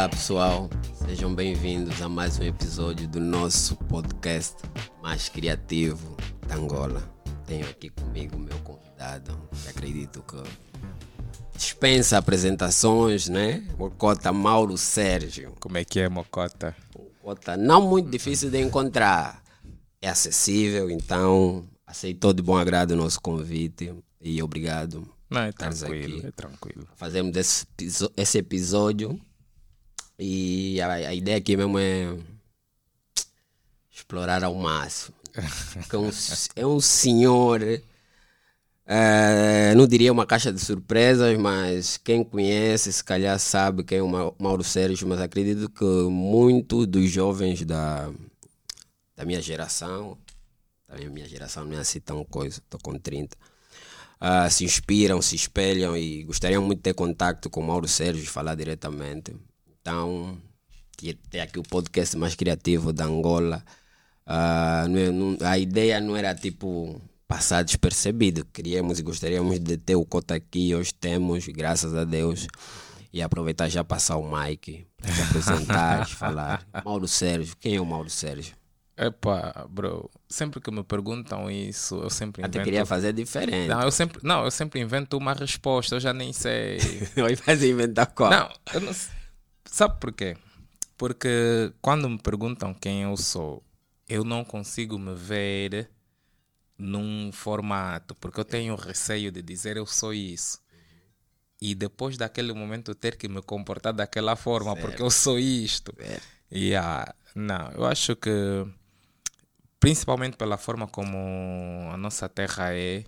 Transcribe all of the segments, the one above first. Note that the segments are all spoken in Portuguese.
Olá pessoal, sejam bem-vindos a mais um episódio do nosso podcast mais criativo da Angola. Tenho aqui comigo o meu convidado, que acredito que dispensa apresentações, né? Mocota Mauro Sérgio. Como é que é, Mocota? Mocota não muito difícil de encontrar, é acessível, então aceitou de bom agrado o nosso convite e obrigado. Não, é tranquilo, é tranquilo. Fazemos esse, esse episódio e a, a, ideia aqui mesmo é explorar ao máximo. é, um, é um senhor, é, não diria uma caixa de surpresas, mas quem conhece, se calhar sabe quem é o Mauro Sérgio, mas acredito que muito dos jovens da, da minha geração, da minha geração não é assim tão coisa, estou com 30, uh, se inspiram, se espelham e gostariam muito de ter contato com o Mauro Sérgio e falar diretamente. Então, ter aqui o podcast mais criativo da Angola. Uh, não, não, a ideia não era tipo passar despercebido. Queríamos e gostaríamos de ter o Cota aqui, hoje temos, graças a Deus. E aproveitar já passar o mic para se apresentar, falar. Mauro Sérgio, quem é o Mauro Sérgio? Epá, bro, sempre que me perguntam isso, eu sempre invento... Até queria fazer diferente. Não, eu sempre, não, eu sempre invento uma resposta, eu já nem sei. Vai fazer inventar qual? Não, eu não Sabe por quê? Porque quando me perguntam quem eu sou, eu não consigo me ver num formato, porque eu tenho receio de dizer eu sou isso. E depois daquele momento ter que me comportar daquela forma, certo. porque eu sou isto. Certo. Yeah, não, eu acho que principalmente pela forma como a nossa terra é,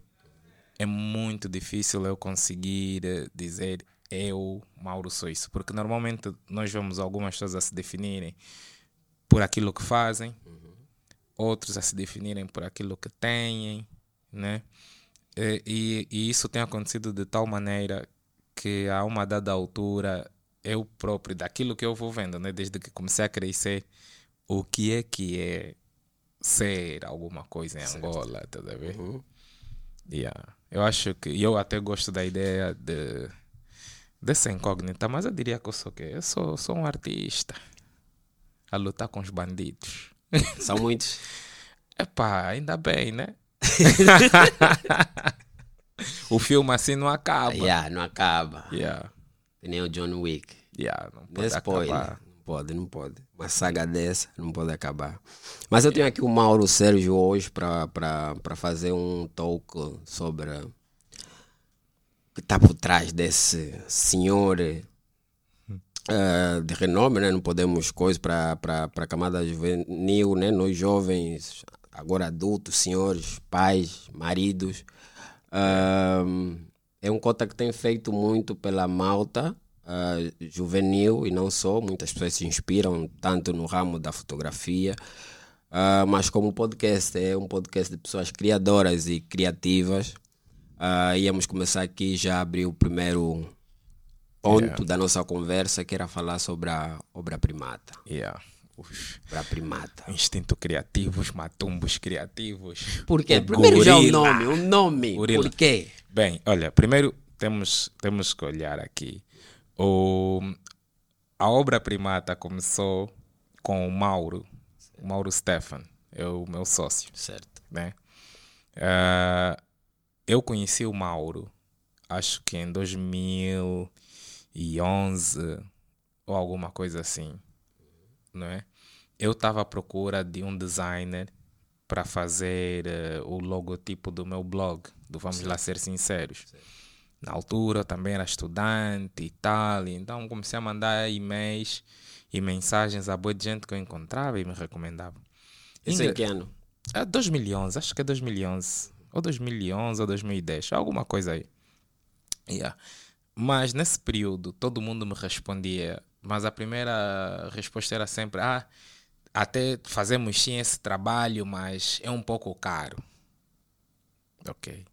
é muito difícil eu conseguir dizer eu, Mauro, sou isso. Porque normalmente nós vemos algumas pessoas a se definirem por aquilo que fazem, uhum. outros a se definirem por aquilo que têm, né? E, e, e, isso tem acontecido de tal maneira que a uma dada altura eu próprio, daquilo que eu vou vendo, né? Desde que comecei a crescer, o que é que é ser alguma coisa em certo. Angola, tá a ver? Uhum. Yeah. Eu acho que eu até gosto da ideia de dessa incógnita, mas eu diria que eu sou o quê? Eu sou, sou um artista a lutar com os bandidos. São muitos. Epá, ainda bem, né? o filme assim não acaba. Yeah, não acaba. Yeah. Que nem o John Wick. Yeah, não pode acabar pode, não pode. Uma saga dessa não pode acabar. Mas eu tenho aqui o Mauro Sérgio hoje para fazer um talk sobre que está por trás desse senhor uh, de renome, né? Não podemos coisas para a camada juvenil, né? Nós jovens, agora adultos, senhores, pais, maridos. Uh, é um cota que tem feito muito pela malta uh, juvenil e não só. Muitas pessoas se inspiram tanto no ramo da fotografia, mas como podcast, é um podcast de pessoas criadoras e criativas. Uh, íamos começar aqui, já abrir o primeiro ponto yeah. da nossa conversa, que era falar sobre a obra primata. Yeah. Obra primata. Instinto criativo, os matumbos criativos. Por quê? Primeiro gorila. já o nome, o nome. Gorila. Por quê? Bem, olha, primeiro temos, temos que olhar aqui o, a obra primata começou com o Mauro, o Mauro Stefan, é o meu sócio. Certo. Né? Uh, eu conheci o Mauro, acho que em 2011 ou alguma coisa assim, não é? Eu estava à procura de um designer para fazer uh, o logotipo do meu blog, do Vamos Lá Ser Sinceros. Certo na altura também era estudante e tal, então comecei a mandar e-mails e mensagens a boa de gente que eu encontrava e me recomendava. Isso em que ano? É 2011, acho que é 2011. Ou 2011 ou 2010, alguma coisa aí. Yeah. Mas nesse período todo mundo me respondia, mas a primeira resposta era sempre: ah, até fazemos sim esse trabalho, mas é um pouco caro. Ok.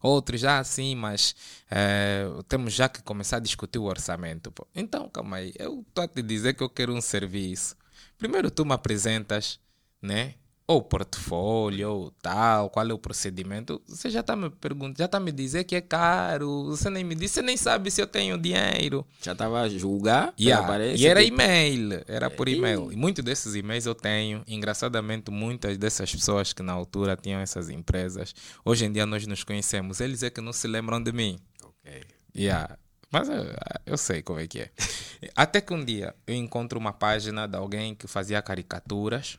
Outros já sim, mas é, temos já que começar a discutir o orçamento. Pô. Então, calma aí, eu estou a te dizer que eu quero um serviço. Primeiro tu me apresentas, né? Ou portfólio, ou tal, qual é o procedimento, você já está me perguntando, já está me dizer que é caro, você nem me disse, você nem sabe se eu tenho dinheiro. Já estava a julgar? Yeah. E era tipo... e-mail, era por e-mail. E muitos desses e-mails eu tenho. Engraçadamente, muitas dessas pessoas que na altura tinham essas empresas, hoje em dia nós nos conhecemos, eles é que não se lembram de mim. Ok. Yeah. Mas eu, eu sei como é que é. Até que um dia eu encontro uma página de alguém que fazia caricaturas,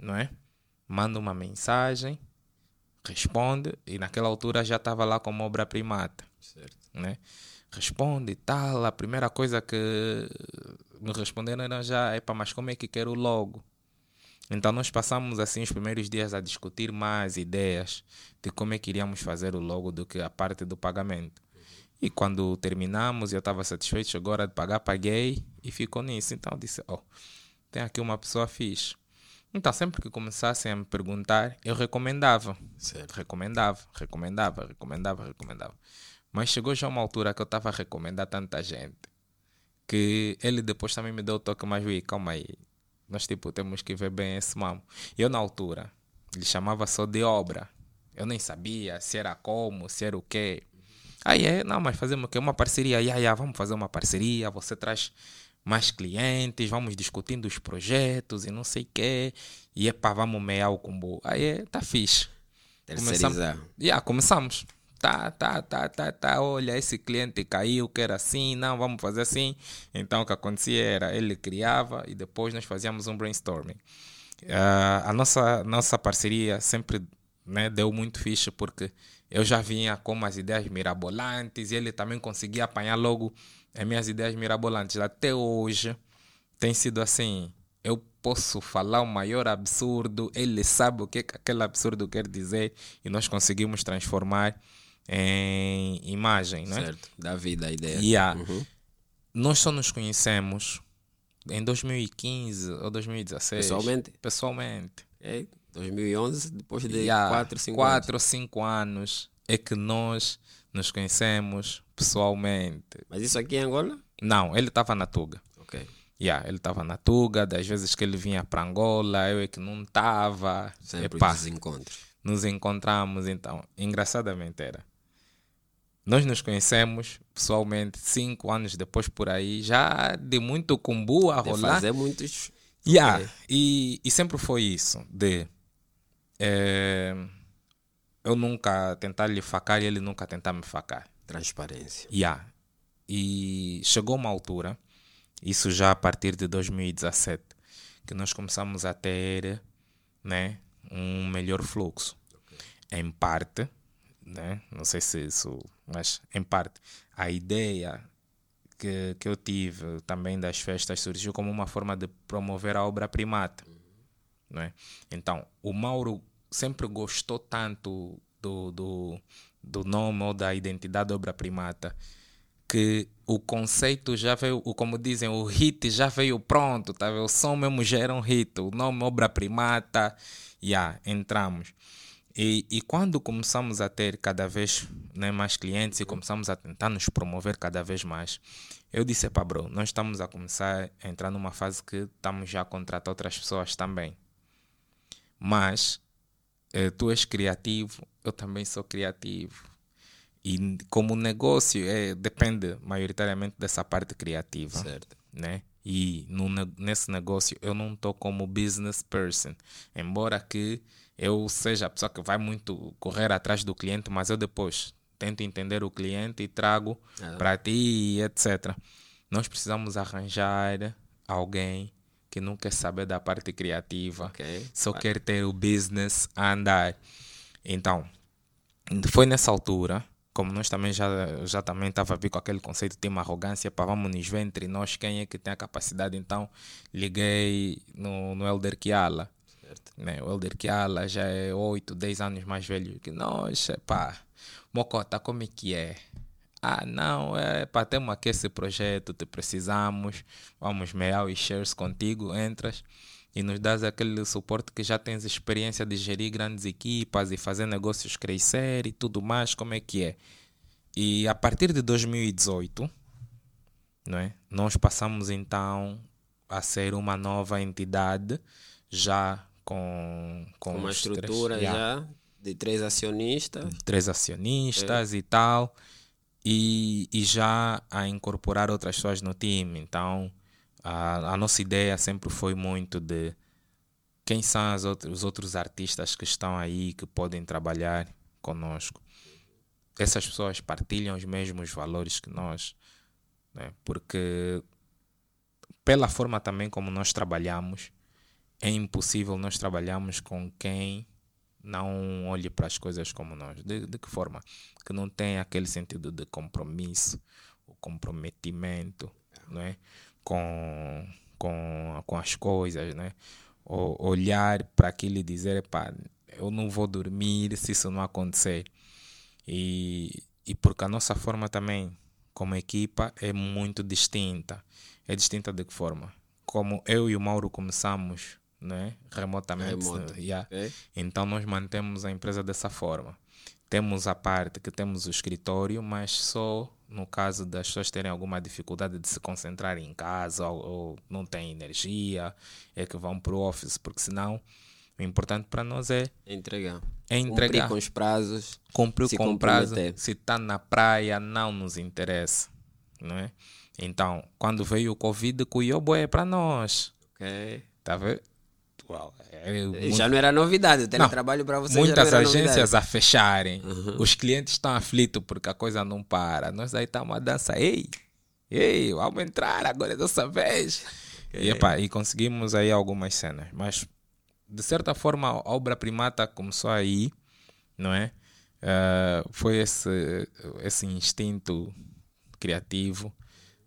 não é? Manda uma mensagem, responde, e naquela altura já estava lá como obra primata. Certo. Né? Responde e tal. A primeira coisa que me responderam era já, epa, mas como é que quero logo? Então nós passamos assim os primeiros dias a discutir mais ideias de como é que iríamos fazer o logo do que a parte do pagamento. E quando terminamos, eu estava satisfeito, chegou a hora de pagar, paguei e ficou nisso. Então eu disse, oh, tem aqui uma pessoa fixe. Então, sempre que começassem a me perguntar, eu recomendava. Certo. Recomendava, recomendava, recomendava, recomendava. Mas chegou já uma altura que eu estava a recomendar tanta gente que ele depois também me deu o toque mais, ui, calma aí. Nós, tipo, temos que ver bem esse mamo. Eu, na altura, lhe chamava só de obra. Eu nem sabia se era como, se era o quê. Aí é, não, mas fazemos o quê? Uma parceria. Ya, ya, vamos fazer uma parceria. Você traz mais clientes, vamos discutindo os projetos e não sei o quê. E é para vamos mear o combo. Aí é, tá fixe. Começamos. Yeah, começamos. Tá, tá, tá, tá, tá. Olha, esse cliente caiu, que era assim, não, vamos fazer assim. Então o que acontecia era, ele criava e depois nós fazíamos um brainstorming. Uh, a nossa, nossa parceria sempre né, deu muito fixe porque eu já vinha com umas ideias mirabolantes e ele também conseguia apanhar logo as minhas ideias mirabolantes até hoje tem sido assim. Eu posso falar o maior absurdo, ele sabe o que, que aquele absurdo quer dizer e nós conseguimos transformar em imagem, né? Certo, dá vida a ideia. Yeah. Uhum. Nós só nos conhecemos em 2015 ou 2016. Pessoalmente? Pessoalmente. É, 2011, depois de 4, 5 anos. 4 ou 5 anos é que nós nos conhecemos pessoalmente. Mas isso aqui em Angola? Não, ele estava na Tuga. Ok. Yeah, ele estava na Tuga, das vezes que ele vinha para Angola, eu é que não estava. Sempre Epá, nos encontros. Nos encontramos, então. Engraçadamente era. Nós nos conhecemos pessoalmente cinco anos depois por aí, já de muito cumbu a de rolar. fazer muitos... Yeah, okay. e, e sempre foi isso, de... É, eu nunca tentar lhe facar e ele nunca tentar me facar. Transparência. Yeah. E chegou uma altura, isso já a partir de 2017, que nós começamos a ter né, um melhor fluxo. Okay. Em parte, né, não sei se isso, mas em parte, a ideia que, que eu tive também das festas surgiu como uma forma de promover a obra primata. Uhum. Né? Então, o Mauro sempre gostou tanto do, do, do nome ou da identidade da obra primata que o conceito já veio, como dizem, o hit já veio pronto, tá? o som mesmo já era um hit, o nome obra primata, já yeah, entramos. E, e quando começamos a ter cada vez né, mais clientes e começamos a tentar nos promover cada vez mais, eu disse, para bro, nós estamos a começar a entrar numa fase que estamos já a contratar outras pessoas também. Mas tu és criativo, eu também sou criativo. E como negócio, é, depende maioritariamente dessa parte criativa. Certo. Né? E no, nesse negócio eu não estou como business person. Embora que eu seja a pessoa que vai muito correr atrás do cliente, mas eu depois tento entender o cliente e trago ah. para ti, etc. Nós precisamos arranjar alguém que não quer saber da parte criativa, okay. só quer ter o business a andar. Então, foi nessa altura, como nós também já, já também estava a vir com aquele conceito de uma arrogância, para vamos nos ver entre nós quem é que tem a capacidade. Então, liguei no, no Elder Kiala. Né? O Elder Kiala já é 8, 10 anos mais velho que nós. Pá, Mocota, como é que é? Ah, não, é para termos aqui esse projeto, te precisamos, vamos mear os shares contigo, entras e nos dás aquele suporte que já tens experiência de gerir grandes equipas e fazer negócios crescer e tudo mais, como é que é? E a partir de 2018, não é? nós passamos então a ser uma nova entidade, já com, com, Uma estrutura três, yeah, já de três acionistas. três acionistas e tal, e, e já a incorporar outras pessoas no time. Então, a, a nossa ideia sempre foi muito de quem são as outros, os outros artistas que estão aí, que podem trabalhar conosco. Essas pessoas partilham os mesmos valores que nós, né? porque pela forma também como nós trabalhamos, é impossível nós trabalharmos com quem não olhe para as coisas como nós. De, de que forma? Que não tem aquele sentido de compromisso, o comprometimento não é? com, com, com as coisas, né? O, olhar para aquilo e dizer, pá, eu não vou dormir se isso não acontecer. E, e porque a nossa forma também, como equipa, é muito distinta. É distinta de que forma? Como eu e o Mauro começamos né? remotamente. Remoto. yeah. Então nós mantemos a empresa dessa forma. Temos a parte que temos o escritório, mas só no caso das pessoas terem alguma dificuldade de se concentrar em casa ou, ou não têm energia, é que vão para o office, porque senão o importante para nós é, Entregar. é entregar, Cumprir com os prazos. cumprir com prazo. comprometer. Se está na praia, não nos interessa. Não é? Então, quando veio o Covid, cuiou boé para nós. ok? Tá vendo? Uau, é muito- Já não era novidade. O teletrabalho para vocês muitas agências novidade. a fecharem. Os clientes estão aflitos porque a coisa não para. Nós aí estamos a dança. Ei, ei, vamos entrar agora é dessa vez. E, epá, e conseguimos aí algumas cenas. Mas, de certa forma, a obra primata começou aí, não é? Eh, foi esse, esse instinto criativo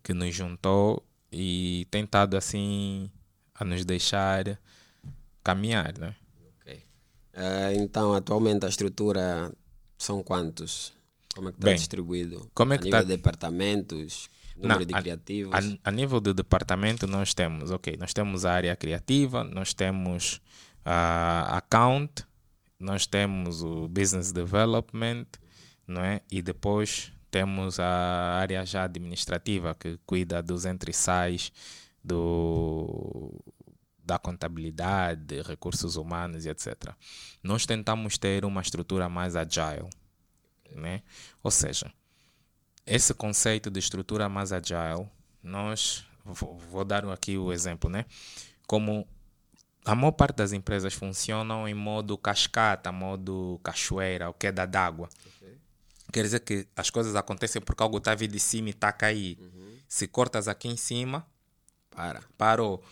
que nos juntou e tem estado assim a nos deixar caminhar, né? Ok. Ah, então, atualmente a estrutura são quantos? Como é que está distribuído? como é a que nível tá- de departamentos, número Não, de a- criativos. A, a nível de departamento, nós temos, ok, nós temos a área criativa, nós temos a account, nós temos o business development, não é? E depois temos a área já administrativa que cuida dos entre-sais do da contabilidade, recursos humanos e etc. Nós tentamos ter uma estrutura mais agile, né? Ou seja, esse conceito de estrutura mais agile, nós vou, vou dar aqui o exemplo, né? Como a maior parte das empresas funcionam em modo cascata, modo cachoeira, ou queda d'água. Quer dizer que as coisas acontecem porque algo está vindo de cima e está a cair. Se cortas aqui em cima, Para. parou.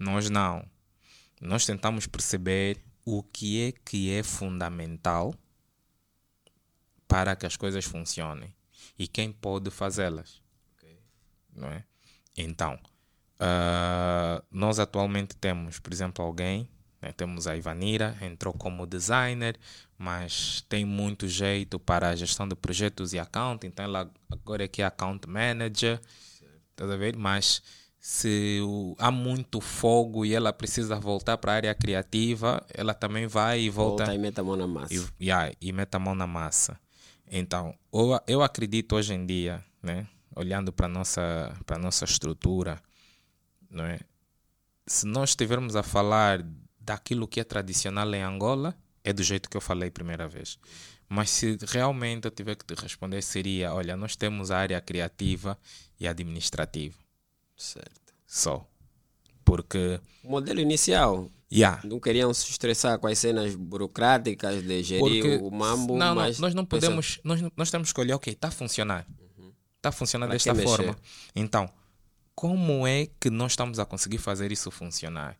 Nós não. Nós tentamos perceber o que é que é fundamental para que as coisas funcionem e quem pode fazê-las. Não é? Então, ah, nós atualmente temos, por exemplo, alguém, né, temos a Ivanira, entrou como designer, mas tem muito jeito para a gestão de projetos e account, então ela agora é que é account manager, ver? Mas se há muito fogo e ela precisa voltar para a área criativa, ela também vai e volta, Volta e mete a mão na massa. e, yeah, e mete a mão na massa. Então, eu, eu acredito hoje em dia, né, olhando para a nossa, nossa estrutura, não é? se nós estivermos a falar daquilo que é tradicional em Angola, é do jeito que eu falei a primeira vez. Mas se realmente eu tiver que te responder, seria: olha, nós temos a área criativa e administrativa. Certo. Só. Porque, O modelo inicial, yeah, não queriam se estressar com as cenas burocráticas de gerir porque o mambo, não, não, mas nós não podemos, nós, nós temos que olhar, ok, está a funcionar. Está a funcionar Pra desta mexer? forma. Então, como é que nós estamos a conseguir fazer isso funcionar?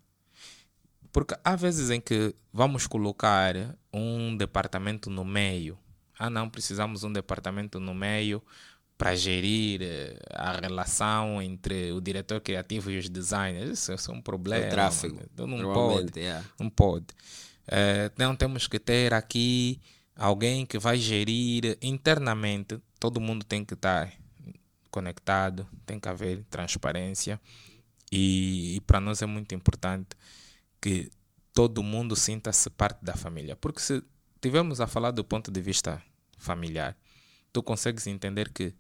Porque há vezes em que vamos colocar um departamento no meio. Ah, não, precisamos de um departamento no meio para gerir eh, a relação entre o diretor criativo e os designers. Isso, isso é um problema. o tráfego. Então não normalmente, pode. yeah. Não pode. Não temos que ter aqui alguém que vai gerir internamente. Todo mundo tem que estar conectado, tem que haver transparência. E, e para nós é muito importante que todo mundo sinta-se parte da família. Porque se tivermos a falar do ponto de vista familiar, tu consegues entender que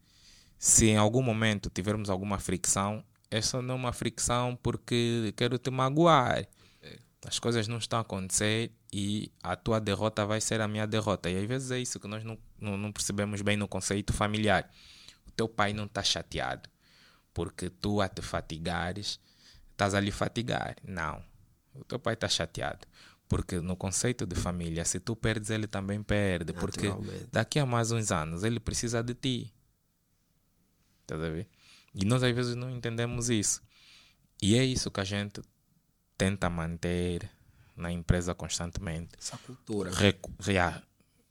se em algum momento tivermos alguma fricção, essa não é uma fricção porque quero te magoar. As coisas não estão a acontecer e a tua derrota vai ser a minha derrota. E às vezes é isso que nós não, não, não percebemos bem no conceito familiar. O teu pai não está chateado porque tu a te fatigares, estás a lhe fatigar. Não. O teu pai está chateado. Porque no conceito de família, se tu perdes, ele também perde. Porque daqui a mais uns anos ele precisa de ti. Estás a ver? E nós às vezes não entendemos isso. E é isso que a gente tenta manter na empresa constantemente. Essa cultura. Recu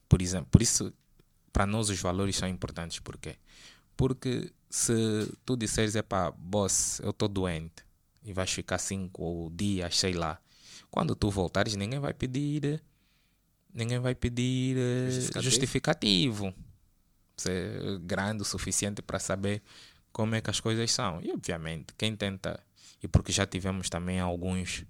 por exemplo, por isso, para nós os valores são importantes. Por quê? Porque se tu disseres, é pá, boss, eu estou doente e vais ficar cinco dias, sei lá. Quando tu voltares, ninguém vai pedir, ninguém vai pedir justificativo. justificativo. Ser grande o suficiente para saber como é que as coisas são. E obviamente, quem tenta e porque já tivemos também alguns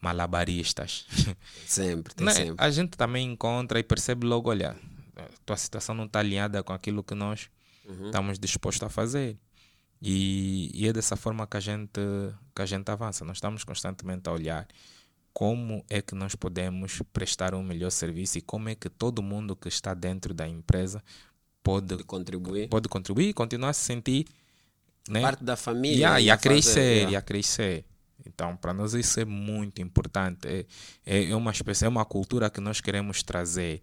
malabaristas. Sempre, tem né? sempre. A gente também encontra e percebe logo, olha, a tua situação não está alinhada com aquilo que nós uhum. estamos dispostos a fazer. E, e, é dessa forma que a, gente, que a gente avança. Nós estamos constantemente a olhar como é que nós podemos prestar um melhor serviço e como é que todo mundo que está dentro da empresa pode, contribuir. pode contribuir e continuar a se sentir né? parte da família. Yeah, e a crescer, e a crescer. Então, para nós isso é muito importante. É, é, é uma espécie, é uma cultura que nós queremos trazer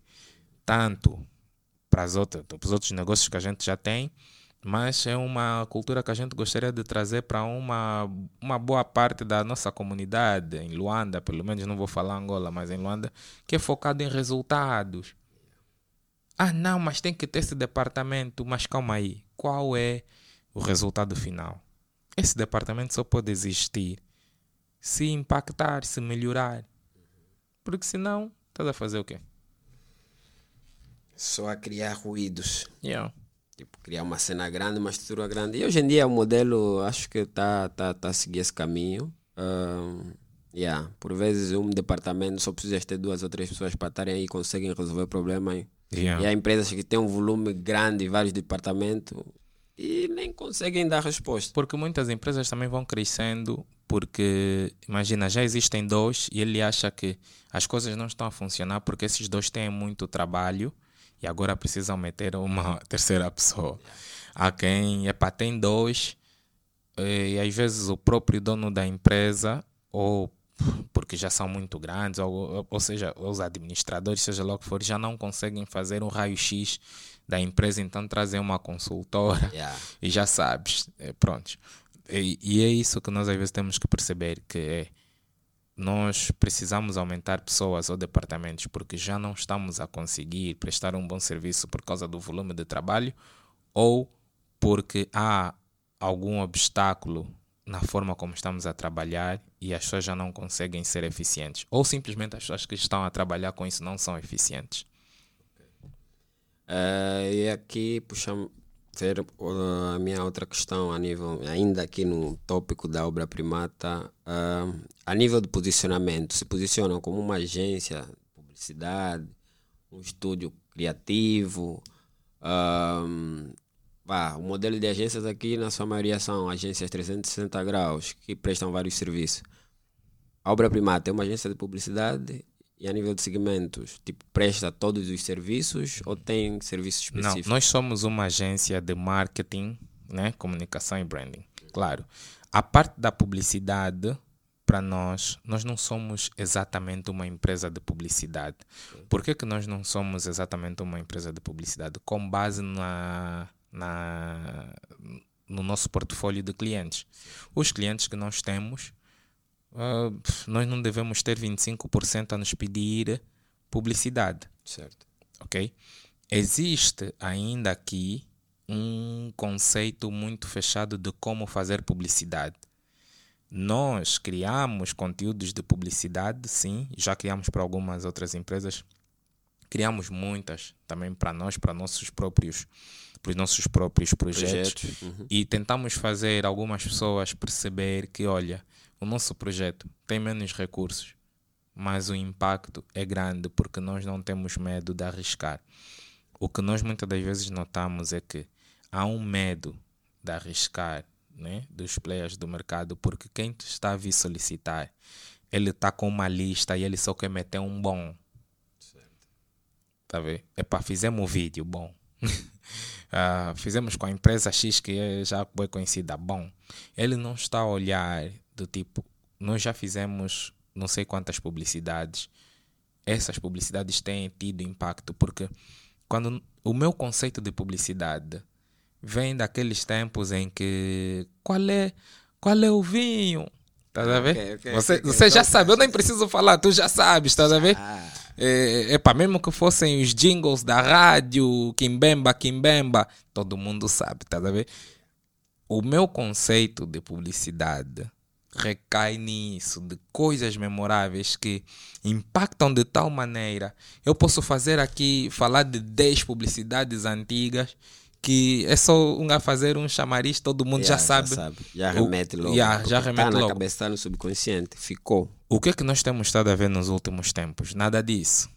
tanto para, as outras, para os outros negócios que a gente já tem, mas é uma cultura que a gente gostaria de trazer para uma, uma boa parte da nossa comunidade, em Luanda, pelo menos não vou falar Angola, mas em Luanda, que é focado em resultados. Ah, não, mas tem que ter esse departamento. Mas calma aí, qual é o resultado final. Esse departamento só pode existir se impactar, se melhorar. Porque senão, estás a fazer o quê? Só a criar ruídos. Yeah. Tipo, criar uma cena grande, uma estrutura grande. E hoje em dia o modelo acho que está tá, tá a seguir esse caminho. Uh, yeah. Por vezes um departamento só precisa ter duas ou três pessoas para estarem aí e conseguem resolver o problema. Yeah. E há empresas que têm um volume grande, vários departamentos, e nem conseguem dar resposta. Porque muitas empresas também vão crescendo porque, imagina, já existem dois e ele acha que as coisas não estão a funcionar porque esses dois têm muito trabalho e agora precisam meter uma terceira pessoa. Há quem, epá, tem dois e às vezes o próprio dono da empresa ou porque já são muito grandes, ou, ou seja, os administradores, seja lá o que for, já não conseguem fazer um raio-x da empresa, então trazer uma consultora yeah. e já sabes, é, pronto. E, e, é isso que nós às vezes temos que perceber, que é, nós precisamos aumentar pessoas ou departamentos porque já não estamos a conseguir prestar um bom serviço por causa do volume de trabalho ou porque há algum obstáculo na forma como estamos a trabalhar e as pessoas já não conseguem ser eficientes. Ou simplesmente as pessoas que estão a trabalhar com isso não são eficientes. Uh, e aqui puxamos ver uh, a minha outra questão a nível, ainda aqui no tópico da obra primata, uh, a nível de posicionamento, se posicionam como uma agência de publicidade, um estúdio criativo. Uh, o modelo de agências aqui, na sua maioria, são agências 360 graus, que prestam vários serviços. A obra primata é uma agência de publicidade e a nível de segmentos, tipo, presta todos os serviços ou tem serviços específicos? Não, nós somos uma agência de marketing, né, comunicação e branding. Claro. A parte da publicidade, para nós, nós não somos exatamente uma empresa de publicidade. Por que, que nós não somos exatamente uma empresa de publicidade? Com base na, na, no nosso portfólio de clientes. Os clientes que nós temos uh, nós não devemos ter 25% a nos pedir publicidade. Certo. Ok? Existe ainda aqui um conceito muito fechado de como fazer publicidade. Nós criamos conteúdos de publicidade, sim, já criamos para algumas outras empresas. Criamos muitas também para nós, para nossos próprios para os nossos próprios projetos, projetos. Uhum. e tentamos fazer algumas pessoas perceber que, olha, o nosso projeto tem menos recursos, mas o impacto é grande porque nós não temos medo de arriscar. O que nós muitas das vezes notamos é que há um medo de arriscar né, dos players do mercado, porque quem está a vir solicitar ele tá com uma lista e ele só quer meter um bom. Tá vendo? Epá, fizemos um vídeo bom. uh, fizemos com a empresa X que é já foi conhecida. Bom, ele não está a olhar do tipo, nós já fizemos não sei quantas publicidades. Essas publicidades têm tido impacto porque quando o meu conceito de publicidade vem daqueles tempos em que qual é qual é o vinho? Tá a ver? Okay, okay, você okay, você já sabe, eu nem preciso falar, tu já sabes, tá a ver? Ah. É, para mesmo que fossem os jingles da rádio, Kimbemba, Kimbemba, todo mundo sabe, tá a ver? O meu conceito de publicidade recai nisso, de coisas memoráveis que impactam de tal maneira. Eu posso fazer aqui, falar de 10 publicidades antigas que é só um a fazer um chamariz, todo mundo yeah, já, sabe. já sabe. Já remete logo. Yeah, já remete tá logo. na cabeça, no subconsciente, ficou. O que é que nós temos estado a ver nos últimos tempos? Nada disso.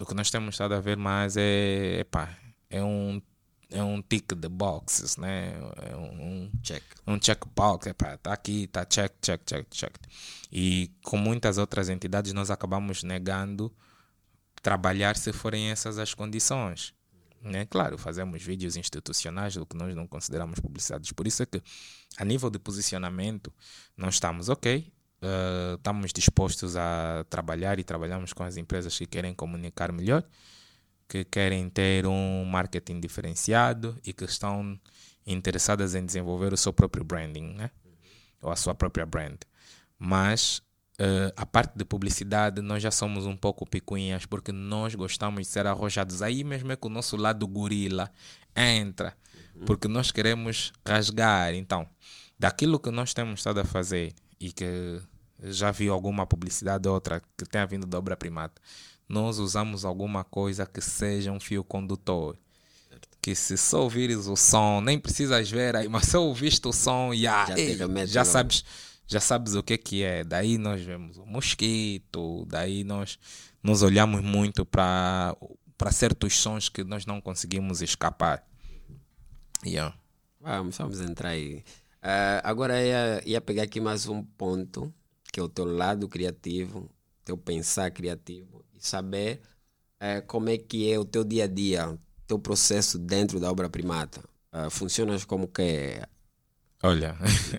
O que nós temos estado a ver mais é, epá, é um é um tick de boxes, né? É um, check. Um check box, epá, tá aqui, tá check, check, check, check. E com muitas outras entidades nós acabamos negando trabalhar se forem essas as condições. Né? Claro, fazemos vídeos institucionais, o que nós não consideramos publicidades. Por isso é que, a nível de posicionamento, nós estamos ok, uh, estamos dispostos a trabalhar e trabalhamos com as empresas que querem comunicar melhor, que querem ter um marketing diferenciado e que estão interessadas em desenvolver o seu próprio branding, né? ou a sua própria brand. Mas Uh, a parte de publicidade, nós já somos um pouco picuinhas porque nós gostamos de ser arrojados. Aí mesmo é que o nosso lado gorila entra, uhum. porque nós queremos rasgar. Então, daquilo que nós temos estado a fazer e que já vi alguma publicidade outra que tenha vindo da obra primata, nós usamos alguma coisa que seja um fio condutor. Que se só ouvires o som, nem precisas ver aí, mas se ouviste o som, yeah, já, ei, já sabes já sabes o que que é. Daí nós vemos o mosquito, daí nós nos olhamos muito para certos sons que nós não conseguimos escapar. Yeah. Vamos, vamos entrar aí. Uh, agora ia, ia pegar aqui mais um ponto, que é o teu lado criativo, teu pensar criativo, e saber uh, como é que é o teu dia a dia, teu processo dentro da obra primata. Uh, funcionas como que Olha.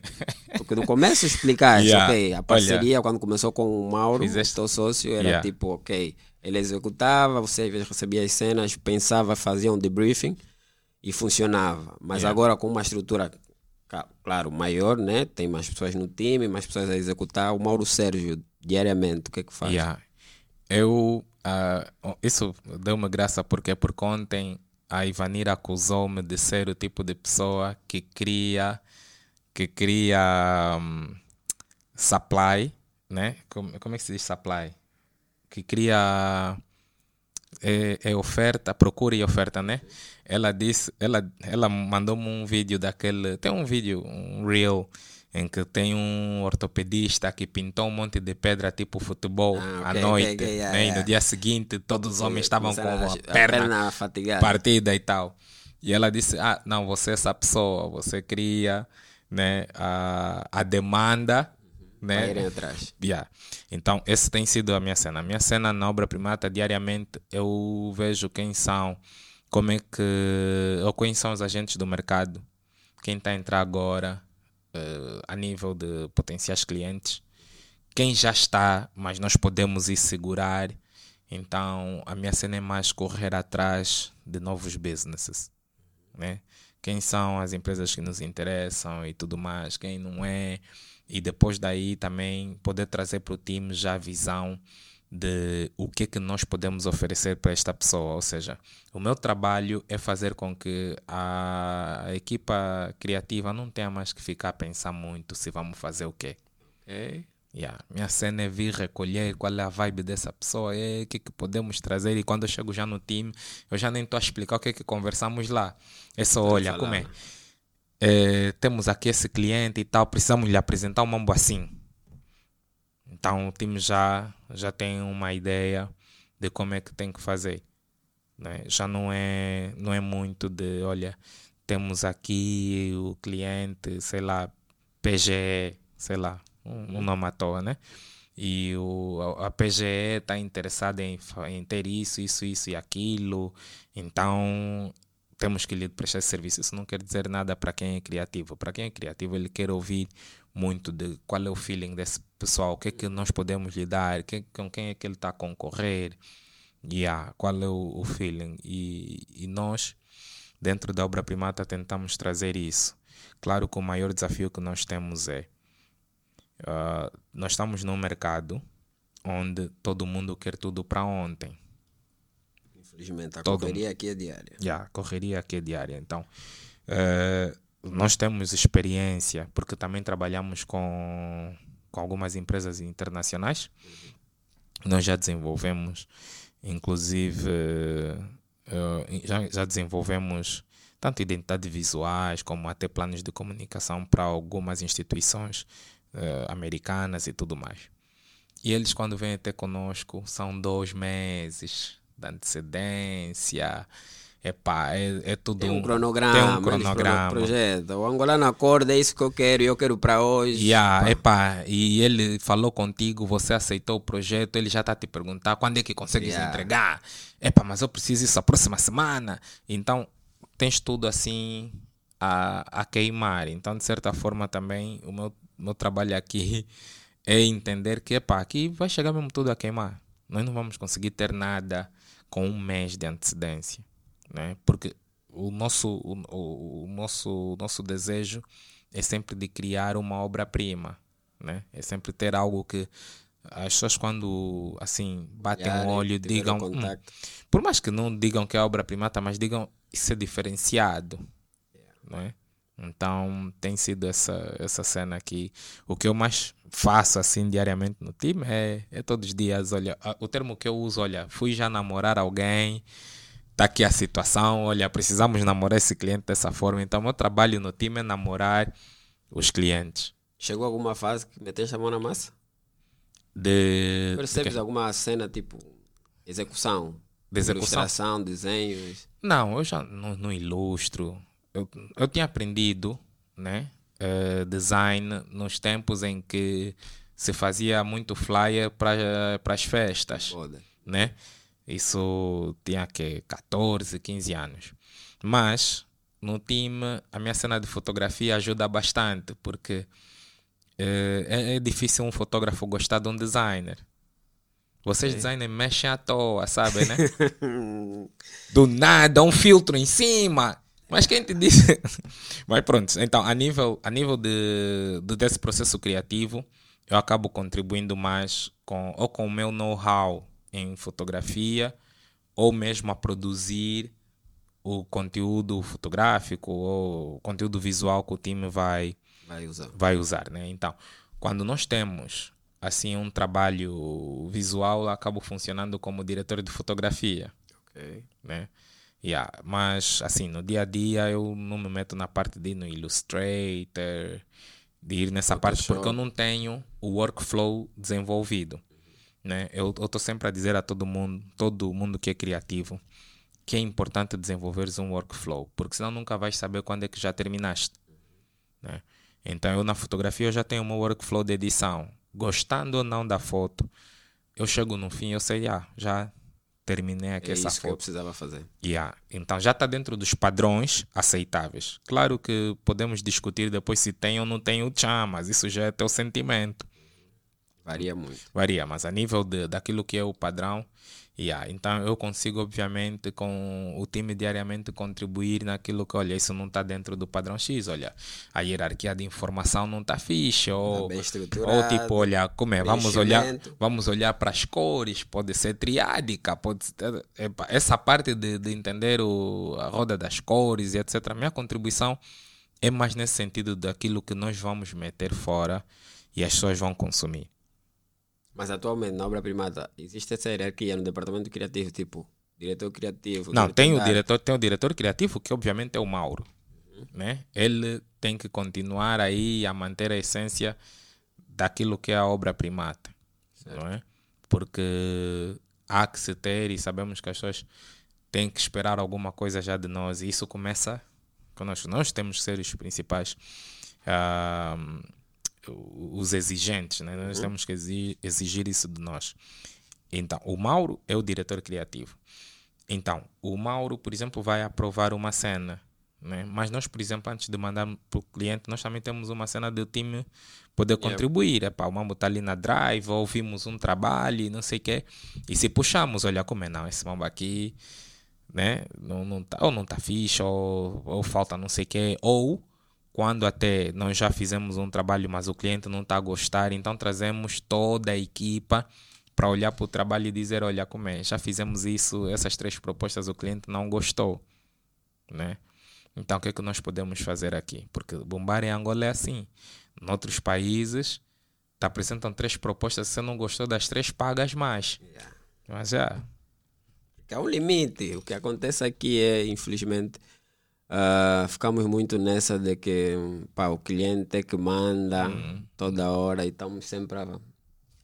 Porque no começo explicaste, yeah. ok, a parceria Olha. quando começou com o Mauro, Fizeste... teu sócio, era yeah. tipo, ok, ele executava, você às vezes recebia as cenas, pensava, fazia um debriefing e funcionava. Mas yeah. agora com uma estrutura, claro, maior, né? Tem mais pessoas no time, mais pessoas a executar. O Mauro Sérgio, diariamente, o que é que faz? Yeah. Eu, uh, isso deu uma graça porque por ontem a Ivanira acusou-me de ser o tipo de pessoa que cria que cria um, supply, né? Como, como é que se diz supply? Que cria é, é, oferta, procura e oferta, né? Ela disse, ela, ela mandou-me um vídeo daquele, tem um vídeo, um reel, em que tem um ortopedista que pintou um monte de pedra tipo futebol ah, okay, à noite, okay, yeah, né? Yeah. E no dia seguinte todos os homens estavam com a perna, a perna partida e tal. E ela disse, ah, não, você é essa pessoa, você cria né, a, a demanda. Né? irem atrás. Yeah. Então, essa tem sido a minha cena. A minha cena na obra primata, diariamente, eu vejo quem são, como é que, ou quem são os agentes do mercado, quem está a entrar agora, uh, a nível de potenciais clientes, quem já está, mas nós podemos ir segurar. Então, a minha cena é mais correr atrás de novos businesses, né? Quem são as empresas que nos interessam e tudo mais, quem não é. E depois daí também poder trazer para o time já a visão de o que é que nós podemos oferecer para esta pessoa. Ou seja, o meu trabalho é fazer com que a equipa criativa não tenha mais que ficar a pensar muito se vamos fazer o quê. Okay? Yeah. Minha cena é vir recolher qual é a vibe dessa pessoa, é, o que, que podemos trazer. E quando eu chego já no time, eu já nem estou a explicar o que é que conversamos lá. É só, olha, como é? é? Temos aqui esse cliente e tal, precisamos lhe apresentar um mambo assim. Então o time já, já tem uma ideia de como é que tem que fazer. Né? Já não é, não é muito de, olha, temos aqui o cliente, sei lá, PGE, sei lá, um, um nome à toa, né? e o, a PGE está interessada em, em ter isso, isso, isso e aquilo, então temos que lhe prestar serviço. Isso não quer dizer nada para quem é criativo. Para quem é criativo, ele quer ouvir muito de qual é o feeling desse pessoal, o que é que nós podemos lhe dar, que, com quem é que ele está a concorrer, yeah, qual é o, o feeling. E, e nós, dentro da obra primata, tentamos trazer isso. Claro que o maior desafio que nós temos é uh, nós estamos num mercado onde todo mundo quer tudo para ontem. Infelizmente, a todo correria aqui é diária. Yeah, a correria aqui é diária. Então, uh, nós temos experiência, porque também trabalhamos com, com algumas empresas internacionais. Nós já desenvolvemos, inclusive, uh, já, já desenvolvemos tanto identidades visuais como até planos de comunicação para algumas instituições uh, americanas e tudo mais. E eles, quando vêm até conosco, são dois meses de antecedência. Epá, é, é tudo tem um cronograma. Tem um cronograma. Projeto. O angolano acorda, é isso que eu quero, eu quero para hoje. Yeah, epá, e ele falou contigo, você aceitou o projeto, ele já está te perguntar quando é que consegues yeah. entregar. Epá, mas eu preciso isso a próxima semana. Então, tens tudo assim a, a queimar. Então, de certa forma, também o meu, meu trabalho aqui é entender que, epá, aqui vai chegar mesmo tudo a queimar. Nós não vamos conseguir ter nada com um mês de antecedência né? porque o nosso, o, o nosso, nosso desejo é sempre de criar uma obra-prima, né? é sempre ter algo que as pessoas quando assim batem o um olho digam hum, por mais que não digam que é obra-prima mas digam isso é diferenciado yeah. né? Então tem sido essa essa cena aqui o que eu mais faço assim diariamente no time é, é todos os dias olha o termo que eu uso olha fui já namorar alguém está aqui a situação, olha, precisamos namorar esse cliente dessa forma. Então, meu trabalho no time é namorar os clientes. Chegou alguma fase que meteste a mão na massa? De. Percebes de alguma cena tipo execução? De execução? Ilustração, desenhos? Não, eu já não, não ilustro. Eu, eu tinha aprendido, né? Uh, design nos tempos em que se fazia muito flyer para as festas, Foda. né? Isso tinha que 14, 15 anos. Mas no time, a minha cena de fotografia ajuda bastante, porque é, é, é difícil um fotógrafo gostar de um designer. Vocês, é. designers, mexem à toa, sabe, né? Do nada, um filtro em cima. Mas quem te disse? Mas pronto, então, a nível, a nível de, de, desse processo criativo, eu acabo contribuindo mais com, ou com o meu know-how em fotografia ou mesmo a produzir o conteúdo fotográfico ou conteúdo visual que o time vai, vai usar. Vai usar né? Então, quando nós temos assim um trabalho visual, eu acabo funcionando como diretor de fotografia. Okay. Né? Yeah, mas assim, no dia a dia eu não me meto na parte de ir no Illustrator, de ir nessa parte porque eu não tenho o workflow desenvolvido. Né? Eu estou sempre a dizer a todo mundo, todo mundo que é criativo, que é importante desenvolveres um workflow, porque senão nunca vais saber quando é que já terminaste. Né? Então eu na fotografia eu já tenho meu workflow de edição. Gostando ou não da foto, eu chego no fim eu sei, ah, já terminei aqui é essa isso foto. que eu precisava fazer. Yeah. Então já está dentro dos padrões aceitáveis. Claro que podemos discutir depois se tem ou não tem o tchan, mas isso já é teu sentimento. Varia muito. Varia, mas a nível de, daquilo que é o padrão, yeah. então eu consigo, obviamente, com o time diariamente contribuir naquilo que, olha, isso não está dentro do padrão X, olha, a hierarquia de informação não está fixe, ou, tá ou tipo, olha, como é, vamos olhar, vamos olhar para as cores, pode ser triádica, pode ser, essa parte de, de entender o, a roda das cores e etc. A minha contribuição é mais nesse sentido daquilo que nós vamos meter fora e as pessoas vão consumir. Mas atualmente na obra primata existe essa hierarquia no departamento criativo, tipo diretor criativo. Não, tem o diretor, tem o diretor criativo que obviamente é o Mauro, uhum. né? Ele tem que continuar aí a manter a essência daquilo que é a obra primata, certo. não é? Porque há que se ter e sabemos que as pessoas têm que esperar alguma coisa já de nós e isso começa conosco. Nós temos que ser os principais uh, os exigentes, né? nós uhum. temos que exigir, exigir isso de nós. Então, o Mauro é o diretor criativo. Então, o Mauro, por exemplo, vai aprovar uma cena. Né? Mas nós, por exemplo, antes de mandar para o cliente, nós também temos uma cena do time poder yeah. contribuir. Epá, o mambo está ali na drive, ouvimos um trabalho, não sei o quê. E se puxamos, olha como é, não, esse mambo aqui, né? Não, não tá, ou não está fixe, ou, ou falta não sei o quê, ou quando até nós já fizemos um trabalho, mas o cliente não está a gostar, então trazemos toda a equipa para olhar para o trabalho e dizer, olha como é, já fizemos isso, essas três propostas, o cliente não gostou, né? Então o que é que nós podemos fazer aqui? Porque bombar em Angola é assim. Em outros países, te apresentam três propostas, se você não gostou das três, pagas mais. Yeah. Mas já. É um limite. O que acontece aqui é, infelizmente, uh, ficamos muito nessa de que pá, o cliente é que manda uhum. toda hora e estamos sempre a,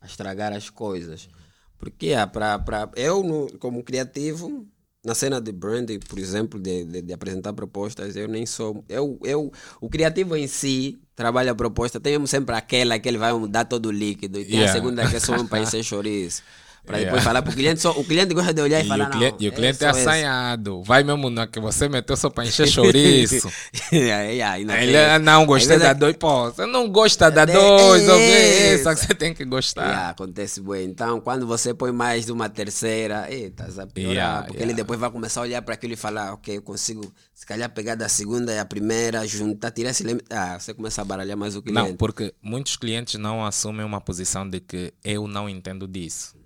a, estragar as coisas. Porque ah, pra, pra, eu, no, como criativo, na cena de branding, por exemplo, de, de, de, apresentar propostas, eu nem sou. Eu, eu, o criativo em si trabalha a proposta, temos sempre aquela que ele vai mudar todo o líquido, e tem yeah. a segunda que é só um para encher chouriço. Para yeah. depois falar para o cliente, só, o cliente gosta de olhar e, e falar, o cliente, não. E o cliente é, é assanhado. Vai mesmo na que você meteu só para encher chouriço. yeah, yeah, não Ele é, não gostei da dois. Pô, você não gosta da dois, é, só que você tem que gostar. Acontece bem. Então, quando você põe mais de uma terceira, estás a piorar. Yeah, porque ele depois vai começar a olhar para aquilo e falar, ok, eu consigo, se calhar, pegar da segunda e a primeira, juntar, tirar esse limite. Ah, você começa a baralhar mais o cliente. Não, porque muitos clientes não assumem uma posição de que eu não entendo disso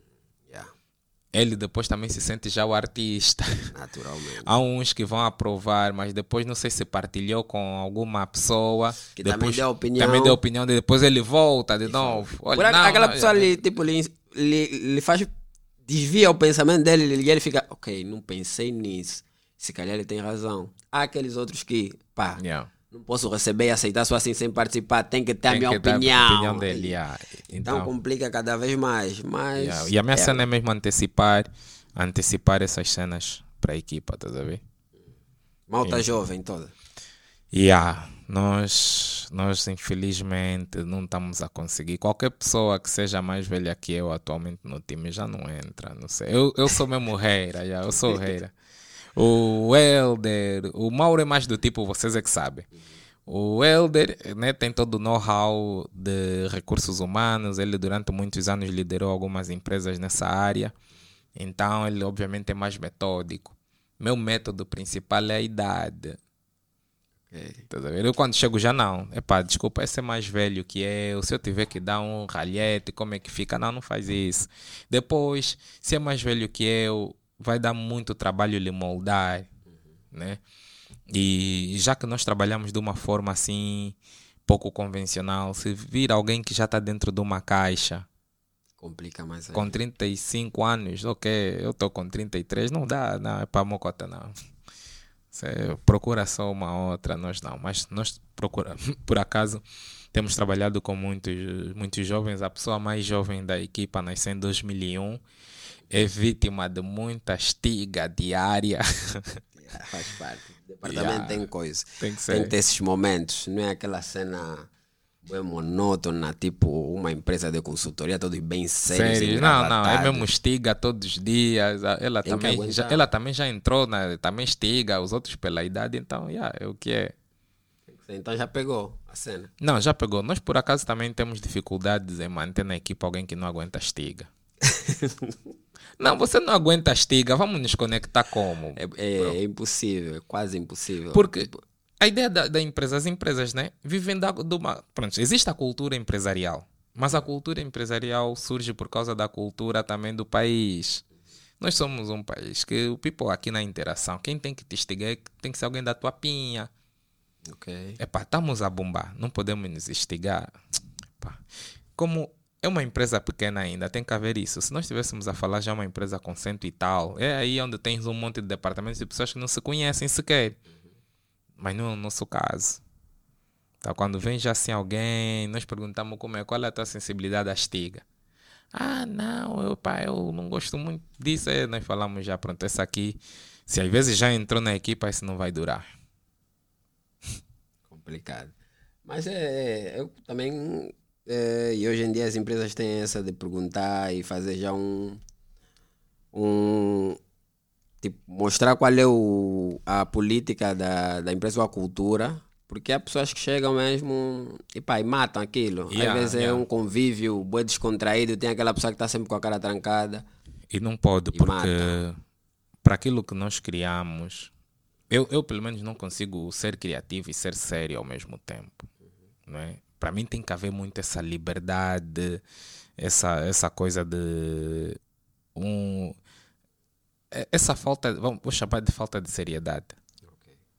ele depois também se sente já o artista. Naturalmente. Há uns que vão aprovar, mas depois não sei se partilhou com alguma pessoa. Que depois, também deu opinião. Também deu opinião, de, depois ele volta de novo. Olha, Por não, aquela não, pessoa lhe, tipo, lhe, lhe, lhe faz. desvia o pensamento dele e ele fica, ok, não pensei nisso. Se calhar ele tem razão. Há aqueles outros que, pá. Yeah não posso receber e aceitar só assim sem participar, tem que ter tem a minha opinião. A opinião dele, yeah. então, então, complica cada vez mais. Mas, yeah. E a minha é. cena é mesmo antecipar, antecipar essas cenas para a equipa, estás a ver? Malta e, jovem toda. Yeah. Nós, nós infelizmente não estamos a conseguir. Qualquer pessoa que seja mais velha que eu atualmente no time já não entra. Não sei. Eu, eu sou mesmo reira, já, eu sou reira. O Elder, o Mauro é mais do tipo, vocês é que sabem. O Elder né, tem todo o know-how de recursos humanos, ele durante muitos anos liderou algumas empresas nessa área, então ele obviamente é mais metódico. Meu método principal é a idade. Okay. Tá eu quando chego já não. Epá, desculpa, esse é mais velho que eu. Se eu tiver que dar um ralhete, como é que fica? Não, não faz isso. Depois, se é mais velho que eu, vai dar muito trabalho lhe moldar, né? E já que nós trabalhamos de uma forma assim pouco convencional, se vir alguém que já está dentro de uma caixa, complica mais. Com 35 anos, ok, eu estou com 33, não dá, não é para mocota não. Você procura só uma outra, nós não, mas nós procura, por acaso temos trabalhado com muitos, muitos jovens, a pessoa mais jovem da equipa nasceu em 2001 é vítima de muita estiga diária. Yeah, faz parte. O departamento yeah. tem coisa. Tem que, ser. tem que ter esses momentos. Não é aquela cena bem monótona, tipo uma empresa de consultoria, todos bem sérios. Sério? Não, não, é mesmo estiga todos os dias. Ela, também já, ela também já entrou, na, também estiga os outros pela idade, então yeah, é o que é. Então já pegou a cena? Não, já pegou. Nós por acaso também temos dificuldades em manter na equipe alguém que não aguenta estiga. Não, você não aguenta a estiga, vamos nos conectar como? É, é, é impossível, é quase impossível. Porque a ideia da, da empresa, as empresas, né, vivem da, de uma. Pronto, existe a cultura empresarial, mas a cultura empresarial surge por causa da cultura também do país. Nós somos um país que o people aqui na interação, quem tem que te estigar tem que ser alguém da tua pinha. Ok. Epá, estamos a bombar, não podemos nos estigar. Epá. Como é uma empresa pequena ainda, tem que haver isso. Se nós estivéssemos a falar já é uma empresa com cento e tal, é aí onde tens um monte de departamentos de pessoas que não se conhecem sequer. Mas não é o nosso caso. Então, quando vem já assim alguém, nós perguntamos como é, qual é a tua sensibilidade à estiga. Ah, não, eu, pá, eu não gosto muito disso. É, nós falamos já, pronto, essa aqui, se às vezes já entrou na equipa, isso não vai durar. Complicado. Mas é, eu também É, e hoje em dia as empresas têm essa de perguntar e fazer já um. um tipo, mostrar qual é o, a política da, da empresa ou a cultura. Porque há pessoas que chegam mesmo e, pá, e matam aquilo. Yeah, Às vezes é yeah. um convívio bem descontraído, tem aquela pessoa que está sempre com a cara trancada. E não pode, E porque para aquilo que nós criamos, eu, eu pelo menos não consigo ser criativo e ser sério ao mesmo tempo. Não é? Para mim tem que haver muito essa liberdade, essa, essa coisa de um, é- essa falta, vamos, vou chamar de falta de seriedade,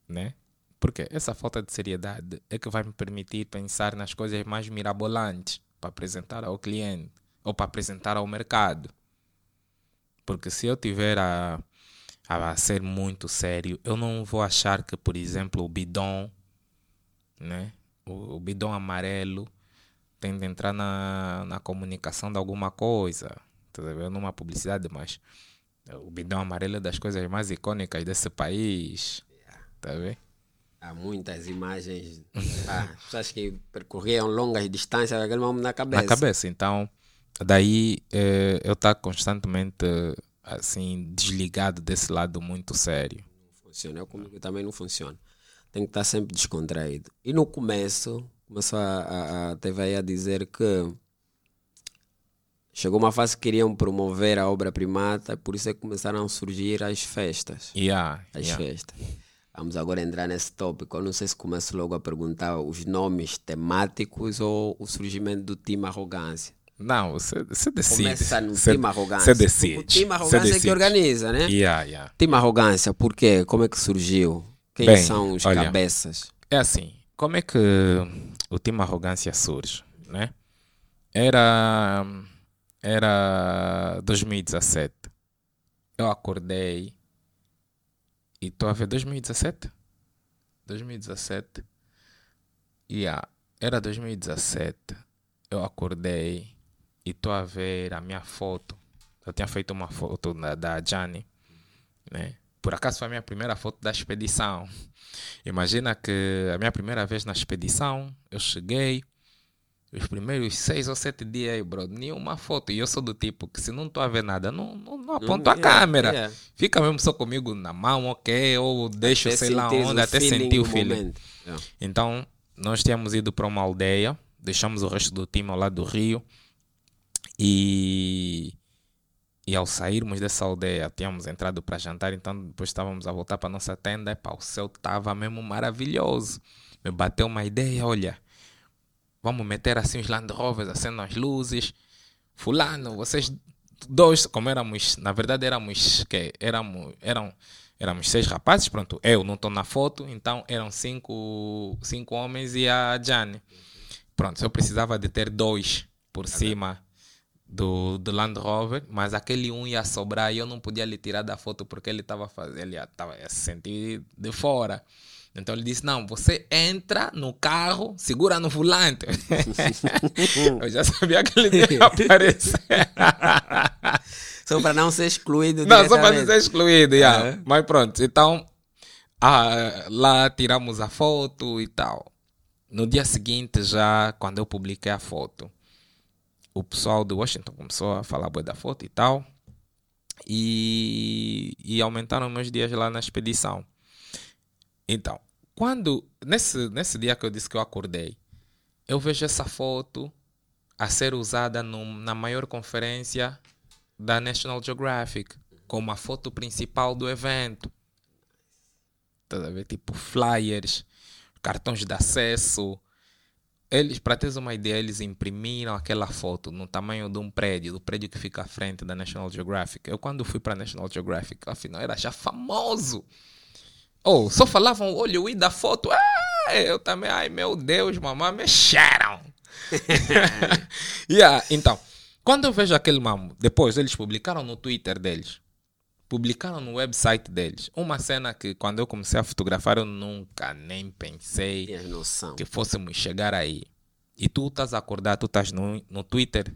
né? Porque essa falta de seriedade é que vai me permitir pensar nas coisas mais mirabolantes para apresentar ao cliente ou para apresentar ao mercado. Porque se eu tiver a, a ser muito sério, eu não vou achar que, por exemplo, o bidon, né? O, o bidon amarelo, tem de entrar na, na comunicação de alguma coisa. Tá vendo? Numa publicidade, mas o bidão amarelo é das coisas mais icônicas desse país. Tá vendo? Há muitas imagens. Ah, pessoas que percorriam longas distâncias aquele momento na cabeça. na cabeça. Então, daí eh, eu estar constantemente assim desligado desse lado muito sério. funciona. Eu comigo também não funciona. Tem que estar sempre descontraído. E no começo, começou a, a, a TV a dizer que chegou uma fase que queriam promover a obra primata, por isso é que começaram a surgir as festas. Yeah, As yeah. festas. Vamos agora entrar nesse tópico. Eu não sei se começo logo a perguntar os nomes temáticos ou o surgimento do time arrogância. Não, você, você decide. Começa no Você- time arrogância. Você decide. O time arrogância é que organiza, né? Yeah, yeah. Time arrogância, por quê? Como é que surgiu? Quem Bem, são os olha. cabeças? É assim, como é que o time Arrogância surge, né? Era, era 2017. Eu acordei e estou a ver 2017? 2017. Yeah, era 2017. Eu acordei e estou a ver a minha foto. Eu tinha feito uma foto da, da Jani, né? Por acaso foi a minha primeira foto da expedição. Imagina que a minha primeira vez na expedição, eu cheguei, os primeiros seis ou sete dias aí, bro, nenhuma foto. E eu sou do tipo que se não estou a ver nada, não, não, não aponto a Yeah, câmera. yeah. Fica mesmo só comigo na mão, ok? Ou deixo, Até sei lá onde, até sentir o feeling. Yeah. Então, nós tínhamos ido para uma aldeia, deixamos o resto do time ao lado do rio e, e ao sairmos dessa aldeia, tínhamos entrado para jantar, então depois estávamos a voltar para nossa tenda, epá, o céu estava mesmo maravilhoso. Me bateu uma ideia, olha, vamos meter assim os Land Rovers, acendendo as luzes. Fulano, vocês dois, como éramos, na verdade éramos, que éramos, eram, éramos seis rapazes, pronto, eu não estou na foto, então eram cinco, cinco homens e a Jane. Pronto, eu precisava de ter dois por cima do, do Land Rover, mas aquele um ia sobrar e eu não podia lhe tirar da foto porque ele estava fazendo, ele estava se sentir de fora. Então ele disse: Não, você entra no carro, segura no volante. eu já sabia que ele ia aparecer. Só para não ser excluído Não, só para diretamente. ser excluído, yeah. É. mas pronto. Então, ah, lá tiramos a foto e tal. No dia seguinte, já quando eu publiquei a foto, o pessoal de Washington começou a falar boa da foto e tal. E, e aumentaram meus dias lá na expedição. Então, quando nesse, nesse dia que eu disse que eu acordei, eu vejo essa foto a ser usada num- na maior conferência da National Geographic como a foto principal do evento. Tá a ver? Tipo flyers, cartões de acesso. Eles, para teres uma ideia, eles imprimiram aquela foto no tamanho de um prédio, do prédio que fica à frente da National Geographic. Eu, quando fui para National Geographic, afinal, era já famoso. Oh, só falavam, olha o i da foto. Ah, eu também, ai meu Deus, mamãe, mexeram. yeah, então, quando eu vejo aquele mamo, depois eles publicaram no Twitter deles, publicaram no website deles, uma cena que quando eu comecei a fotografar eu nunca nem pensei que fôssemos chegar aí. E tu estás a acordar, tu estás no, no Twitter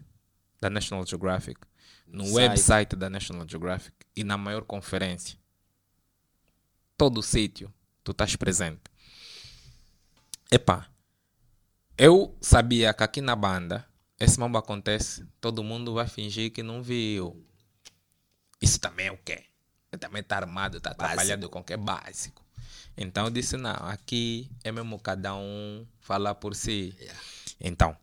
da National Geographic, no Site. website da National Geographic e na maior conferência. Todo sítio, tu estás presente. Epá, eu sabia que aqui na banda esse mambo acontece, todo mundo vai fingir que não viu. Isso também é o quê? Também tá armado, tá atrapalhando com o que é básico. Então eu disse, não, aqui é mesmo cada um falar por si. Yeah. Então,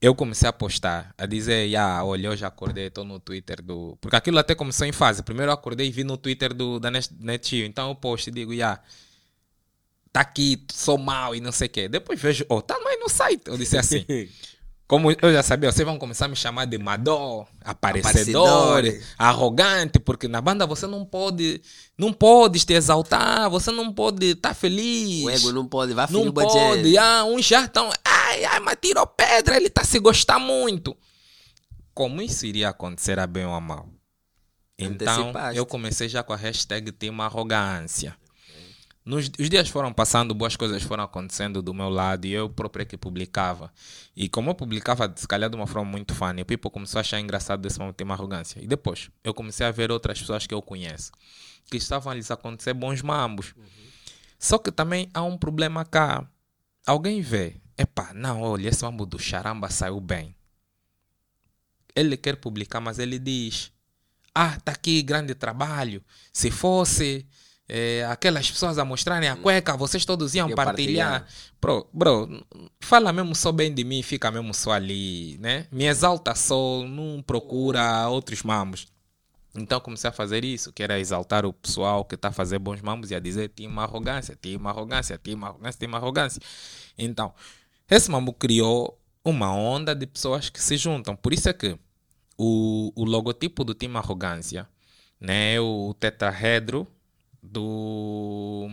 eu comecei a postar, a dizer, yeah, olha, eu já acordei, estou no Twitter do... Porque aquilo até começou em fase. Primeiro eu acordei e vi no Twitter do, da Net- Netio. Então eu posto e digo, yeah, tá aqui, sou mal e não sei o quê. Depois vejo, oh, tá mais no site. Eu disse assim, como eu já sabia, vocês vão começar a me chamar de mador, aparecedor, arrogante, porque na banda você não pode, não pode te exaltar, você não pode estar feliz. O ego não pode, vai Não pode. Ah, uns já estão. Ai, ai, mas tirou pedra, ele tá se gostar muito. Como isso iria acontecer a bem ou a mal? Então, eu comecei já com a hashtag Team Arrogância. Nos, os dias foram passando, boas coisas foram acontecendo do meu lado e eu próprio é que publicava. E como eu publicava, se calhar de uma forma muito funny, o people começou a achar engraçado desse momento Team Arrogância. E depois, eu comecei a ver outras pessoas que eu conheço que estavam a lhes acontecer bons mambos. Só que também há um problema cá. Alguém vê, epá, não, olha, esse mambo do charamba saiu bem. Ele quer publicar, mas ele diz: Ah, tá aqui grande trabalho. Se fosse eh, aquelas pessoas a mostrarem a cueca, vocês todos iam Ia partilhar. Bro, bro, fala mesmo só bem de mim, fica mesmo só ali, né? Me exalta só, não procura outros mamos. Então comecei a fazer isso, que era exaltar o pessoal que está a fazer bons mambos e a dizer tinha uma arrogância, tinha uma arrogância, tinha uma arrogância, tinha uma arrogância. Então, esse mambo criou uma onda de pessoas que se juntam. Por isso é que o, o logotipo do time Arrogância né, é o tetrahedro do.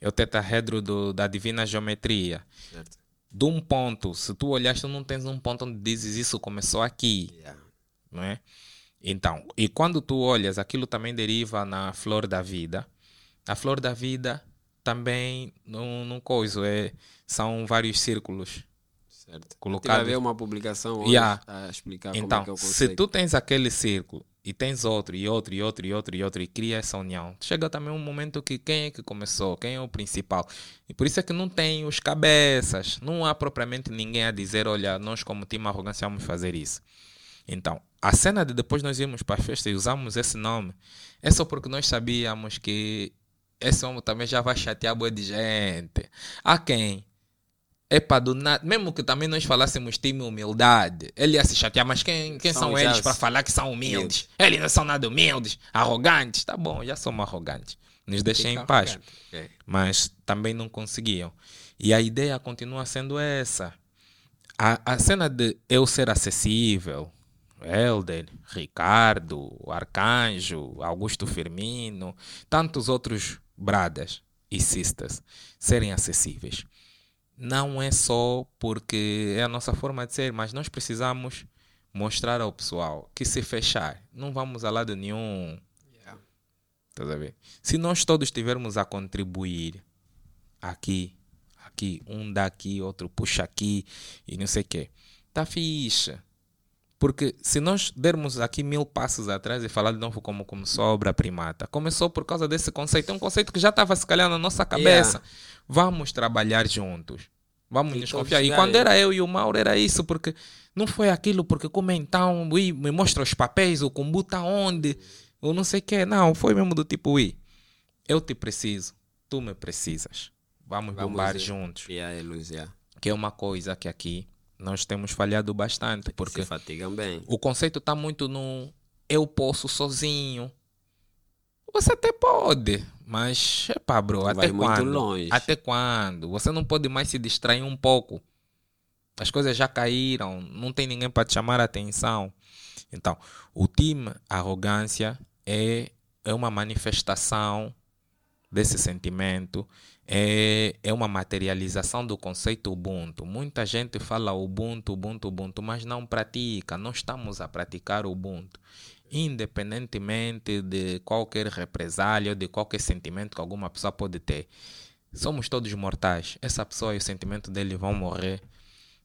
É o tetrahedro do, da divina geometria. Certo. De um ponto, se tu olhaste, tu não tens um ponto onde dizes isso começou aqui Yeah. não é? Então, e quando tu olhas, aquilo também deriva na flor da vida. A flor da vida também, num, num coisa, é, são vários círculos. Certo. Colocado- Tive a ver uma publicação hoje Yeah. a explicar como é Então, que é o se conceito. tu tens aquele círculo e tens outro, e outro, e outro, e outro, e outro, e cria essa união, chega também um momento que quem é que começou, quem é o principal. E por isso é que não tem os cabeças, não há propriamente ninguém a dizer, olha, nós como time arrogância vamos fazer isso. Então, a cena de depois nós irmos para a festa e usamos esse nome, é só porque nós sabíamos que esse homem também já vai chatear boa de gente. A quem? Epa, do nada, mesmo que também nós falássemos time humildade, ele ia se chatear, mas quem, quem são, São eles para falar que são humildes? Eles não são nada humildes, arrogantes. Tá bom, já somos arrogantes. Nos deixem em paz. arrogante. Ok. Mas também não conseguiam. E a ideia continua sendo essa. A, a cena de eu ser acessível, Helder, Ricardo, Arcanjo, Augusto Firmino, tantos outros bradas e cistas serem acessíveis. Não é só porque é a nossa forma de ser, mas nós precisamos mostrar ao pessoal que se fechar, não vamos a lado nenhum. Yeah. Estás a ver? Se nós todos estivermos a contribuir aqui, aqui, um daqui, outro puxa aqui e não sei o quê, tá fixe. Porque se nós dermos aqui mil passos atrás e falar de novo como começou a obra primata, começou por causa desse conceito. É um conceito que já estava se calhar na nossa cabeça. Vamos trabalhar juntos. Vamos E nos confiar. E quando era eu e o Mauro, era isso, porque não foi aquilo, porque como então, ui, me mostra os papéis, o combo tá onde, ou não sei o que. Não, foi mesmo do tipo, ui, eu te preciso, tu me precisas. Vamos, Vamos bombar ir. juntos. Yeah, Luz, yeah. Que é uma coisa que aqui nós temos falhado bastante, porque Se fatigam bem. o conceito está muito no eu posso sozinho. Você até pode, mas epá, bro, até vai muito quando? longe. Até quando? Você não pode mais se distrair um pouco. As coisas já caíram, não tem ninguém para te chamar a atenção. Então, o time arrogância é, é uma manifestação desse sentimento, é, é uma materialização do conceito Ubuntu. Muita gente fala Ubuntu, Ubuntu, Ubuntu, mas não pratica. Não estamos a praticar o Ubuntu. Independentemente de qualquer represália ou de qualquer sentimento que alguma pessoa pode ter. Somos todos mortais. Essa pessoa e o sentimento dele vão morrer.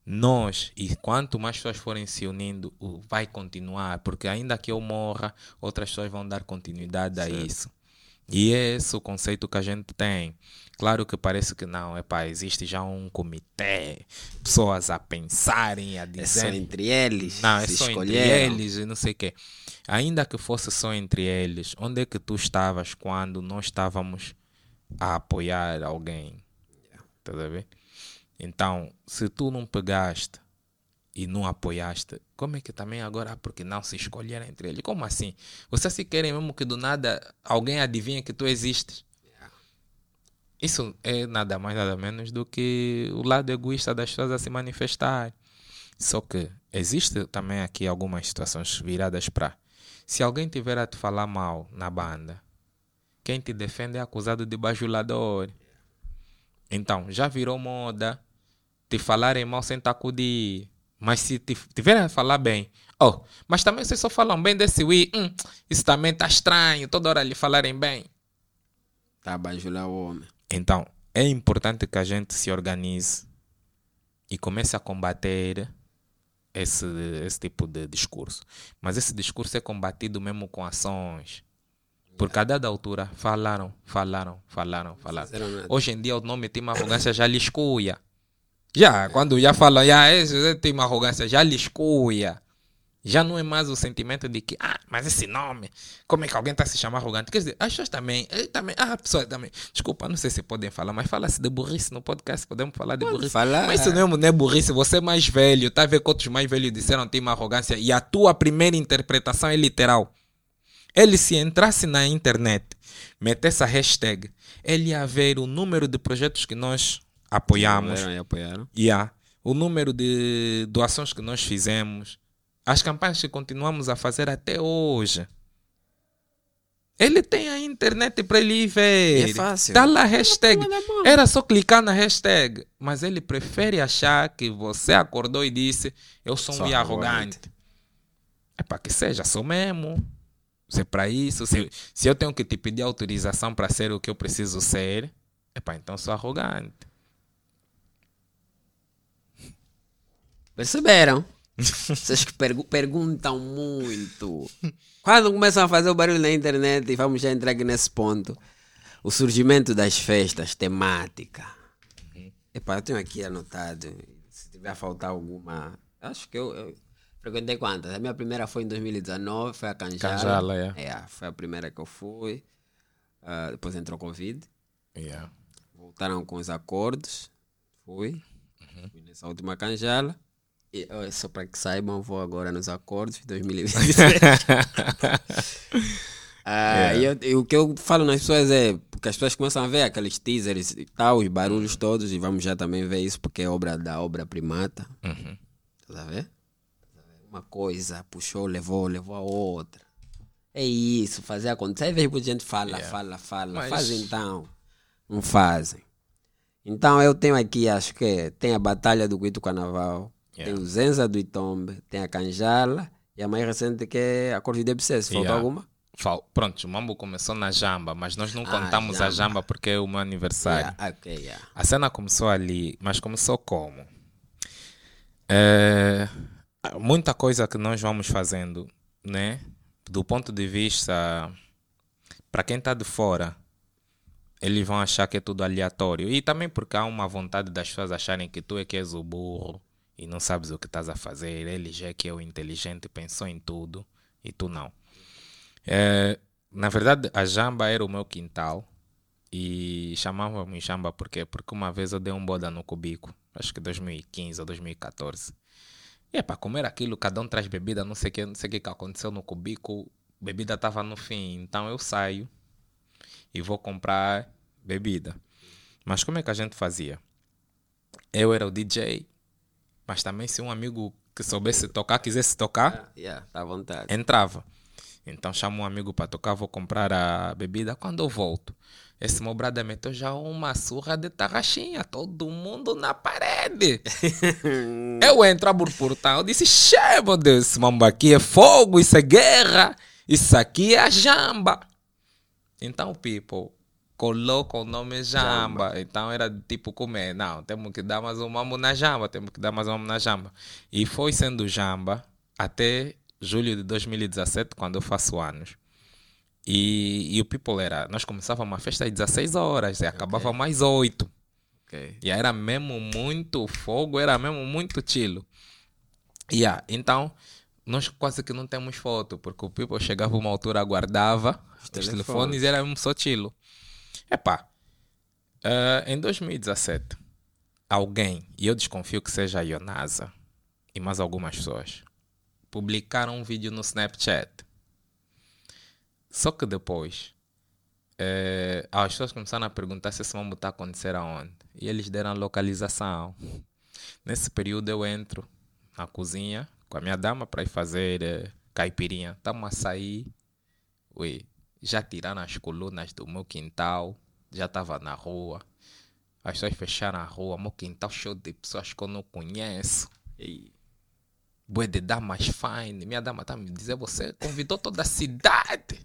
Nós, e quanto mais pessoas forem se unindo, vai continuar. Porque ainda que eu morra, outras pessoas vão dar continuidade a Certo. isso. E é esse o conceito que a gente tem. Claro que parece que não, epá, existe já um comitê, pessoas a pensarem, a dizer. É só entre eles. Não, é só entre eles e não sei o quê. Ainda que fosse só entre eles, onde é que tu estavas quando nós estávamos a apoiar alguém? Estás a ver? Então, se tu não pegaste e não apoiaste, como é que também agora, porque não se escolheram entre eles? Como assim? Vocês se querem mesmo que do nada alguém adivinhe que tu existes? Isso é nada mais, nada menos do que o lado egoísta das pessoas a se manifestar. Só que existe também aqui algumas situações viradas para. Se alguém tiver a te falar mal na banda, quem te defende é acusado de bajulador. Então, já virou moda te falarem mal sem te acudir. Mas se tiverem a falar bem, oh, mas também vocês só falam bem desse Wii, hum, isso também tá estranho, toda hora lhe falarem bem. Tá bajular o homem. Então, é importante que a gente se organize e comece a combater esse, esse tipo de discurso. Mas esse discurso é combatido mesmo com ações. Porque a dada altura falaram, falaram, falaram, falaram. Hoje em dia o nome tem uma arrogância já lhe escuia. Já, quando já falam, já esse tem uma arrogância, já lhe escuia. Já não é mais o sentimento de que, ah, mas esse nome, como é que alguém está se chamando arrogante? Quer dizer, as pessoas também, eh, também, ah, a pessoa também, desculpa, não sei se podem falar, mas fala-se de burrice no podcast, podemos falar de burrice. falar. Mas isso não é, não é burrice, você é mais velho, tá a ver que outros mais velhos disseram tem uma arrogância e a tua primeira interpretação é literal. Ele se entrasse na internet, metesse a hashtag, ele ia ver o número de projetos que nós apoiamos, E apoiaram. Yeah. O número de doações que nós fizemos, as campanhas que continuamos a fazer até hoje. Ele tem a internet para ele ir ver. É fácil. Dá lá a hashtag. mão. Era só clicar na hashtag. Mas ele prefere achar que você acordou e disse: Eu sou um arrogante. É para que seja, sou mesmo. Se é para isso, se, se eu tenho que te pedir autorização para ser o que eu preciso ser, é para então sou arrogante. Perceberam? Vocês que pergu- perguntam muito. Quando começam a fazer o barulho na internet, e vamos já entrar aqui nesse ponto, o surgimento das festas temáticas. Epá, eu tenho aqui anotado. Se tiver a faltar alguma. Acho que eu, eu frequentei quantas? A minha primeira foi em 2019, foi a Canjala. Canjala, é. É, foi a primeira que eu fui. Ah, depois entrou Covid. Yeah. Voltaram com os acordos. Fui. Fui nessa última canjala. Só para que saibam, vou agora nos acordos de 2023. Ah, e, eu- e o que eu falo nas pessoas é porque as pessoas começam a ver aqueles teasers e tal, os barulhos todos, e vamos já também ver isso porque é obra da obra primata. Uhum. Tá a ver? Uma coisa puxou, levou, levou a outra. É isso, fazer acontecer. Às vezes gente fala, Yeah. fala, fala. Mas- Faz então. Não fazem. Então eu tenho aqui, acho que tem a Batalha do Guito Carnaval, Yeah. tem o Zenza do Itombe, tem a Canjala e a mais recente que é a Cor de Debsés. Faltou Yeah. alguma? Fal- Pronto, o mambo começou na jamba, mas nós não Ah, contamos a jamba. jamba porque é o meu aniversário. Yeah, ok, yeah. A cena começou ali, mas começou como? É, muita coisa que nós vamos fazendo, né? Do ponto de vista, para quem está de fora, eles vão achar que é tudo aleatório. E também porque há uma vontade das pessoas acharem que tu é que és o burro e não sabes o que estás a fazer. Ele já é que é o inteligente, pensou em tudo e tu não. É, na verdade, a jamba era o meu quintal e chamava-me jamba por quê? Porque uma vez eu dei um boda no cubico, acho que 2015 ou 2014. E é para comer aquilo, cada um traz bebida, não sei o que, não sei o que que aconteceu no cubico, bebida estava no fim, então eu saio e vou comprar bebida. Mas como é que a gente fazia? Eu era o DJ, mas também se um amigo que soubesse tocar, quisesse tocar, Yeah, tá à vontade. entrava. Então chamo um amigo para tocar, vou comprar a bebida. Quando eu volto, esse meu brother meteu já uma surra de tarraxinha, todo mundo na parede. eu entro, abro o portão, disse: Che, meu Deus, esse mambo aqui é fogo, isso é guerra, isso aqui é a jamba. Então, people, coloca o nome jamba. Então era tipo comer. Não, temos que dar mais um mambo na jamba, temos que dar mais um mambo na jamba. E foi sendo jamba até julho de 2017, quando eu faço anos. E, e o people era, nós começávamos a festa às 16 horas e acabava mais 8. Ok. E era mesmo muito fogo, era mesmo muito chilo. Yeah, então, nós quase que não temos foto, porque o people chegava uma altura, aguardava os, telefones. telefones e era mesmo só chilo. Epá, eh, em 2017, alguém, e eu desconfio que seja a Ionasa e mais algumas pessoas, publicaram um vídeo no Snapchat. Só que depois, eh, as pessoas começaram a perguntar se esse mambo está a acontecer aonde. E eles deram a localização. Nesse período eu entro na cozinha com a minha dama para ir fazer eh, caipirinha. Estamos a sair. Ui, já tiraram as colunas do meu quintal. Já estava na rua. As pessoas fecharam a rua. Meu quintal cheio de pessoas que eu não conheço. E, Bué de damas fine. Minha dama tá me dizendo, você convidou toda a cidade.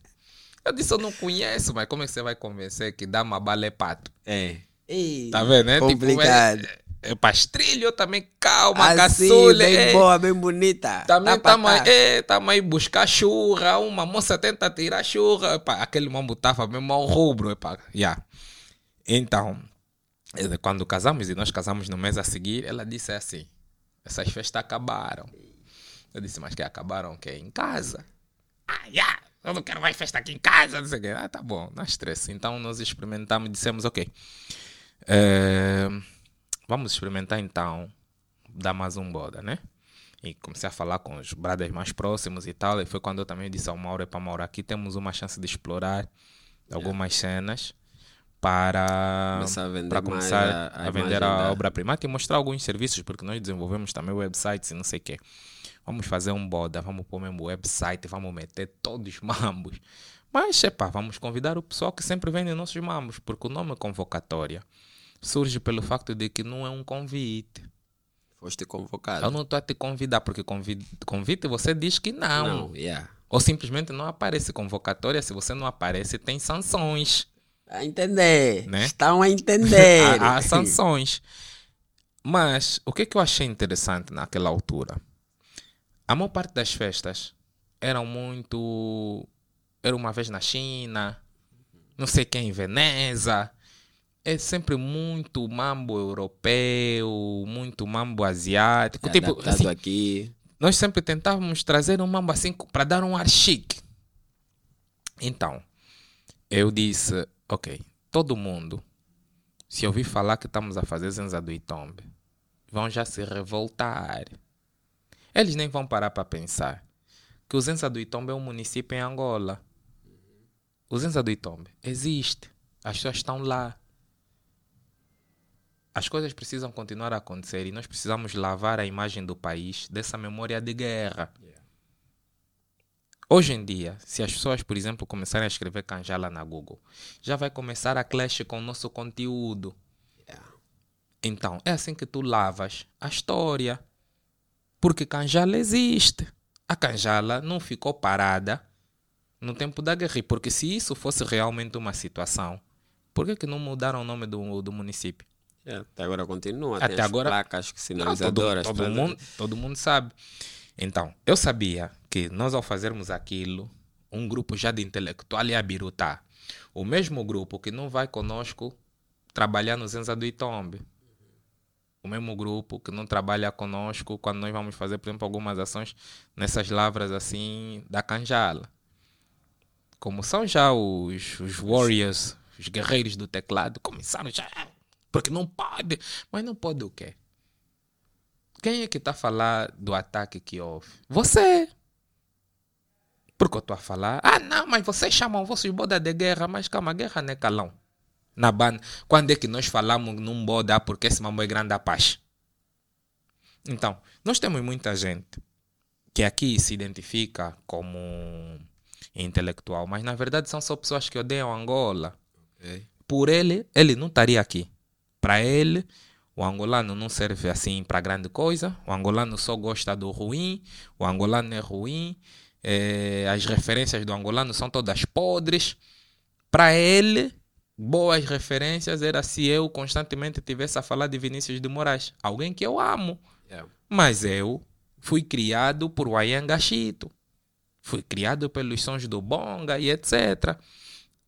Eu disse, eu não conheço, mas como é que você vai convencer que dama bala é pato? é. E, Tá vendo, né? Complicado. Tipo, é, é pastrilho também, calma, assim, caçula. bem é. boa, bem bonita. Também Tá estamos cá. aí, é, tamo aí buscar churra. Uma moça tenta tirar churra. Epá, aquele mambo tava mesmo ao rubro. Epá. Yeah. Então, eh, quando casamos e nós casamos no mês a seguir, ela disse assim: essas festas acabaram. Eu disse, mas que acabaram o quê? Em casa. Ah, yeah, eu não quero mais festa aqui em casa. Não sei o quê. Ah, tá bom, não estresse. Então nós experimentamos e dissemos, ok. eh, vamos experimentar então dar mais um boda, né? E comecei a falar com os brothers mais próximos e tal. E foi quando eu também disse ao Mauro: para Mauro, aqui temos uma chance de explorar algumas cenas para Começar a vender começar a- a, a vender a obra-prima e mostrar alguns serviços, porque nós desenvolvemos também websites e não sei o quê. Vamos fazer um boda, vamos pôr mesmo website, vamos meter todos os mambos. Mas, epá, vamos convidar o pessoal que sempre vende nossos mambos, porque o nome convocatória surge pelo facto de que não é um convite. Foste convocado. Eu não estou a te convidar, porque convite, convite você diz que não. Não, yeah. Ou simplesmente não aparece convocatória. Se você não aparece, tem sanções. A entender. Né? Estão a entender. há, há sanções. Mas o que, que eu achei interessante naquela altura? A maior parte das festas eram muito. Era uma vez na China, não sei quem em Veneza. É sempre muito mambo europeu, muito mambo asiático. tipo, Adaptado assim, aqui. nós sempre tentávamos trazer um mambo assim para dar um ar chique. Então, eu disse, ok, todo mundo, se ouvir falar que estamos a fazer Zenza do Itombe, vão já se revoltar. Eles nem vão parar para pensar que o Zenza do Itombe é um município em Angola. O Zenza do Itombe existe. As pessoas estão lá. As coisas precisam continuar a acontecer e nós precisamos lavar a imagem do país dessa memória de guerra. Hoje em dia, se as pessoas, por exemplo, começarem a escrever Kanjala na Google, já vai começar a clash com o nosso conteúdo. Yeah. Então, é assim que tu lavas a história. Porque Kanjala existe. A Kanjala não ficou parada no tempo da guerra. Porque se isso fosse realmente uma situação, por que, que não mudaram o nome do, do município? Yeah, Até agora continua. Até agora- placas Não, todo, sinalizadoras. todo todas. mundo, todo mundo sabe. Então, eu sabia que nós ao fazermos aquilo, um grupo já de intelectual ia birutar. O mesmo grupo que não vai conosco trabalhar no Zenza do Itombe. O mesmo grupo que não trabalha conosco quando nós vamos fazer, por exemplo, algumas ações nessas lavras assim da Canjala. Como são já os, os warriors, os guerreiros do teclado, começaram já. Porque não pode. Mas não pode o quê? Quem é que está a falar do ataque que houve? Você. Porque eu estou a falar. Ah, não, mas vocês chamam vossos boda de guerra. Mas calma, guerra não é calão. Na banda. Quando é que nós falamos num boda "Ah, porque esse mambo é grande a paz? Então, nós temos muita gente que aqui se identifica como intelectual, mas na verdade são só pessoas que odeiam Angola Ok. por ele, ele não estaria aqui. Para ele, o angolano não serve assim para grande coisa. O angolano só gosta do ruim. O angolano é ruim. eh, as referências do angolano são todas podres. Para ele, boas referências era se eu constantemente tivesse a falar de Vinícius de Moraes, alguém que eu amo. Yeah. Mas eu fui criado por Wayanga Chito. foi criado pelos sons do bonga e etc.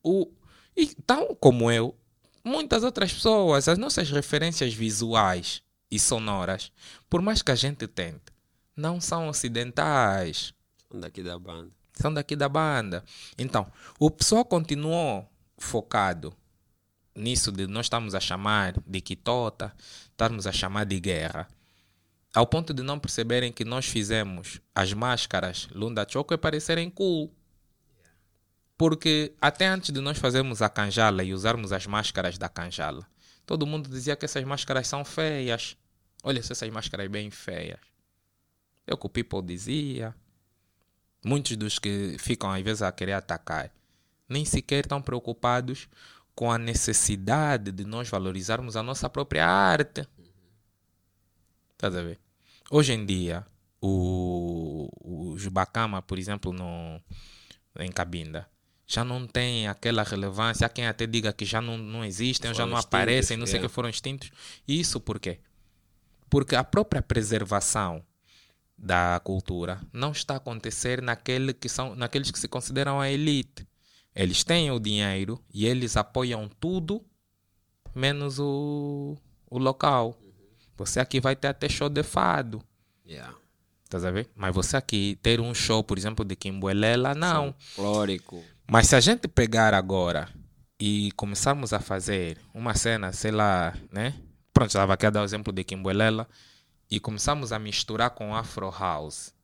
O, e tal como eu, muitas outras pessoas, as nossas referências visuais e sonoras, por mais que a gente tente, não são ocidentais. São daqui da banda. São daqui da banda. Então, o pessoal continuou focado nisso de nós estamos a chamar de quitota, estamos a chamar de guerra. Ao ponto de não perceberem que nós fizemos as máscaras Lunda Choco e parecerem cool. Porque até antes de nós fazermos a canjala e usarmos as máscaras da canjala, todo mundo dizia que essas máscaras são feias. Olha essas máscaras bem feias. É o que o people dizia. Muitos dos que ficam às vezes a querer atacar nem sequer estão preocupados com a necessidade de nós valorizarmos a nossa própria arte. Estás a ver? Hoje em dia, o, o Jubacama, por exemplo, no, em Cabinda, já não tem aquela relevância. Há quem até diga que já não, não existem, já não aparecem, não sei o é. que foram extintos. Isso por quê? Porque a própria preservação da cultura não está a acontecer naquele que são, naqueles que se consideram a elite. Eles têm o dinheiro e eles apoiam tudo menos o, o local. Você aqui vai ter até show de fado. Yeah. Estás a ver? Mas você aqui ter um show, por exemplo, de Kimbuelela, não. Folclórico. Mas se a gente pegar agora e começarmos a fazer uma cena, sei lá, né? Pronto, estava aqui a dar o exemplo de Kimbuelela e começamos a misturar com Afro House,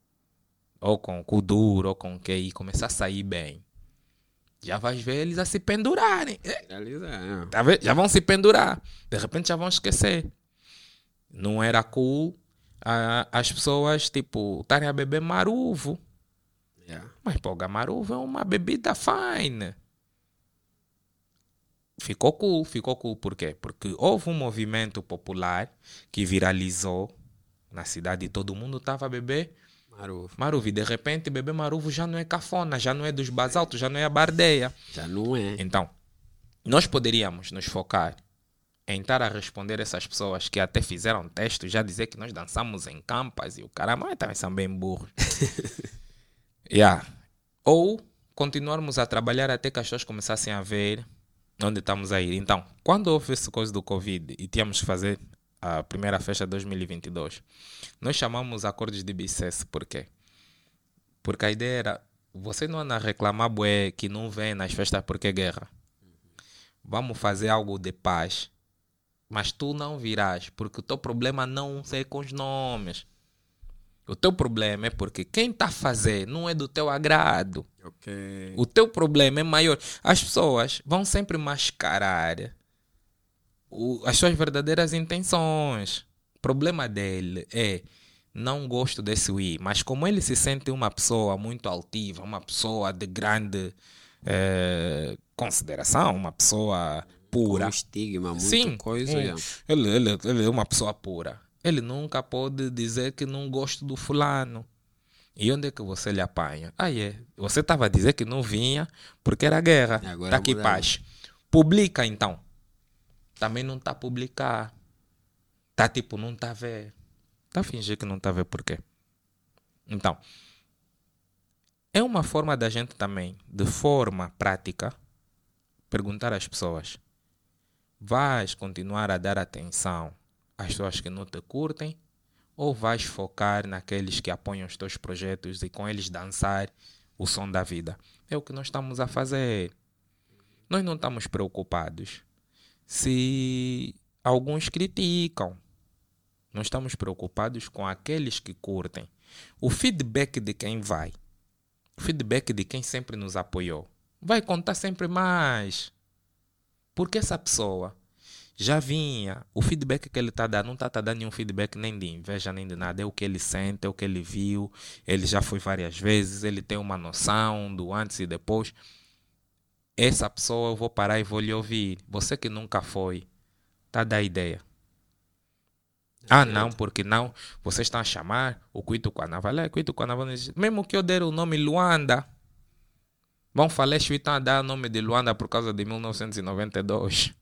ou com Kuduro, ou com o que, e começar a sair bem, já vais ver eles a se pendurarem. Realizar. Tá? Já vão se pendurar. De repente já vão esquecer. Não era cool as pessoas, tipo, estarem a beber maruvo. Yeah. Mas, pô, maruvo é uma bebida fine. Ficou cool, ficou cool. Por quê? Porque houve um movimento popular que viralizou na cidade e todo mundo estava a beber Maruvo. Maruvo. E de repente beber maruvo já não é cafona, já não é dos basaltos, já não é a bardeia. Já não é. Então, nós poderíamos nos focar em estar a responder essas pessoas que até fizeram texto, já dizer que nós dançamos em campas e o caramba, mas também são bem burros. yeah. Ou continuarmos a trabalhar até que as pessoas começassem a ver onde estamos a ir. Então, quando houve essa coisa do Covid e tínhamos que fazer a primeira festa de 2022. Nós chamamos acordos de BICES, por quê? Porque a ideia era, você não anda a reclamar bué, que não vem nas festas porque é guerra. Vamos fazer algo de paz, mas tu não virás, porque o teu problema não é com os nomes. O teu problema é porque quem está a fazer não é do teu agrado. Okay. O teu problema é maior. As pessoas vão sempre mascarar o, as suas verdadeiras intenções. O problema dele é não gosto desse Wii, mas como ele se sente uma pessoa muito altiva, uma pessoa de grande é, consideração, uma pessoa pura. Um estigma, muita Sim, coisa. É. Ele, ele, ele é uma pessoa pura. Ele nunca pode dizer que não gosta do fulano. E onde é que você lhe apanha? Ah, é. Você estava a dizer que não vinha porque era guerra. Está aqui paz. Publica então também não está a publicar. Está tipo, não está a ver. Está a fingir que não está a ver por quê? Então, é uma forma da gente também, de forma prática, perguntar às pessoas: vais continuar a dar atenção às pessoas que não te curtem? Ou vais focar naqueles que apoiam os teus projetos e com eles dançar o som da vida? É o que nós estamos a fazer. Nós não estamos preocupados se alguns criticam. Não estamos preocupados com aqueles que curtem. O feedback de quem vai, o feedback de quem sempre nos apoiou, vai contar sempre mais. Porque essa pessoa já vinha, o feedback que ele está dando, não está tá dando nenhum feedback nem de inveja, nem de nada. É o que ele sente, é o que ele viu. Ele já foi várias vezes, ele tem uma noção do antes e depois essa pessoa eu vou parar e vou lhe ouvir. Você que nunca foi, tá da ideia. Ah, não, porque não. Vocês estão a chamar o Cuito Carnaval. É, Cuito Carnaval. Mesmo que eu der o nome Luanda. Vão falar que estão a dar o nome de Luanda por causa de 1992.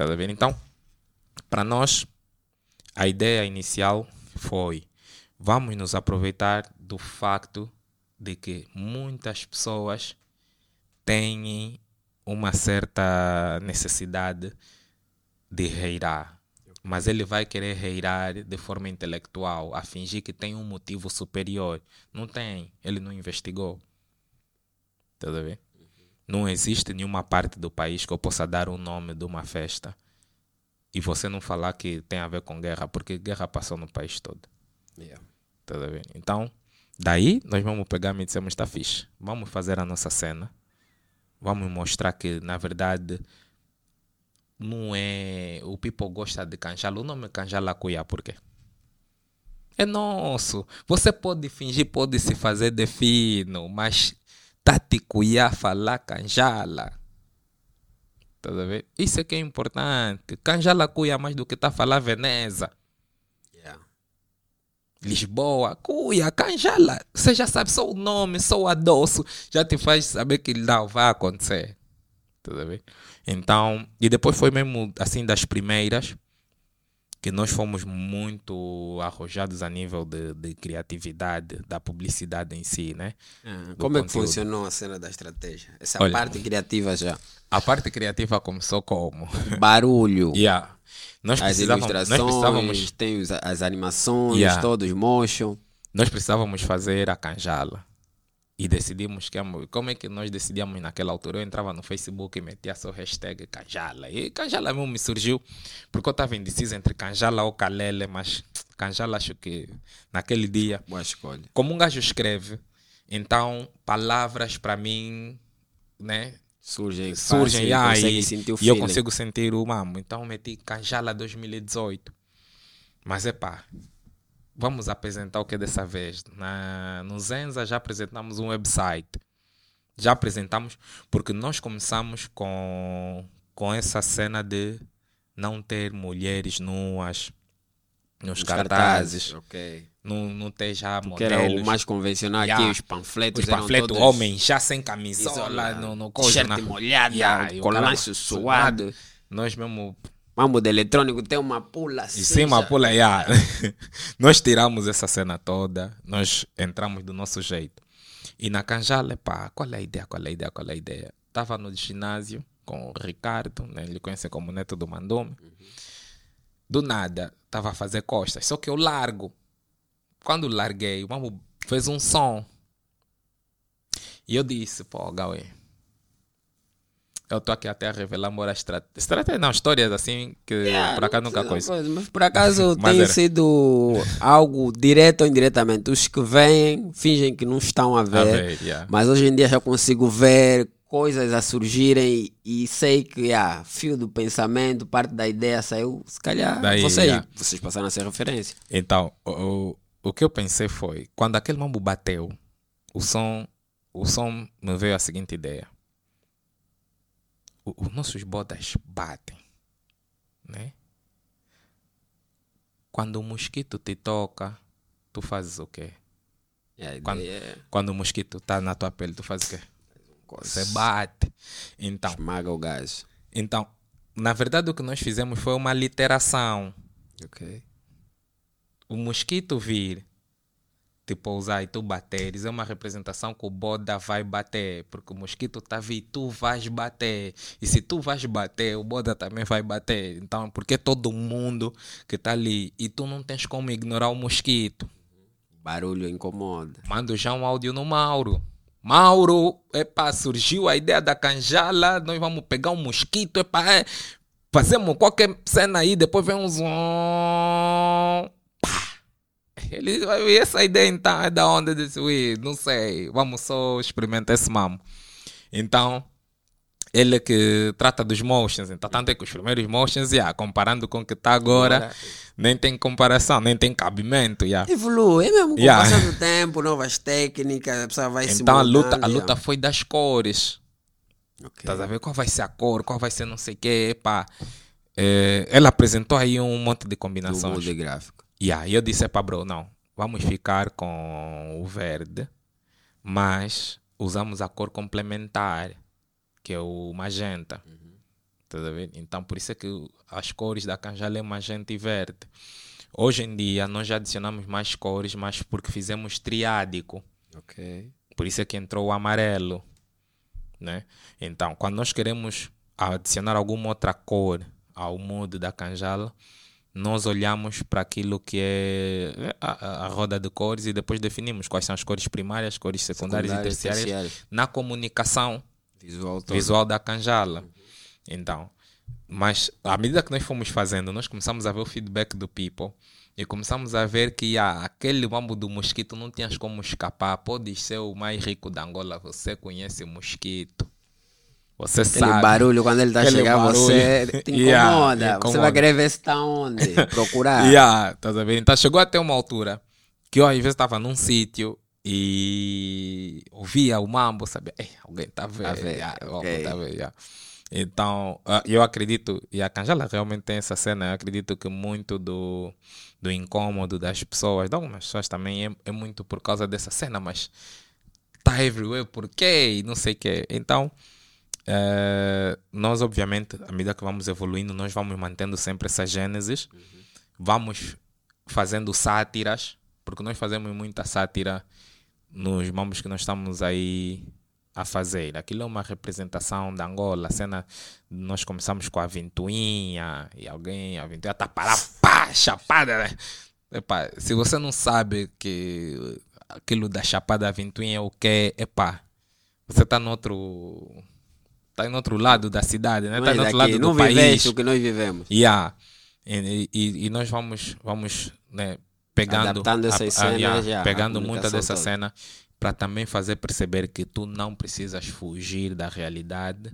Tá vendo? Então, para nós, a ideia inicial foi: vamos nos aproveitar do facto de que muitas pessoas têm uma certa necessidade de reirar. Mas ele vai querer reirar de forma intelectual, a fingir que tem um motivo superior. Não tem, ele não investigou. Tá a ver? Não existe nenhuma parte do país que eu possa dar o nome de uma festa e você não falar que tem a ver com guerra, porque guerra passou no país todo. Yeah. Tá? Então, daí nós vamos pegar e dissemos: está fixe, vamos fazer a nossa cena, vamos mostrar que na verdade não é. O people gosta de Canjala, o nome é Canjala Cuiá, por quê? É nosso. Você pode fingir, pode se fazer de fino, mas Tati Cuiá falar Canjala. Tá a ver? Isso é que é importante. Canjala cuia mais do que está a falar Veneza. Yeah. Lisboa, cuia, Canjala. Você já sabe só o nome, só o adoço. Já te faz saber que não vai acontecer. Tá a ver? Então, e depois foi mesmo assim das primeiras que nós fomos muito arrojados a nível de, de criatividade, da publicidade em si, né? Ah, como é que funcionou a cena da estratégia? Essa Olha. parte criativa já. A parte criativa começou como? Barulho. yeah. Nós As precisávamos, nós ilustrações, precisávamos tem as animações, Yeah. todos motion. nós precisávamos fazer a canjala. E decidimos que como é que nós decidíamos naquela altura? Eu entrava no Facebook e metia só hashtag canjala. E canjala mesmo me surgiu porque eu estava indeciso entre canjala ou calele, mas canjala acho que naquele dia, Boa escolha. como um gajo escreve, então palavras para mim, né, Surgem, surgem fácil, ah, e, sentir o e eu consigo sentir o mamo. Então meti Canjala 2018. Mas é pá, vamos apresentar o que dessa vez? Na, no Zenza já apresentamos um website. Já apresentamos, porque nós começamos com, com essa cena de não ter mulheres nuas nos Os cartazes, Ok. não, não ter já Que era o modelos. mais convencional Yeah. aqui, os panfletos. Os panfletos, todos homens já sem camisola, Isola, no, no coisa, t-shirt na- molhada, Yeah, colanço suado. Nós mesmo Mambo de eletrônico tem uma pula assim. em cima já. pula yeah. nós tiramos essa cena toda nós entramos do nosso jeito e na Canjala pá, qual é a ideia qual é a ideia qual é a ideia estava no ginásio com o Ricardo né? ele conhece como neto do Mandome do nada estava a fazer costas só que eu largo quando larguei o mambo fez um som e eu disse pô Gauê eu estou aqui até a revelar mora estratégia. Estratégia não, histórias assim que Yeah, por acaso nunca coisa. coisa, Mas por acaso Mas tem era. sido algo direto ou indiretamente. Os que vêm fingem que não estão a ver. A ver, yeah. Mas hoje em dia já consigo ver coisas a surgirem e, e sei que ah, fio do pensamento, parte da ideia saiu. Se calhar Daí, vocês, yeah. vocês passaram a ser referência. Então, o, o, o que eu pensei foi, quando aquele mambo bateu, o som, o som me veio a seguinte ideia. Os nossos bodas batem, né? Quando o mosquito te toca, tu fazes o quê? Quando- é Quando o mosquito está na tua pele, tu fazes o quê? Você bate. Então, Esmaga o gás. então, na verdade o que nós fizemos foi uma literação. O mosquito vir te pousar e tu bateres é uma representação que o boda vai bater, porque o mosquito tá vir, tu vais bater. E se tu vais bater, o boda também vai bater. Então, porque todo mundo que tá ali e tu não tens como ignorar o mosquito. Barulho incomoda. Mando já um áudio no Mauro. Mauro, epa, surgiu a ideia da canjala, nós vamos pegar um mosquito, epa, é, fazemos qualquer cena aí, depois vem um som. Pá. Ele ver essa ideia então, é da onda desse, ui, não sei, vamos só experimentar esse mamo. Então, ele é que trata dos motions, então tanto é que os primeiros motions, yeah, comparando com o que está agora, Agora. nem tem comparação, nem tem cabimento, yeah. Evolui, é mesmo com Yeah. o passar do tempo, novas técnicas, a pessoa vai se Então a luta, moldando, a yeah. luta foi das cores. Ok. Estás a ver qual vai ser a cor, qual vai ser não sei o que. Epá. É, ela apresentou aí um monte de Do combinações. molde gráfico. E aí eu disse, epá, bro, não, vamos ficar com o verde, mas usamos a cor complementar, que é o magenta. A ver? Então por isso é que as cores da canjala é magenta e verde. Hoje em dia nós já adicionamos mais cores, mas porque fizemos triádico. Ok. Por isso é que entrou o amarelo. Né? Então, quando nós queremos adicionar alguma outra cor ao mood da canjala, nós olhamos para aquilo que é a, a, roda de cores e depois definimos quais são as cores primárias, cores secundárias, secundárias e terciárias, terciárias, na comunicação visual, visual da canjala. Uhum. Então, mas à medida que nós fomos fazendo, nós começamos a ver o feedback do people e começamos a ver que ah, aquele mambo do mosquito não tinhas como escapar. Pode ser o mais rico da Angola, você conhece o mosquito. Você Aquele sabe. barulho, quando ele está chegando, você te incomoda. Yeah, incomoda. Você vai querer ver se está onde, procurar. yeah, tá Então chegou até uma altura que eu às vezes estava num sítio e ouvia o mambo, sabia? alguém está vendo. Tá vendo, yeah, okay. tá vendo yeah. Então, ah, eu acredito, e a Canjala realmente tem essa cena, eu acredito que muito do, do incômodo das pessoas, de algumas pessoas também, é, é muito por causa dessa cena, mas tá everywhere, por quê? E não sei o quê. Então, é, nós, obviamente, à medida que vamos evoluindo, nós vamos mantendo sempre essa gênesis, uhum. vamos fazendo sátiras, porque nós fazemos muita sátira nos mambos que nós estamos aí a fazer. Aquilo é uma representação da Angola. A cena, nós começamos com a ventoinha e alguém, a ventoinha está para pá, chapada. Né? Epa, se você não sabe que aquilo da chapada da ventoinha é o que é, pá, você está no outro está em outro lado da cidade, né? Está no outro lado do país. o que nós vivemos. Yeah. E, e, e nós vamos, vamos né, pegando, Adaptando essas a, a, cenas, yeah, já, pegando muita dessa toda. cena para também fazer perceber que tu não precisas fugir da realidade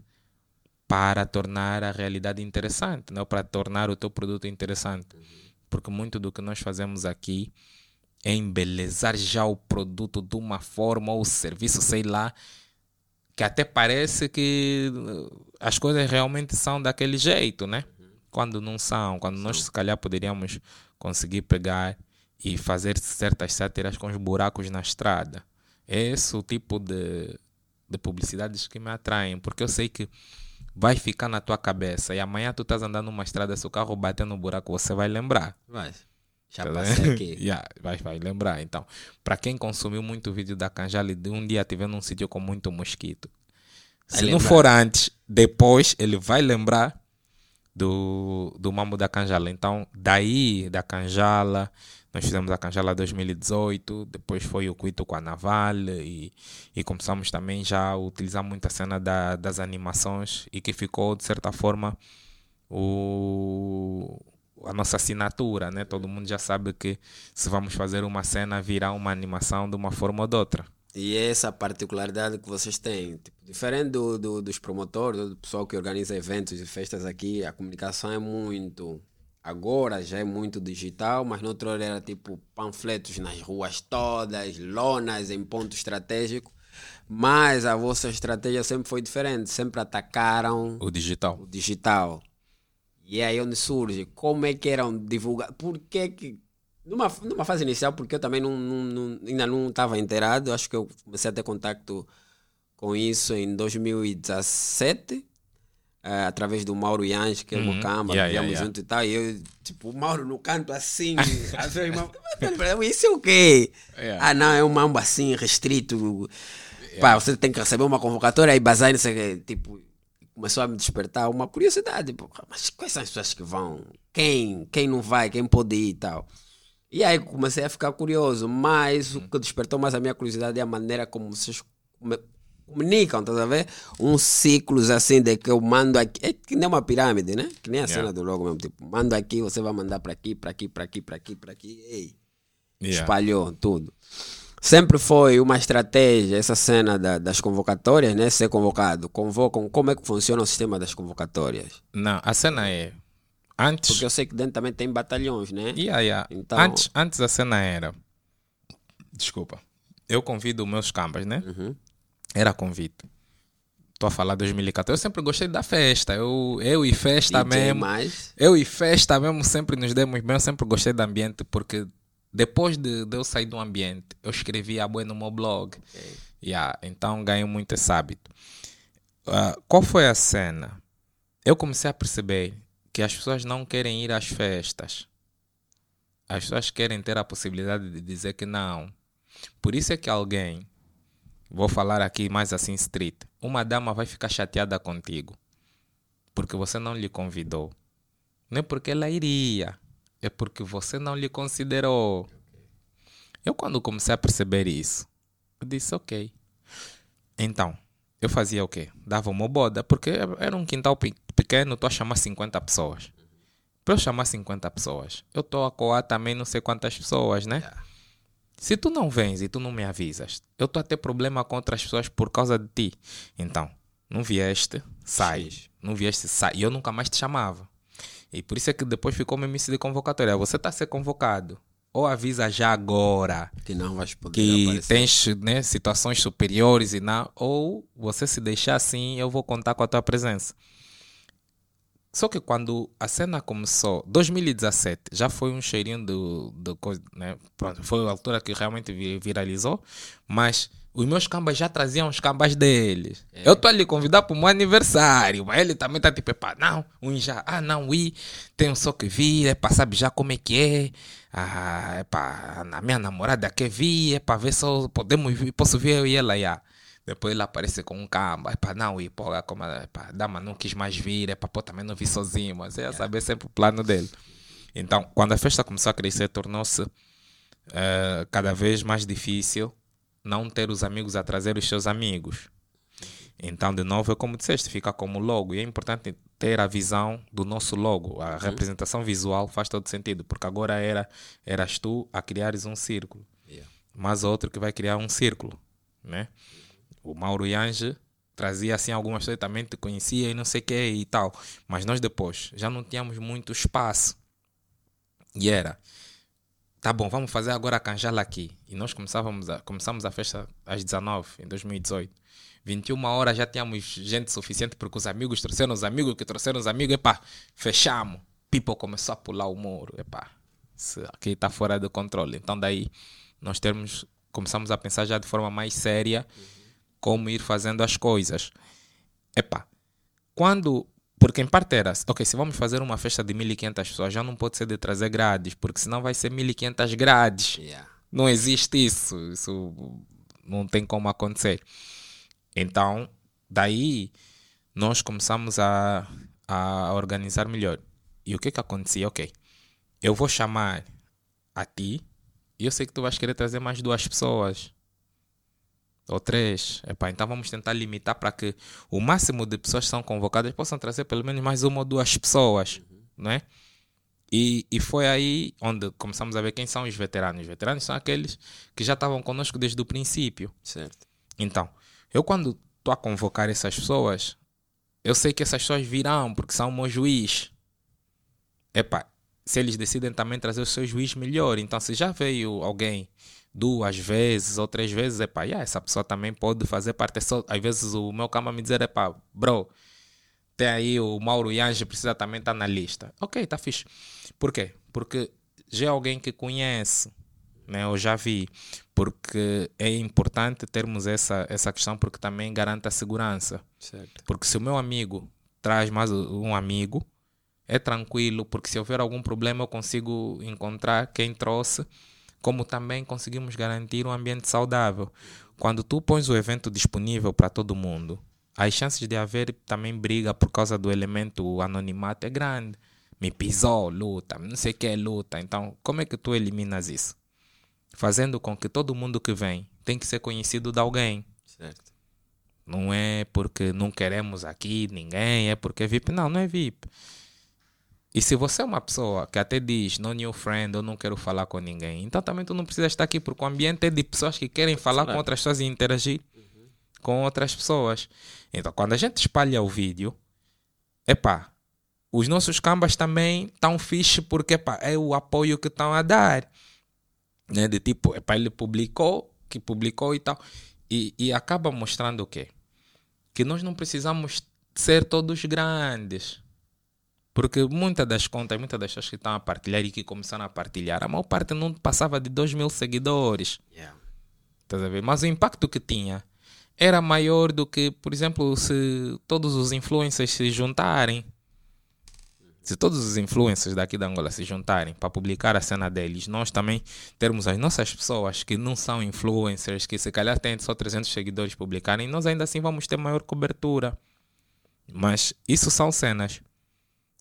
para tornar a realidade interessante, não para tornar o teu produto interessante. Porque muito do que nós fazemos aqui é embelezar já o produto de uma forma ou serviço, sei lá, que até parece que as coisas realmente são daquele jeito, né? Quando não são, quando nós se calhar poderíamos conseguir pegar e fazer certas sátiras com os buracos na estrada é esse o tipo de, de publicidades que me atraem, porque eu sei que vai ficar na tua cabeça e amanhã tu estás andando numa estrada, se o carro bater no buraco, você vai lembrar. Vai. Já tá passei aqui. yeah, vai, vai lembrar. Então, para quem consumiu muito vídeo da Canjali, de um dia tiver num sítio com muito mosquito, vai se lembrar. não for antes, depois ele vai lembrar do, do mambo da Canjala. Então, daí da Canjala, nós fizemos a Canjala 2018, depois foi o Cuito com a Naval e, e começamos também já a utilizar muito a cena da, das animações e que ficou, de certa forma, o, a nossa assinatura, né? Todo mundo já sabe que se vamos fazer uma cena, virá uma animação de uma forma ou de outra. E é essa particularidade que vocês têm. Tipo, diferente do, do, dos promotores, do pessoal que organiza eventos e festas aqui, a comunicação é muito Agora já é muito digital, mas no outro era tipo panfletos nas ruas todas, lonas em ponto estratégico. Mas a vossa estratégia sempre foi diferente, sempre atacaram o digital. O digital. E é aí onde surge, como é que eram divulgados, por que que numa, numa fase inicial, porque eu também não, não, não ainda não estava inteirado, acho que eu comecei a ter contato com isso em 2017 uh, através do Mauro Yans, que é uhum. Mocamba, yeah, yeah, yeah. junto e tal. E eu, tipo, o Mauro no canto assim, isso é o quê? Yeah. Ah, não, é um mambo assim, restrito. Pá, você tem que receber uma convocatória e bazar nisso, tipo, começou a me despertar uma curiosidade. Mas quais são as pessoas que vão? Quem? Quem não vai? Quem pode ir e tal? E aí comecei a ficar curioso, mas o que despertou mais a minha curiosidade é a maneira como vocês comunicam, estás a ver? Um ciclo assim de que eu mando aqui, é que nem uma pirâmide, né? Que nem a yeah. cena do logo mesmo, tipo, mando aqui, você vai mandar para aqui, para aqui, para aqui, para aqui, para aqui, ei. Yeah. Espalhou tudo. Sempre foi uma estratégia essa cena da, das convocatórias, né? Ser convocado. Convocam, como é que funciona o sistema das convocatórias? Não, a cena é antes. Porque eu sei que dentro também tem batalhões, né? Yeah, yeah. Então... Antes, antes a cena era. Desculpa. Eu convido meus cambas, né? Uhum era convite. Estou a falar 2014. Eu sempre gostei da festa. Eu, eu e festa DJ mesmo. Mais. Eu e festa mesmo sempre nos demos bem. Eu sempre gostei do ambiente porque depois de, de eu sair do ambiente, eu escrevi a boa no meu blog. Okay. Yeah, então ganhei muito esse hábito. Uh, qual foi a cena? Eu comecei a perceber que as pessoas não querem ir às festas. As pessoas querem ter a possibilidade de dizer que não. Por isso é que alguém vou falar aqui mais assim street. Uma dama vai ficar chateada contigo porque você não lhe convidou. Não é porque ela iria, é porque você não lhe considerou. Eu, quando comecei a perceber isso, eu disse: ok. Então, eu fazia o quê? Dava uma boda, porque era um quintal pequeno, estou a chamar 50 pessoas. Para eu chamar 50 pessoas, eu estou a coar também não sei quantas pessoas, né? Se tu não vens e tu não me avisas, eu estou a ter problema com outras pessoas por causa de ti. Então, não vieste, sai. Não vieste, sai. E eu nunca mais te chamava. E por isso é que depois ficou meu início de convocatória. Você está a ser convocado. Ou avisa já agora que não vais poder que aparecer. tens né, situações superiores e não. Ou você se deixar assim, eu vou contar com a tua presença. Só que quando a cena começou, 2017, já foi um cheirinho do, do né? Pronto, foi a altura que realmente viralizou, mas os meus cambas já traziam os cambas deles. É. Eu estou ali convidar para o meu aniversário, mas ele também está tipo, pá, não, um já, ah, não, ui, tem só que vir, é para saber já como é que é. Ah, é para a minha namorada quer vir, é para ver se podemos vir, posso ver eu e ela, já. Depois ele aparece com um camba, é para não ir, pô, como é, pá, dama não quis mais vir, é para pô, também não vir sozinho, mas é saber sempre o plano dele. Então, quando a festa começou a crescer, tornou-se uh, cada vez mais difícil não ter os amigos a trazer os seus amigos. Então, de novo, é como disseste, fica como logo. E é importante ter a visão do nosso logo. A uhum. representação visual faz todo sentido, porque agora era, eras tu a criares um círculo. Yeah. Mas outro que vai criar um círculo. Né? O Mauro Yange trazia assim algumas coisas, também te conhecia e não sei o que e tal. Mas nós depois já não tínhamos muito espaço. E era tá bom, vamos fazer agora a canjala aqui. E nós começávamos a, começamos a festa às 19, em 2018. 21 horas já tínhamos gente suficiente porque os amigos trouxeram os amigos que trouxeram os amigos. Epá, fechamos. People começou a pular o muro. Epá, aqui está fora de controle. Então daí nós termos, começamos a pensar já de forma mais séria como ir fazendo as coisas. Epá, quando porque em parte era, ok, se vamos fazer uma festa de 1500 pessoas, já não pode ser de trazer grades, porque senão vai ser 1500 grades. Yeah. Não existe isso. Isso não tem como acontecer. Então, daí nós começamos a, a organizar melhor. E o que que acontecia? Ok, eu vou chamar a ti e eu sei que tu vais querer trazer mais duas pessoas ou três. Epá, então vamos tentar limitar para que o máximo de pessoas que são convocadas possam trazer pelo menos mais uma ou duas pessoas, uhum. não é? E, e foi aí onde começamos a ver quem são os veteranos. Os veteranos são aqueles que já estavam conosco desde o princípio. Certo. Então, eu quando estou a convocar essas pessoas, eu sei que essas pessoas virão porque são o meu juiz. Epá, se eles decidem também trazer o seu juiz melhor. Então, se já veio alguém duas vezes ou três vezes, é pá, yeah, essa pessoa também pode fazer parte. É só, às vezes o meu cama me dizer, é pá, bro, tem aí o Mauro Yange, precisa também estar tá na lista. Ok, tá fixe. Por quê? Porque já é alguém que conhece, né? Eu já vi. Porque é importante termos essa, essa questão, porque também garante a segurança. Certo. Porque se o meu amigo traz mais um amigo, é tranquilo, porque se houver algum problema eu consigo encontrar quem trouxe como também conseguimos garantir um ambiente saudável. Quando tu pões o evento disponível para todo mundo, as chances de haver também briga por causa do elemento anonimato é grande. Me pisou, luta, não sei o que é luta. Então, como é que tu eliminas isso? Fazendo com que todo mundo que vem tem que ser conhecido de alguém. Certo. Não é porque não queremos aqui ninguém, é porque é VIP. Não, não é VIP. E se você é uma pessoa que até diz no new friend, eu não quero falar com ninguém, então também tu não precisa estar aqui, porque o ambiente é de pessoas que querem falar com outras pessoas e interagir uhum. com outras pessoas. Então, quando a gente espalha o vídeo, epá, os nossos cambas também estão fixe porque epá, é o apoio que estão a dar. Né? De tipo, epá, ele publicou, que publicou e tal. E, e acaba mostrando o quê? Que nós não precisamos ser todos grandes porque muitas das contas, muitas das pessoas que estão a partilhar e que começaram a partilhar, a maior parte não passava de 2 mil seguidores. Yeah. Tá a ver? Mas o impacto que tinha era maior do que, por exemplo, se todos os influencers se juntarem. Se todos os influencers daqui da Angola se juntarem para publicar a cena deles, nós também termos as nossas pessoas que não são influencers, que se calhar têm só 300 seguidores publicarem, nós ainda assim vamos ter maior cobertura. Mas isso são cenas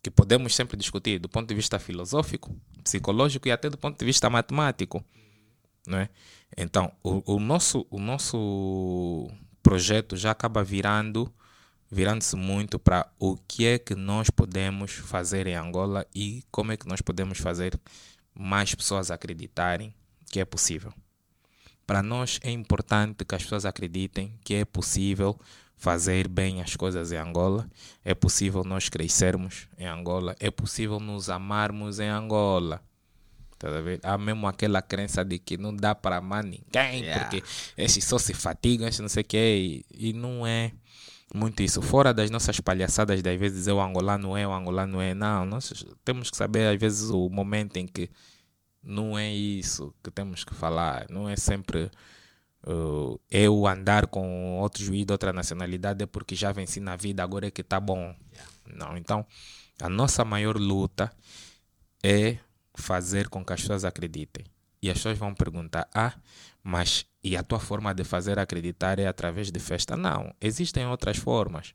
que podemos sempre discutir do ponto de vista filosófico, psicológico e até do ponto de vista matemático. Não é? Então, o, o nosso, o nosso projeto já acaba virando virando-se muito para o que é que nós podemos fazer em Angola e como é que nós podemos fazer mais pessoas acreditarem que é possível. Para nós é importante que as pessoas acreditem que é possível fazer bem as coisas em Angola, é possível nós crescermos em Angola, é possível nos amarmos em Angola. Tá Há mesmo aquela crença de que não dá para amar ninguém, yeah. porque esses só se fatigam, esses não sei o que, e não é muito isso. Fora das nossas palhaçadas, de às vezes eu angolano é, o angolano é. Não, nós temos que saber às vezes o momento em que não é isso que temos que falar. Não é sempre uh, eu andar com outro juiz de outra nacionalidade é porque já venci na vida, agora é que tá bom. Não, então a nossa maior luta é fazer com que as pessoas acreditem. E as pessoas vão perguntar: ah, mas e a tua forma de fazer acreditar é através de festa? Não, existem outras formas.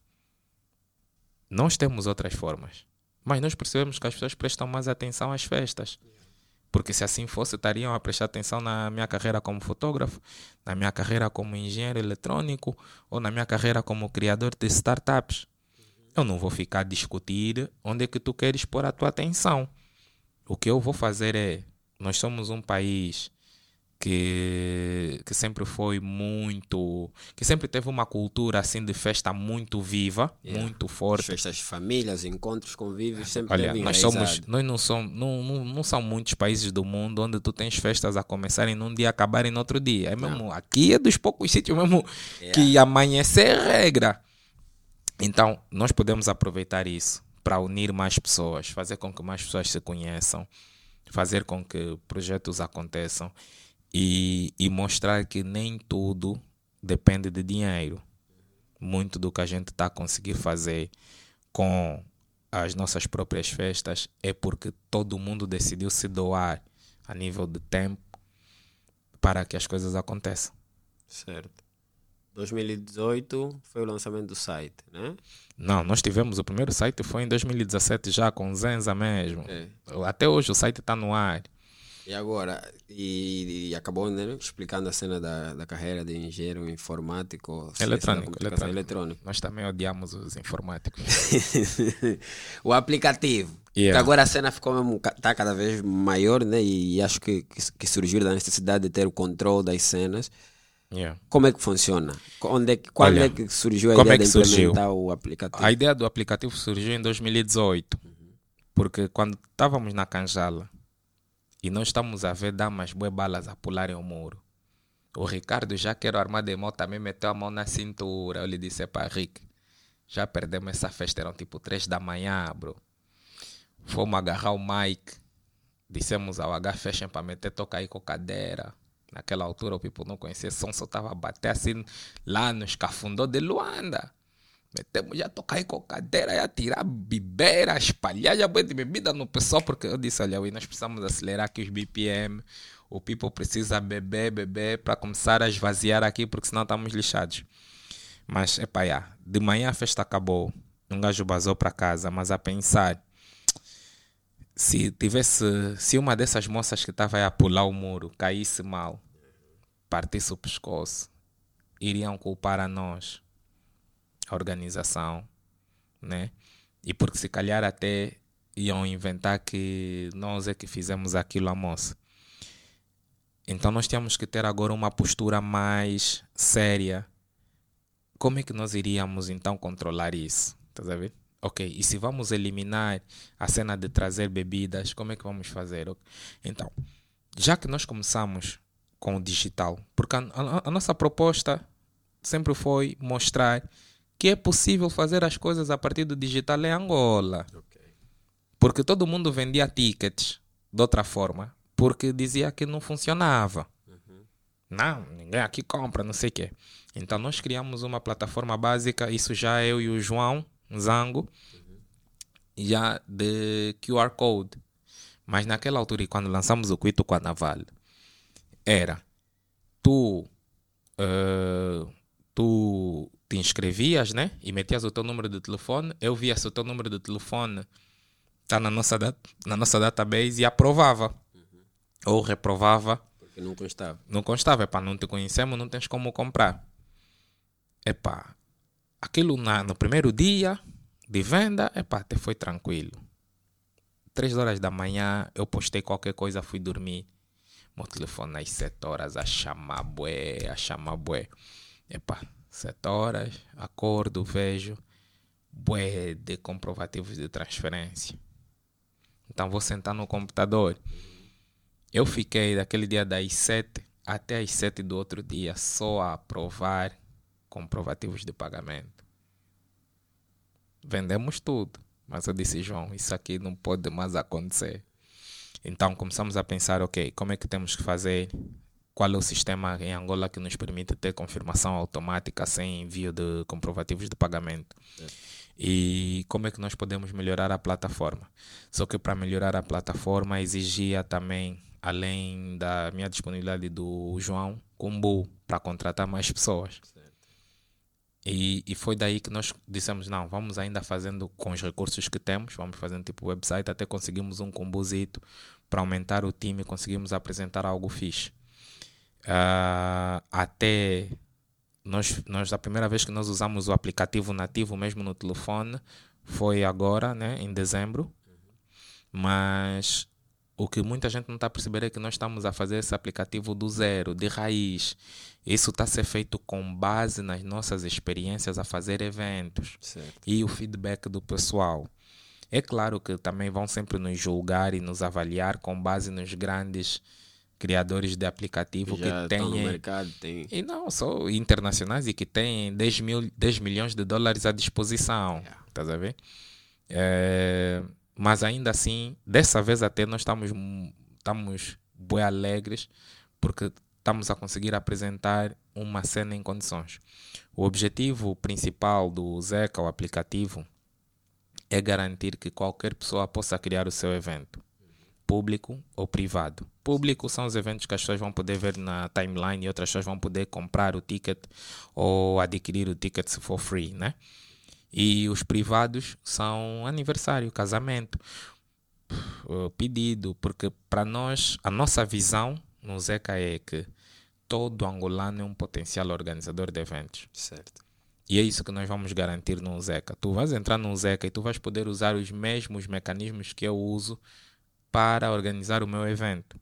Nós temos outras formas. Mas nós percebemos que as pessoas prestam mais atenção às festas. Porque se assim fosse, estariam a prestar atenção na minha carreira como fotógrafo, na minha carreira como engenheiro eletrônico ou na minha carreira como criador de startups. Eu não vou ficar a discutir onde é que tu queres pôr a tua atenção. O que eu vou fazer é nós somos um país que, que sempre foi muito. que sempre teve uma cultura assim de festa muito viva, yeah. muito forte. Festas de famílias, encontros, convívios, sempre Olha, nós somos Nós não somos. Não, não, não são muitos países do mundo onde tu tens festas a começarem num dia e acabarem no outro dia. É mesmo, aqui é dos poucos sítios mesmo yeah. que amanhecer é regra. Então, nós podemos aproveitar isso para unir mais pessoas, fazer com que mais pessoas se conheçam fazer com que projetos aconteçam e, e mostrar que nem tudo depende de dinheiro. Muito do que a gente está a conseguir fazer com as nossas próprias festas é porque todo mundo decidiu se doar a nível de tempo para que as coisas aconteçam. Certo. 2018 foi o lançamento do site, né? Não, nós tivemos o primeiro site foi em 2017 já com Zenza mesmo. É. Até hoje o site está no ar. E agora, e, e, acabou né, explicando a cena da, da carreira de engenheiro informático. Eletrônico, eletrônico. eletrônico. Nós também odiamos os informáticos. o aplicativo. Yeah. agora a cena ficou mesmo, tá cada vez maior, né? E, e acho que, que, que surgiu da necessidade de ter o controle das cenas. Yeah. Como é que funciona? Onde é que, quando Olha, é que surgiu a ideia é de implementar surgiu? o aplicativo? A ideia do aplicativo surgiu em 2018. Uhum. Porque quando estávamos na Canjala e nós estamos a ver damas boas balas a pularem o muro. O Ricardo, já que era armado de mão, também meteu a mão na cintura. Eu lhe disse para Rick, já perdemos essa festa, eram tipo 3 da manhã, bro. Fomos agarrar o Mike. Dissemos ao H Fashion para meter toca aí com cadeira. Naquela altura o people não conhecia som, só estava a bater assim lá no escafundó de Luanda. Metemos já tocar com cadeira, já tirar bibeira, espalhar já de bebida no pessoal, porque eu disse, olha, nós precisamos acelerar aqui os BPM, o people precisa beber, beber, para começar a esvaziar aqui, porque senão estamos lixados. Mas, epá, já, de manhã a festa acabou, um gajo basou para casa, mas a pensar, se tivesse, se uma dessas moças que estava a pular o muro caísse mal, partisse o pescoço, iriam culpar a nós, a organização, né? E porque se calhar até iam inventar que nós é que fizemos aquilo à moça. Então nós temos que ter agora uma postura mais séria. Como é que nós iríamos então controlar isso? Tá a ver? Ok, e se vamos eliminar a cena de trazer bebidas, como é que vamos fazer? Então, já que nós começamos com o digital, porque a, a, a nossa proposta sempre foi mostrar que é possível fazer as coisas a partir do digital em Angola. Okay. Porque todo mundo vendia tickets de outra forma, porque dizia que não funcionava. Uhum. Não, ninguém aqui compra, não sei o quê. Então nós criamos uma plataforma básica, isso já eu e o João Zango. já de QR Code. Mas naquela altura, e quando lançamos o Quito Carnaval, era tu, uh, tu te inscrevias, né? E metias o teu número de telefone, eu via se o teu número de telefone está na nossa, na nossa database e aprovava. Uhum. Ou reprovava. Porque não constava. Não constava, é para não te conhecemos, não tens como comprar. Epá, aquilo na, no primeiro dia de venda, epá, até foi tranquilo. Três horas da manhã eu postei qualquer coisa, fui dormir. Meu telefone às sete horas a chamar bué, a chamar bué. Epá, sete horas, acordo, vejo bué de comprovativos de transferência. Então vou sentar no computador. Eu fiquei daquele dia das sete até as sete do outro dia só a aprovar comprovativos de pagamento. Vendemos tudo. Mas eu disse, João, isso aqui não pode mais acontecer. Então começamos a pensar, ok, como é que temos que fazer? Qual é o sistema em Angola que nos permite ter confirmação automática sem envio de comprovativos de pagamento? É. E como é que nós podemos melhorar a plataforma? Só que para melhorar a plataforma exigia também, além da minha disponibilidade do João, combo para contratar mais pessoas. E, e foi daí que nós dissemos, não, vamos ainda fazendo com os recursos que temos, vamos fazendo tipo website, até conseguimos um combozito para aumentar o time, conseguimos apresentar algo fixe. Uh, até nós, nós, a primeira vez que nós usamos o aplicativo nativo mesmo no telefone foi agora, né, em dezembro. Mas o que muita gente não está a perceber é que nós estamos a fazer esse aplicativo do zero, de raiz. Isso está a ser feito com base nas nossas experiências a fazer eventos certo. e o feedback do pessoal. É claro que também vão sempre nos julgar e nos avaliar com base nos grandes criadores de aplicativo que, que têm. No mercado, tem. E não só internacionais e que têm 10, mil, 10 milhões de dólares à disposição. Yeah. Estás a ver? É, mas ainda assim, dessa vez até nós estamos, estamos bem alegres porque estamos a conseguir apresentar uma cena em condições. O objetivo principal do Zeca, o aplicativo, é garantir que qualquer pessoa possa criar o seu evento, público ou privado. Público são os eventos que as pessoas vão poder ver na timeline e outras pessoas vão poder comprar o ticket ou adquirir o ticket se for free, né? E os privados são aniversário, casamento, pedido, porque para nós, a nossa visão no Zeca é que todo angolano é um potencial organizador de eventos. Certo. E é isso que nós vamos garantir no Zeca. Tu vais entrar no Zeca e tu vais poder usar os mesmos mecanismos que eu uso para organizar o meu evento.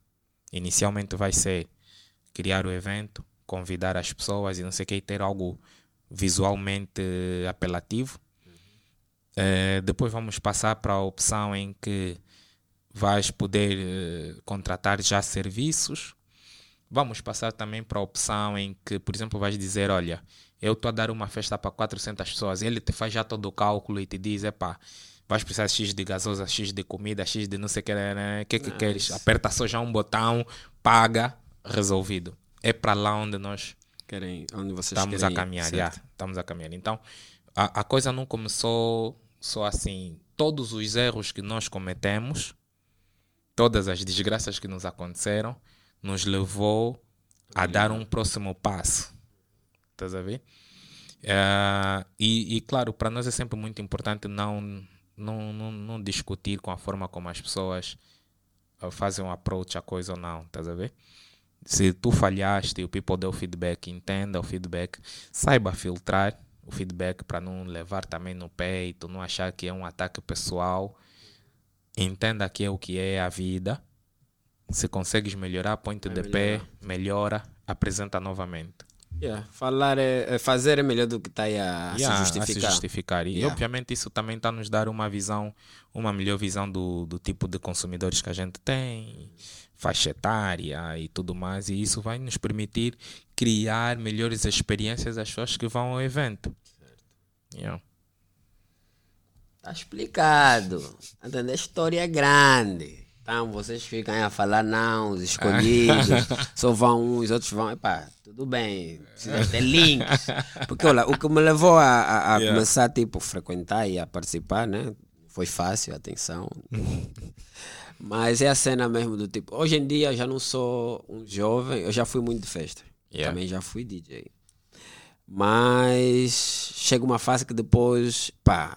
Inicialmente vai ser criar o evento, convidar as pessoas e não sei o que, e ter algo visualmente apelativo. Uh, depois vamos passar para a opção em que vais poder uh, contratar já serviços. Vamos passar também para a opção em que, por exemplo, vais dizer, olha, eu estou a dar uma festa para 400 pessoas. Ele te faz já todo o cálculo e te diz, epá, vais precisar de X de gasosa, X de comida, X de não sei o que, né? que, que queres. Aperta só já um botão, paga, resolvido. É para lá onde nós querem, onde vocês estamos querem, a caminhar. Yeah, estamos a caminhar. Então, a, a coisa não começou só assim. Todos os erros que nós cometemos, todas as desgraças que nos aconteceram, nos levou a dar um próximo passo. Estás a ver? Uh, e, e, claro, para nós é sempre muito importante não, não, não, não discutir com a forma como as pessoas fazem um approach à coisa ou não. Estás a ver? Se tu falhaste e o people deu feedback, entenda o feedback, saiba filtrar o feedback para não levar também no peito, não achar que é um ataque pessoal. Entenda que é o que é a vida. Se consegues melhorar, põe-te de melhorar. pé, melhora, apresenta novamente. Yeah. Falar é, é, fazer é melhor do que estar tá a, yeah, se justificar. A se justificar. E yeah. obviamente isso também está nos dar uma visão, uma melhor visão do, do tipo de consumidores que a gente tem, faixa etária e tudo mais. E isso vai nos permitir criar melhores experiências às pessoas que vão ao evento. Certo. Yeah. Tá explicado. A história é grande. Então vocês ficam a falar não, os escolhidos, só vão uns, os outros vão. Epá, tudo bem, precisa ter links. Porque olha, o que me levou a, a, a yeah. começar tipo, frequentar e a participar, né? Foi fácil, atenção. Mas é a cena mesmo do tipo. Hoje em dia eu já não sou um jovem, eu já fui muito de festa. Yeah. Também já fui DJ. Mas chega uma fase que depois, pá,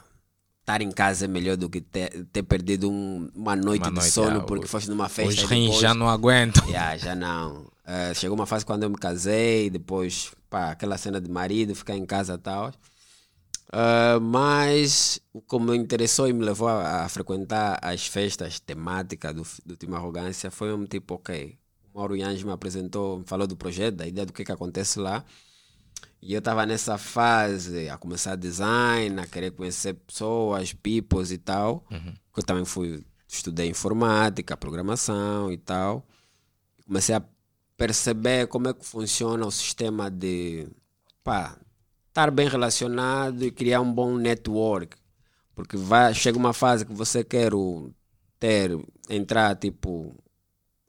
estar em casa é melhor do que ter, ter perdido um- uma noite Uma de noite, sono ah, porque os- foste numa festa. Os rins depois- já não aguentam. Yeah, já não. Eh, chegou uma fase quando eu me casei, depois, pá, aquela cena de marido, ficar em casa e tal. Eh, mas o que me interessou e me levou a, a frequentar as festas temáticas do, do Time Arrogância foi um tipo, ok, o Mauro Yange me apresentou, me falou do projeto, da ideia do que, que acontece lá. E eu estava nessa fase a começar design, a querer conhecer pessoas, peoples e tal. Que eu também fui, estudei informática, programação e tal. Comecei a perceber como é que funciona o sistema de pá, estar bem relacionado e criar um bom network. Porque vai, chega uma fase que você quer ter, entrar tipo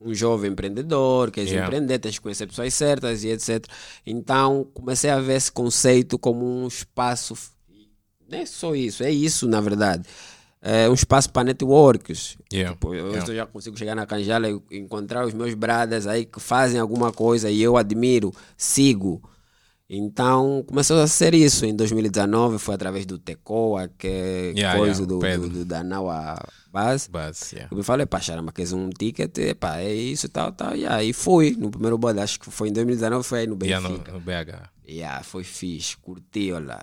um jovem empreendedor, queres Yeah. empreender, tens que conhecer pessoas certas e etc. Então comecei a ver esse conceito como um espaço. Não é só isso, é isso na verdade. É um espaço para networks. Yeah. Tipo, eu Yeah. já consigo chegar na Canjala e encontrar os meus brothers aí que fazem alguma coisa e eu admiro, sigo. Então começou a ser isso. Em 2019 foi através do Tecoa, que é Yeah, coisa do, do, do da Base. But, yeah. Eu falei, pá, charama, queres um ticket? Epá, é isso e tal, tal. E aí fui no primeiro bode, acho que foi em 2019, foi aí no Yeah, Benfica. no, no BH. Yeah, foi fixe, curti, olha.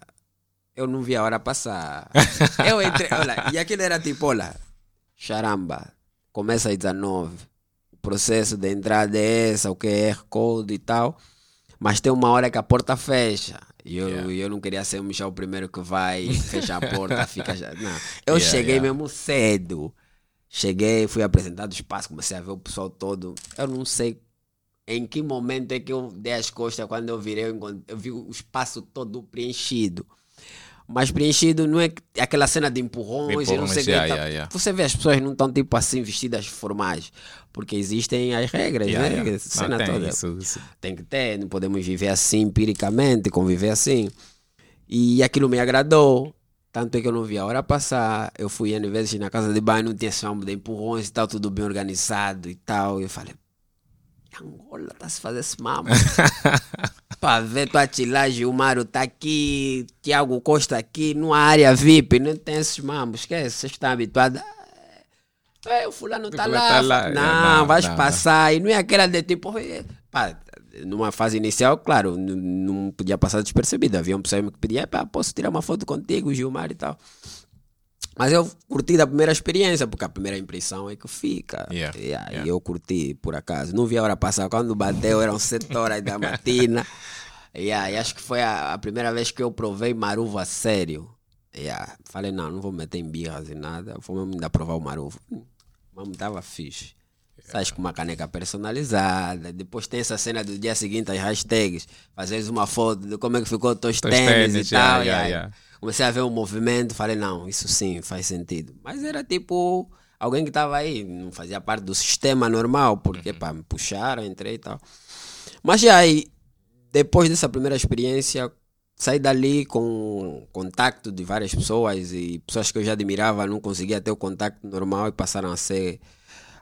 Eu não vi a hora passar. eu entrei, olha, e aquilo era tipo, olha, charamba, começa às 19. O processo de entrada é essa, o QR Code e tal. Mas tem uma hora que a porta fecha. E eu, Yeah. eu não queria ser o Michel o primeiro que vai, fecha a porta, fica já. Não. Eu Yeah, cheguei yeah. mesmo cedo. Cheguei, fui apresentado o espaço, comecei a ver o pessoal todo. Eu não sei em que momento é que eu dei as costas quando eu virei, eu, vi o espaço todo preenchido. Mas preenchido não é que- aquela cena de empurrões, De e não sei o que. tá- yeah, yeah. Você vê as pessoas não estão tipo assim vestidas formais, porque existem as regras, né? Não, cena tem toda isso, isso. tem que ter, não podemos viver assim empiricamente, conviver assim. E aquilo me agradou. Tanto é que eu não vi a hora passar. Eu fui N vezes na casa de banho, não tinha esse de empurrões e tal, tudo bem organizado e tal. E eu falei, Angola, tá se fazendo esse mambo. Pra ver tua tilagem, o Mário tá aqui, Tiago Costa aqui, numa área VIP, não tem esses mambos, esquece, vocês estão habituados. É, o fulano tá lá. tá lá, é, Não, não, vais não, passar. E não é aquela de tipo. Pá, numa fase inicial, claro, não podia passar despercebido. Havia um pessoal que pedia, pá, posso tirar uma foto contigo, Gilmar e tal. Mas eu curti da primeira experiência, porque a primeira impressão é que fica. Yeah, E yeah. eu curti, por acaso. Não vi a hora passar. Quando bateu, eram 7 horas da matina. E acho que foi a, a primeira vez que eu provei maruvo a sério. Yeah. Falei, não, não vou meter em birras e nada. Vou mesmo ainda provar o maruvo. Hum, Mano, tava fixe. Sais com uma caneca personalizada. Depois tem essa cena do dia seguinte, as hashtags. Fazes uma foto de como é que ficou teus Teus tênis, tênis, e tal. yeah, e yeah, yeah. Comecei a ver o movimento. Falei, não, isso sim faz sentido. Mas era tipo alguém que estava aí. Não fazia parte do sistema normal. Porque, pá, me puxaram, entrei e tal. Mas já aí, depois dessa primeira experiência, saí dali com contato de várias pessoas e pessoas que eu já admirava, não conseguia ter o contato normal e passaram a ser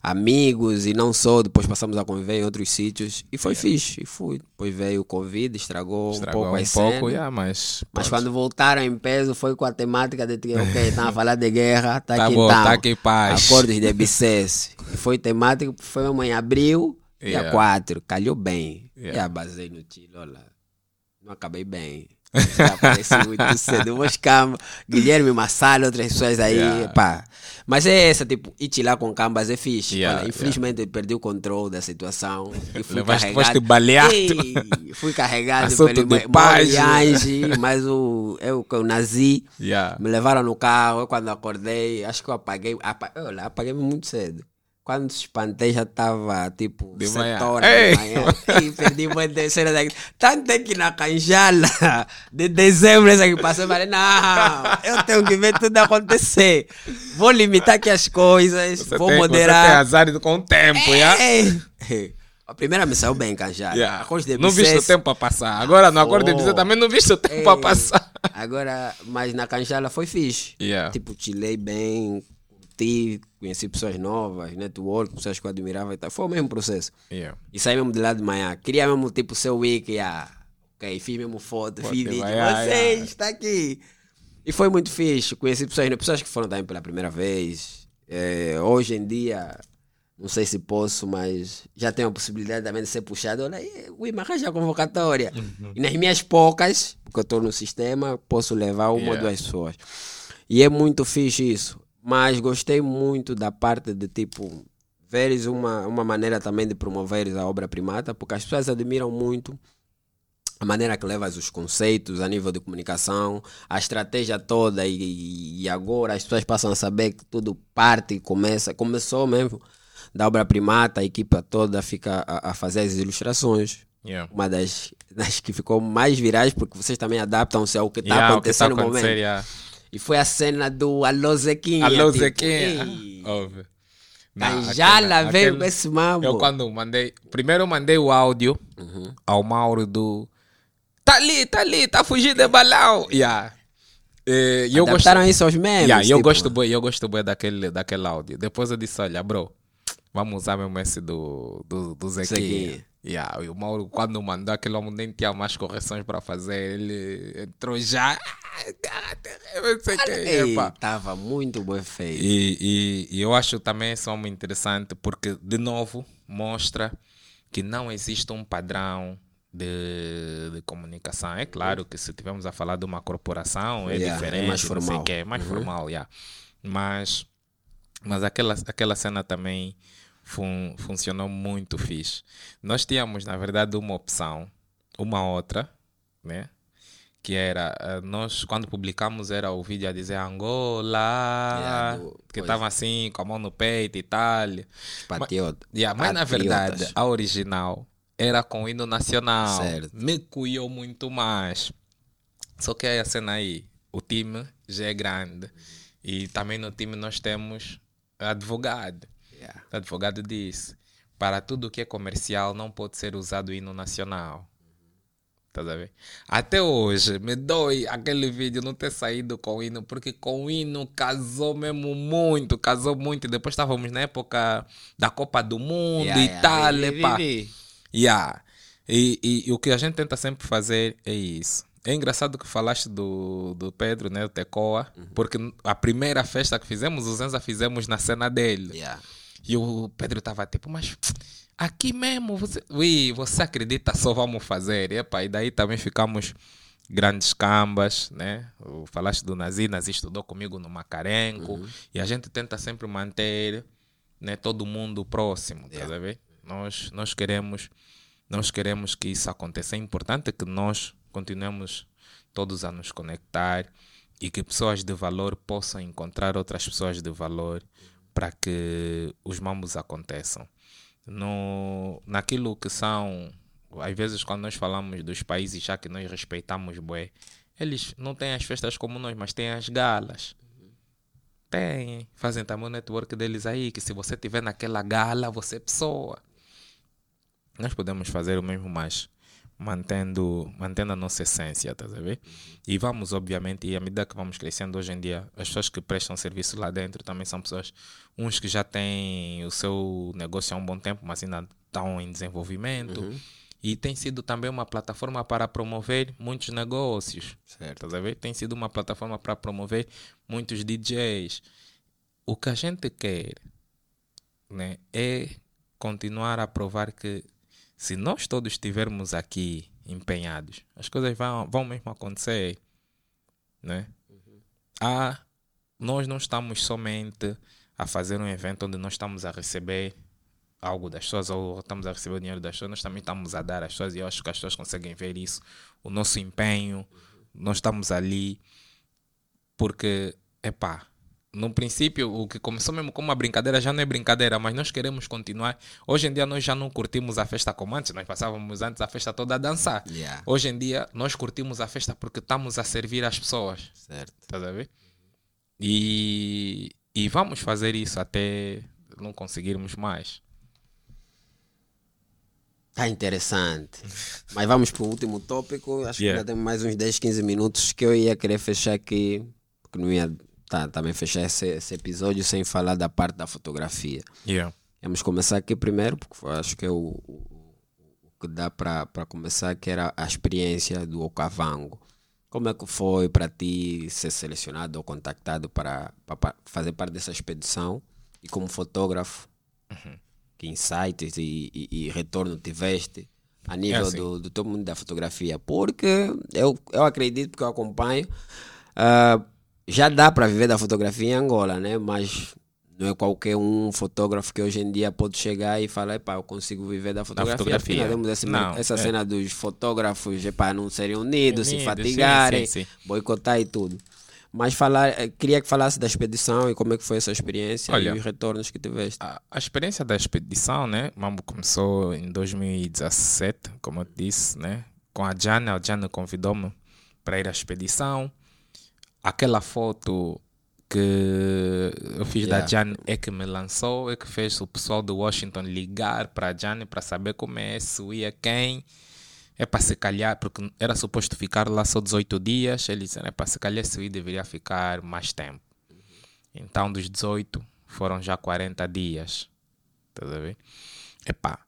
amigos e não só, depois passamos a conviver em outros sítios e foi fixe, e fui. Depois veio o Covid, estragou, Estragou um pouco um as pouco, yeah, mas. Mas pronto. quando voltaram em peso foi com a temática de que, ok, estão a falar de guerra, tá, Tá aqui bom, então. tá aqui paz. Acordos de BCS. Foi temático, foi em abril, dia Yeah. 4, calhou bem. Yeah. E a basei no Chile, olha, não acabei bem. Já apareci muito cedo. Escama. Guilherme Massalo, outras pessoas aí, Yeah. pá. Mas é essa, tipo, ir lá com cambas é fixe. Yeah, Olha, infelizmente eu perdi o controle da situação. E fui Levaste- carregado. foste baleado. Ei, fui carregado Assunto pelo de Ma- paz. Mauriange, mas o, eu que eu nasci. Yeah. Me levaram no carro, eu quando acordei, acho que eu apaguei, apa, olha, apaguei muito cedo. Quando se espantei já estava tipo De 7 manhã. horas Ei! de manhã. E perdi muita cena daqui. Tanto é que na canjala de dezembro essa que passou, eu falei, não, eu tenho que ver tudo acontecer. Vou limitar aqui as coisas, Você vou tem, Você tem moderar. azar com o tempo, yeah? Ei! A primeira me saiu bem, Canjara. Yeah. De Não viste o tempo a passar. Agora no acorde de Oh. dizer também não viste o tempo a Ei, passar. Agora, mas na Canjala foi fixe. Yeah. Tipo, chilei bem, curti, conheci pessoas novas, network, pessoas que eu admirava e tal. Foi o mesmo processo. Yeah. E saí mesmo de lá de manhã. Queria mesmo, tipo, ser o wiki, ah, ok, fiz mesmo foto, fiz vídeo. vai, ah, Você yeah. está aqui. E foi muito fixe. Conheci pessoas, pessoas que foram também pela primeira vez. É, hoje em dia, não sei se posso, mas já tenho a possibilidade também de ser puxado. Olha ui, mas arranja a convocatória. Uhum. E nas minhas poucas, porque eu estou no sistema, posso levar uma Yeah. ou duas pessoas. E é muito fixe isso. Mas gostei muito da parte de tipo veres uma, uma maneira também de promoveres a obra primata, porque as pessoas admiram muito a maneira que levas os conceitos a nível de comunicação, a estratégia toda e, e agora as pessoas passam a saber que tudo parte e começa, começou mesmo da obra primata, a equipa toda fica a, a fazer as ilustrações. Yeah. Uma das, das que ficou mais virais, porque vocês também adaptam-se ao que está Yeah, tá acontecendo no momento. yeah. E foi a cena do Alô Zequinha. Alô, tipo, Zequinha. ei, Óbvio. Não, Canjala aquele- veio aquele- esse mambo. Eu quando mandei. Primeiro eu mandei o áudio Uhum. ao Mauro do. Tá ali, tá ali, tá fugindo de balão. Yeah. E eu gosto. Adaptaram isso aos memes. Yeah, eu tipo. gosto bem, eu gosto bem daquele, daquele áudio. Depois eu disse, olha, bro, vamos usar mesmo esse do, do, do Zequinha. Yeah, e o Mauro, quando mandou aquele homem, nem tinha mais correções para fazer. Ele entrou já. "Ah, eu sei que, Ei, epa." tava muito bem feito. E, e, e eu acho também esse homem interessante porque, de novo, mostra que não existe um padrão de, de comunicação. É claro que se estivermos a falar de uma corporação é Yeah, é diferente, mais não sei o formal. é mais Uhum. formal, yeah. mas, mas aquela, aquela cena também fun, funcionou muito fixe. Nós tínhamos, na verdade, uma opção, uma outra, né? que era, eh, nós quando publicamos era o vídeo a dizer Angola, Yeah, do- que estava assim, com a mão no peito e tal. Patriota. Yeah, mas na verdade, a original era com o hino nacional. Certo. Me cuiou muito mais. Só que aí a cena aí, o time já é grande. E também no time nós temos advogado. Yeah. O advogado disse: para tudo que é comercial não pode ser usado o hino nacional. Estás a ver? Até hoje me dói aquele vídeo não ter saído com o hino, porque com o hino casou mesmo muito, casou muito. Depois estávamos na época da Copa do Mundo Yeah, e yeah, tal. vi, vi, epá. vi. Yeah. E, e, e o que a gente tenta sempre fazer é isso. É engraçado que falaste do, do Pedro, né? O Tecoa, Uhum. porque a primeira festa que fizemos, o Zenza fizemos na cena dele. Yeah. E o Pedro tava tipo, mas aqui mesmo, você, ui, você acredita, só vamos fazer. Epa, e daí também ficamos grandes cambas, né? O- Falaste do Nazi, Nazi estudou comigo no Macarenco. E a gente tenta sempre manter né, todo mundo próximo, tá a ver? Nós, nós queremos nós queremos que isso aconteça. É importante que nós continuemos todos a nos conectar e que pessoas de valor possam encontrar outras pessoas de valor para que os mambos aconteçam. No, naquilo que são, às vezes quando nós falamos dos países já que nós respeitamos, bué, eles não têm as festas como nós, mas têm as galas. Tem, fazem também o network deles aí, que se você tiver naquela gala, você é pessoa. Nós podemos fazer o mesmo, mas mantendo, mantendo a nossa essência, tá a ver? E vamos, obviamente, e à medida que vamos crescendo hoje em dia, as pessoas que prestam serviço lá dentro também são pessoas, uns que já têm o seu negócio há um bom tempo, mas ainda estão em desenvolvimento. E tem sido também uma plataforma para promover muitos negócios. Certo. Tá a ver? Tem sido uma plataforma para promover muitos DJs. O que a gente quer né, é continuar a provar que se nós todos estivermos aqui empenhados, as coisas vão, vão mesmo acontecer. Né? Ah, nós não estamos somente a fazer um evento onde nós estamos a receber algo das pessoas ou estamos a receber o dinheiro das pessoas, nós também estamos a dar às pessoas e eu acho que as pessoas conseguem ver isso, o nosso empenho, nós estamos ali porque, epá, no princípio o que começou mesmo como uma brincadeira já não é brincadeira, mas nós queremos continuar. Hoje em dia nós já não curtimos a festa como antes, nós passávamos antes a festa toda a dançar. Yeah. Hoje em dia nós curtimos a festa porque estamos a servir as pessoas. Certo. Estás a ver? E, e vamos fazer isso até não conseguirmos mais. Tá interessante. Mas vamos para o último tópico. Acho Yeah. que ainda temos mais uns 10, 15 minutos que eu ia querer fechar aqui, porque não ia tá, também fechar esse, esse episódio sem falar da parte da fotografia. Yeah. Vamos começar aqui primeiro, porque acho que é o, o, o que dá para começar, que era a experiência do Okavango. Como é que foi para ti ser selecionado ou contactado para, fazer parte dessa expedição? E como fotógrafo, que insights e, e, e retorno tiveste a nível assim. do, do teu mundo da fotografia? Porque eu, eu acredito, porque eu acompanho, ah, já dá para viver da fotografia em Angola, né? Mas não é qualquer um fotógrafo que hoje em dia pode chegar e falar, epá, eu consigo viver da fotografia. fotografia. Porque nós temos esse- Não, essa é. cena dos fotógrafos epá, não serem unidos, se Unidos, sim, fatigarem, sim, sim. boicotar e tudo. Mas falar, eh, queria que falasse da expedição e como é que foi essa experiência Olha, e os retornos que tiveste. A, a experiência da expedição, né? Mambo começou em 2017, como eu disse, né? Com a Jana, a Jana convidou-me para ir à expedição. Aquela foto que eu fiz da Yeah. Jane é que me lançou, é que fez o pessoal do Washington ligar para a Jane para saber como é, se ia quem. É para se calhar, porque era suposto ficar lá só 18 dias. Ele disse, é para se calhar se deveria ficar mais tempo. Então, dos 18, foram já 40 dias. Estás a ver? Epá,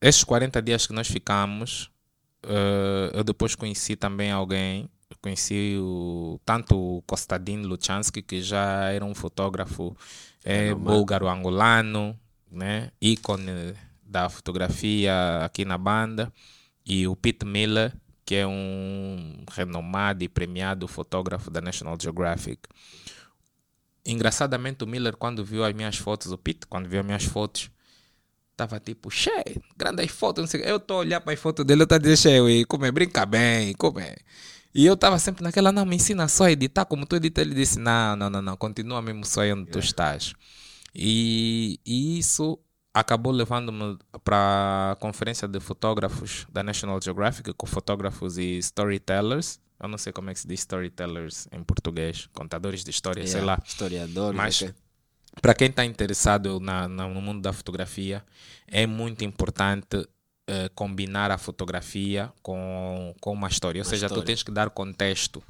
esses 40 dias que nós ficamos, eh, eu depois conheci também alguém. Conheci o, tanto o Kostadin Luchansky, que já era um fotógrafo é, búlgaro-angolano, né? ícone da fotografia aqui na banda, e o Pete Miller, que é um renomado e premiado fotógrafo da National Geographic. Engraçadamente, o Miller, quando viu as minhas fotos, o Pete, quando viu as minhas fotos, tava tipo, che, grandes fotos, não sei. Eu tô olhando para as fotos dele, eu tô dizendo, che, ui, como é, brinca bem, como é. E eu tava sempre naquela, não, me ensina só a editar como tu edita. Ele disse, não, não, não, não, continua mesmo só aí onde tu estás. E, e isso acabou levando-me para a conferência de fotógrafos da National Geographic, com fotógrafos e storytellers. Eu não sei como é que se diz storytellers em português, contadores de história, sei Yeah, lá. Historiador, Mas ok. para quem está interessado na, na- no mundo da fotografia, é muito importante eh, combinar a fotografia com, com uma história. Ou Uma seja, tu história. tens que dar contexto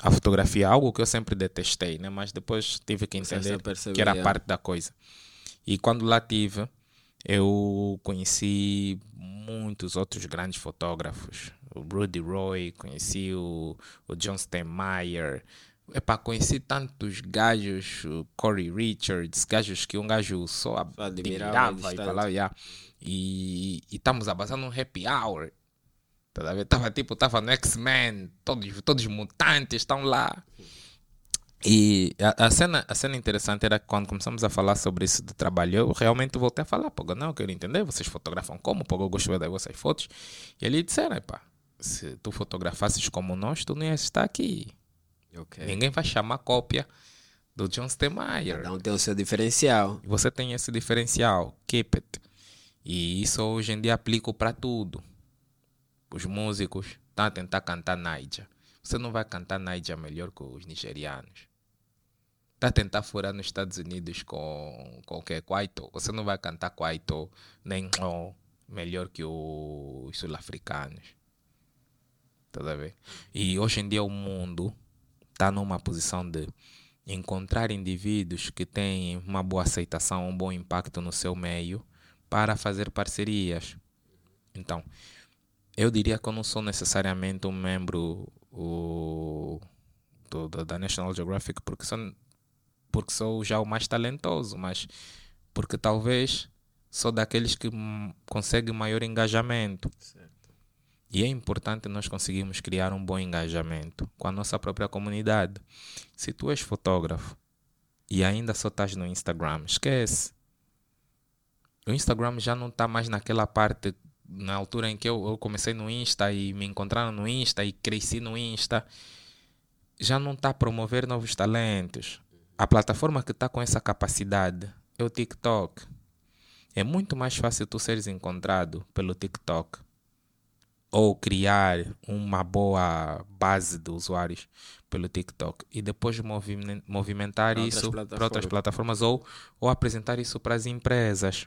à fotografia, algo que eu sempre detestei, né? mas depois tive que entender que era parte da coisa. E quando lá tive, eu conheci muitos outros grandes fotógrafos. O Rudy Roy, conheci o, o John Steinmeier. Epá, conheci tantos gajos, Corey Richards, gajos que um gajo só admirava e falava, yeah. e estamos a passar num happy hour. Tá? Tava tipo, tava no X-Men, todos, todos mutantes estão lá. E a, a cena, a cena interessante era que quando começamos a falar sobre isso de trabalho, eu realmente voltei a falar, pô, não, eu quero entender, vocês fotografam como, pô, eu gosto das vossas fotos. E ele disseram, pá, se tu fotografasses como nós, tu não ias estar aqui. Ok. Ninguém vai chamar cópia do John Steinmeier. Cada um tem o seu diferencial. Você tem esse diferencial, keep it. E isso hoje em dia aplico para tudo. Os músicos estão a tentar cantar Naija. Você não vai cantar Naija melhor que os nigerianos. Está a tentar furar nos Estados Unidos com, que? Kwaito. Você não vai cantar Kwaito nem oh, melhor que os sul-africanos. Tá a ver? E hoje em dia o mundo está numa posição de encontrar indivíduos que têm uma boa aceitação, um bom impacto no seu meio para fazer parcerias. Então, eu diria que eu não sou necessariamente um membro o, do, da National Geographic porque sou, porque sou já o mais talentoso, mas porque talvez sou daqueles que conseguem maior engajamento. E é importante nós conseguirmos criar um bom engajamento com a nossa própria comunidade. Se tu és fotógrafo e ainda só estás no Instagram, esquece. O Instagram já não está mais naquela parte, na altura em que eu, eu comecei no Insta e me encontraram no Insta e cresci no Insta. Já não está a promover novos talentos. A plataforma que está com essa capacidade é o TikTok. É muito mais fácil tu seres encontrado pelo TikTok ou criar uma boa base de usuários pelo TikTok e depois movimen- movimentar isso para outras plataformas. plataformas ou, ou apresentar isso para as empresas.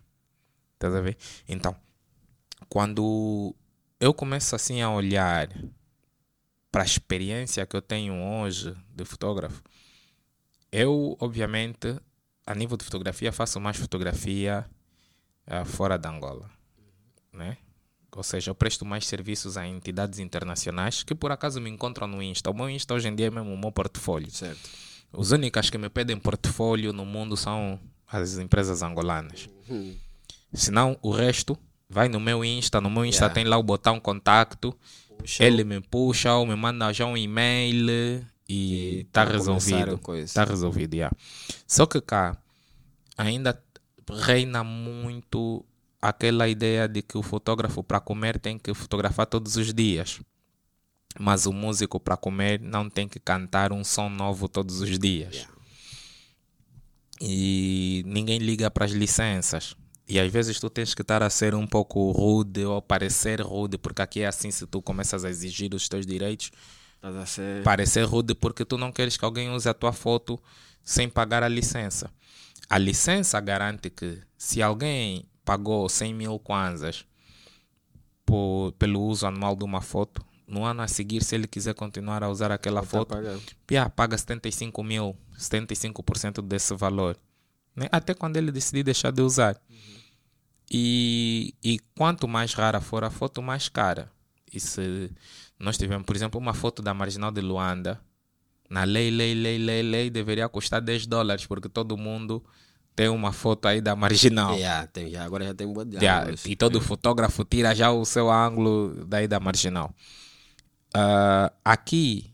Estás a ver? Então, quando eu começo assim a olhar para a experiência que eu tenho hoje de fotógrafo, eu, obviamente, a nível de fotografia, faço mais fotografia uh, fora da Angola, né? Ou seja, eu presto mais serviços a entidades internacionais que por acaso me encontram no Insta. O meu Insta hoje em dia é mesmo o meu portfólio. Certo. Os únicos que me pedem portfólio no mundo são as empresas angolanas. Uhum. Senão, o resto vai no meu Insta. No meu Insta Yeah. tem lá o botão contato. Puxa, Ele me puxa ou me manda já um e-mail e está começar resolvido. Está resolvido, yeah. Só que cá ainda reina muito aquela ideia de que o fotógrafo para comer tem que fotografar todos os dias. Mas o músico para comer não tem que cantar um som novo todos os dias Yeah. e ninguém liga para as licenças. E às vezes tu tens que estar a ser um pouco rude ou parecer rude, porque aqui é assim se tu começas a exigir os teus direitos, ser. parecer rude porque tu não queres que alguém use a tua foto sem pagar a licença. A licença garante que se alguém pagou 100 mil kwanzas por, pelo uso anual de uma foto, no ano a seguir, se ele quiser continuar a usar aquela Tá foto. Pia paga 75 mil, 75% desse valor. Né? Até quando ele decidir deixar de usar. E, e quanto mais rara for a foto, mais cara. E se nós tivermos, por exemplo, uma foto da Marginal de Luanda, na lei, lei, lei, lei, lei, deveria custar 10 dólares, porque todo mundo tem uma foto aí da Marginal. Yeah, tem, já, agora já tem um de ângulos. e todo fotógrafo tira já o seu ângulo daí da marginal. Ah, aqui,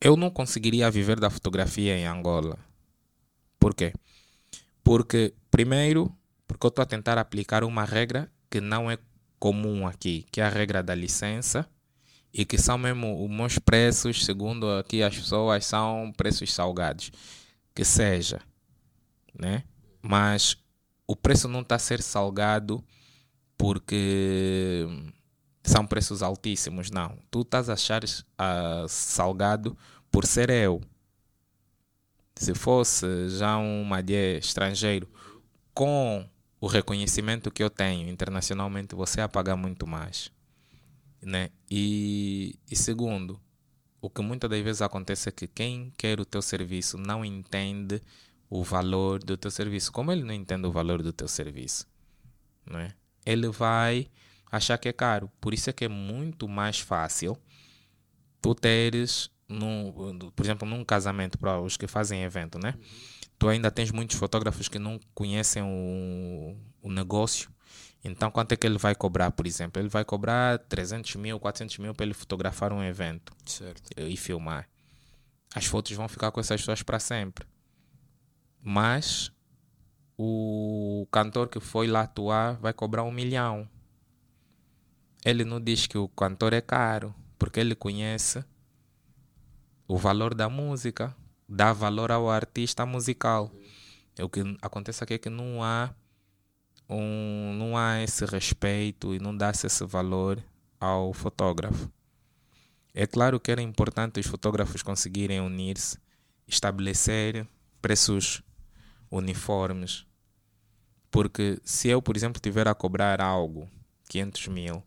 eu não conseguiria viver da fotografia em Angola. Por quê? Porque, primeiro, porque eu estou a tentar aplicar uma regra que não é comum aqui, que é a regra da licença, e que são mesmo os meus preços, segundo aqui as pessoas, são preços salgados. Que seja, né? Mas o preço não está a ser salgado porque são preços altíssimos, não. Tu estás a achar ah, salgado por ser eu. Se fosse já um malhê estrangeiro com o reconhecimento que eu tenho internacionalmente, você ia pagar muito mais. Né? E, e segundo, o que muitas das vezes acontece é que quem quer o teu serviço não entende o valor do teu serviço. Como ele não entende o valor do teu serviço, né? ele vai achar que é caro. Por isso é que é muito mais fácil tu teres, num, por exemplo, num casamento, para os que fazem evento, né? Tu ainda tens muitos fotógrafos que não conhecem o, o negócio. Então, quanto é que ele vai cobrar, por exemplo? Ele vai cobrar 300 mil, 400 mil para ele fotografar um evento Certo. e filmar. As fotos vão ficar com essas pessoas para sempre. Mas o cantor que foi lá atuar vai cobrar um milhão. Ele não diz que o cantor é caro, porque ele conhece o valor da música, dá valor ao artista musical. É o que acontece aqui é que não há um, não há esse respeito e não dá-se esse valor ao fotógrafo. É claro que era importante os fotógrafos conseguirem unir-se, estabelecer preços uniformes. Porque se eu, por exemplo, tiver a cobrar algo, 500 mil,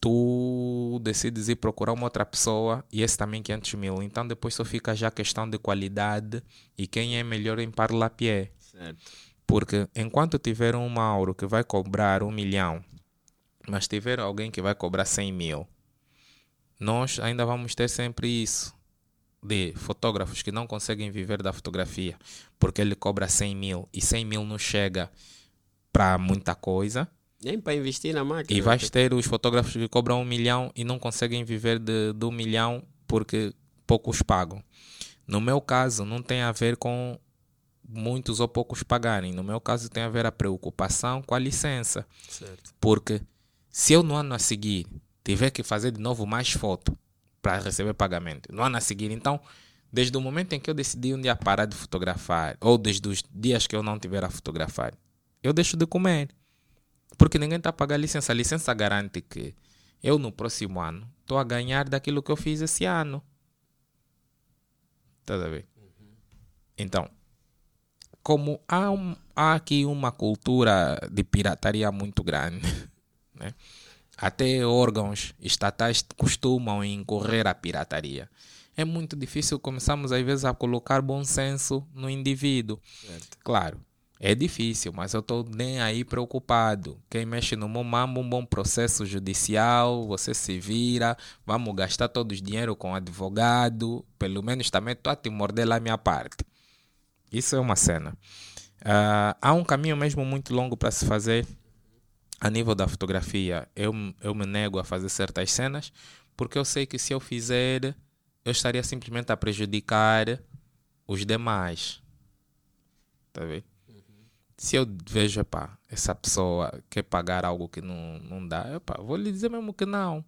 tu decides ir procurar uma outra pessoa e esse também 500 mil. Então depois só fica já a questão de qualidade e quem é melhor em parlapié. Certo. Porque enquanto tiver um Mauro que vai cobrar um milhão, mas tiver alguém que vai cobrar 100 mil, nós ainda vamos ter sempre isso de fotógrafos que não conseguem viver da fotografia porque ele cobra 100 mil e 100 mil não chega para muita coisa. Nem para investir na máquina. E vais ter os fotógrafos que cobram um milhão e não conseguem viver de, de um milhão porque poucos pagam. No meu caso, não tem a ver com muitos ou poucos pagarem. No meu caso, tem a ver a preocupação com a licença. Certo. Porque se eu no ano a seguir tiver que fazer de novo mais foto para receber pagamento, no ano a seguir, então, desde o momento em que eu decidi um dia parar de fotografar, ou desde os dias que eu não tiver a fotografar, eu deixo de comer. Porque ninguém está a pagar a licença. A licença garante que eu no próximo ano estou a ganhar daquilo que eu fiz esse ano. Estás a ver? Então, como há, um, há aqui uma cultura de pirataria muito grande, né? Até órgãos estatais costumam incorrer à pirataria. É muito difícil começarmos às vezes a colocar bom senso no indivíduo. Certo. Claro, é difícil, mas eu estou nem aí preocupado. Quem mexe no Momambo, um bom processo judicial, você se vira, vamos gastar todos os dinheiro com advogado, pelo menos também estou a te morder lá a minha parte. Isso é uma cena. Uh, há um caminho mesmo muito longo para se fazer a nível da fotografia. Eu, eu me nego a fazer certas cenas porque eu sei que se eu fizer, eu estaria simplesmente a prejudicar os demais. Tá vendo? se eu vejo, epá, essa pessoa quer pagar algo que não, não dá, epá, vou lhe dizer mesmo que não.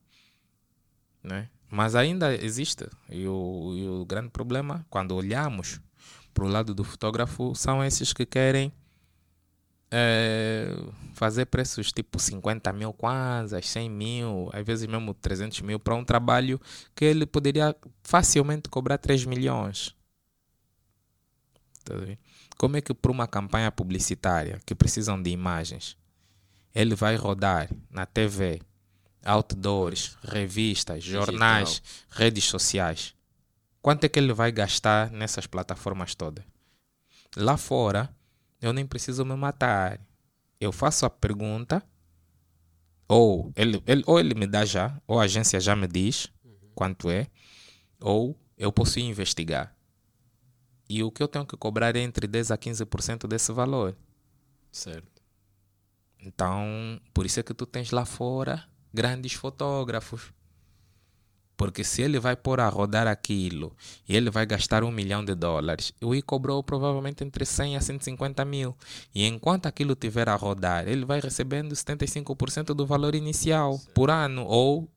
Né? Mas ainda existe. E o, e o grande problema, quando olhamos para o lado do fotógrafo, são esses que querem é, fazer preços tipo 50 mil quase, 100 mil, às vezes mesmo 300 mil para um trabalho que ele poderia facilmente cobrar 3 milhões. Tá como é que para uma campanha publicitária que precisam de imagens, ele vai rodar na TV, outdoors, revistas, jornais, Digital. redes sociais? Quanto é que ele vai gastar nessas plataformas todas? Lá fora, eu nem preciso me matar. Eu faço a pergunta, ou ele, ele, ou ele me dá já, ou a agência já me diz uhum. quanto é, ou eu posso investigar. E o que eu tenho que cobrar é entre 10% a 15% desse valor. Certo. Então, por isso é que tu tens lá fora grandes fotógrafos. Porque se ele vai pôr a rodar aquilo e ele vai gastar um milhão de dólares, o I cobrou provavelmente entre 100 a 150 mil. E enquanto aquilo tiver a rodar, ele vai recebendo 75% do valor inicial certo. por ano ou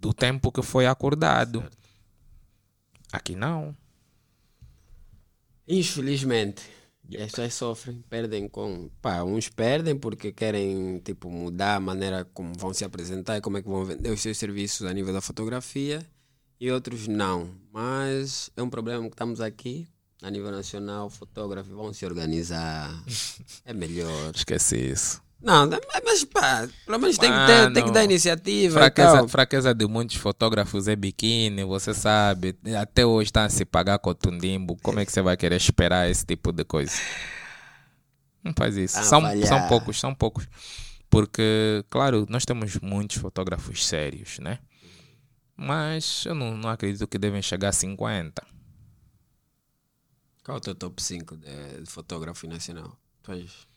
do tempo que foi acordado. Certo. Aqui não. Infelizmente, as pessoas sofrem, perdem com. Pá, uns perdem porque querem tipo, mudar a maneira como vão se apresentar e como é que vão vender os seus serviços a nível da fotografia, e outros não. Mas é um problema que estamos aqui, a nível nacional, fotógrafos vão se organizar. É melhor. Esquece isso. Não, mas pá, pelo menos tem, que ter, tem que dar iniciativa. Fraqueza, fraqueza de muitos fotógrafos é biquíni, você sabe. Até hoje está a se pagar com o tundimbo. Como é que você vai querer esperar esse tipo de coisa? Não faz isso. Ah, são, são poucos, são poucos. Porque, claro, nós temos muitos fotógrafos sérios, né? Mas eu não, não acredito que devem chegar a 50. Qual é o teu top 5 de, de fotógrafo nacional? Pois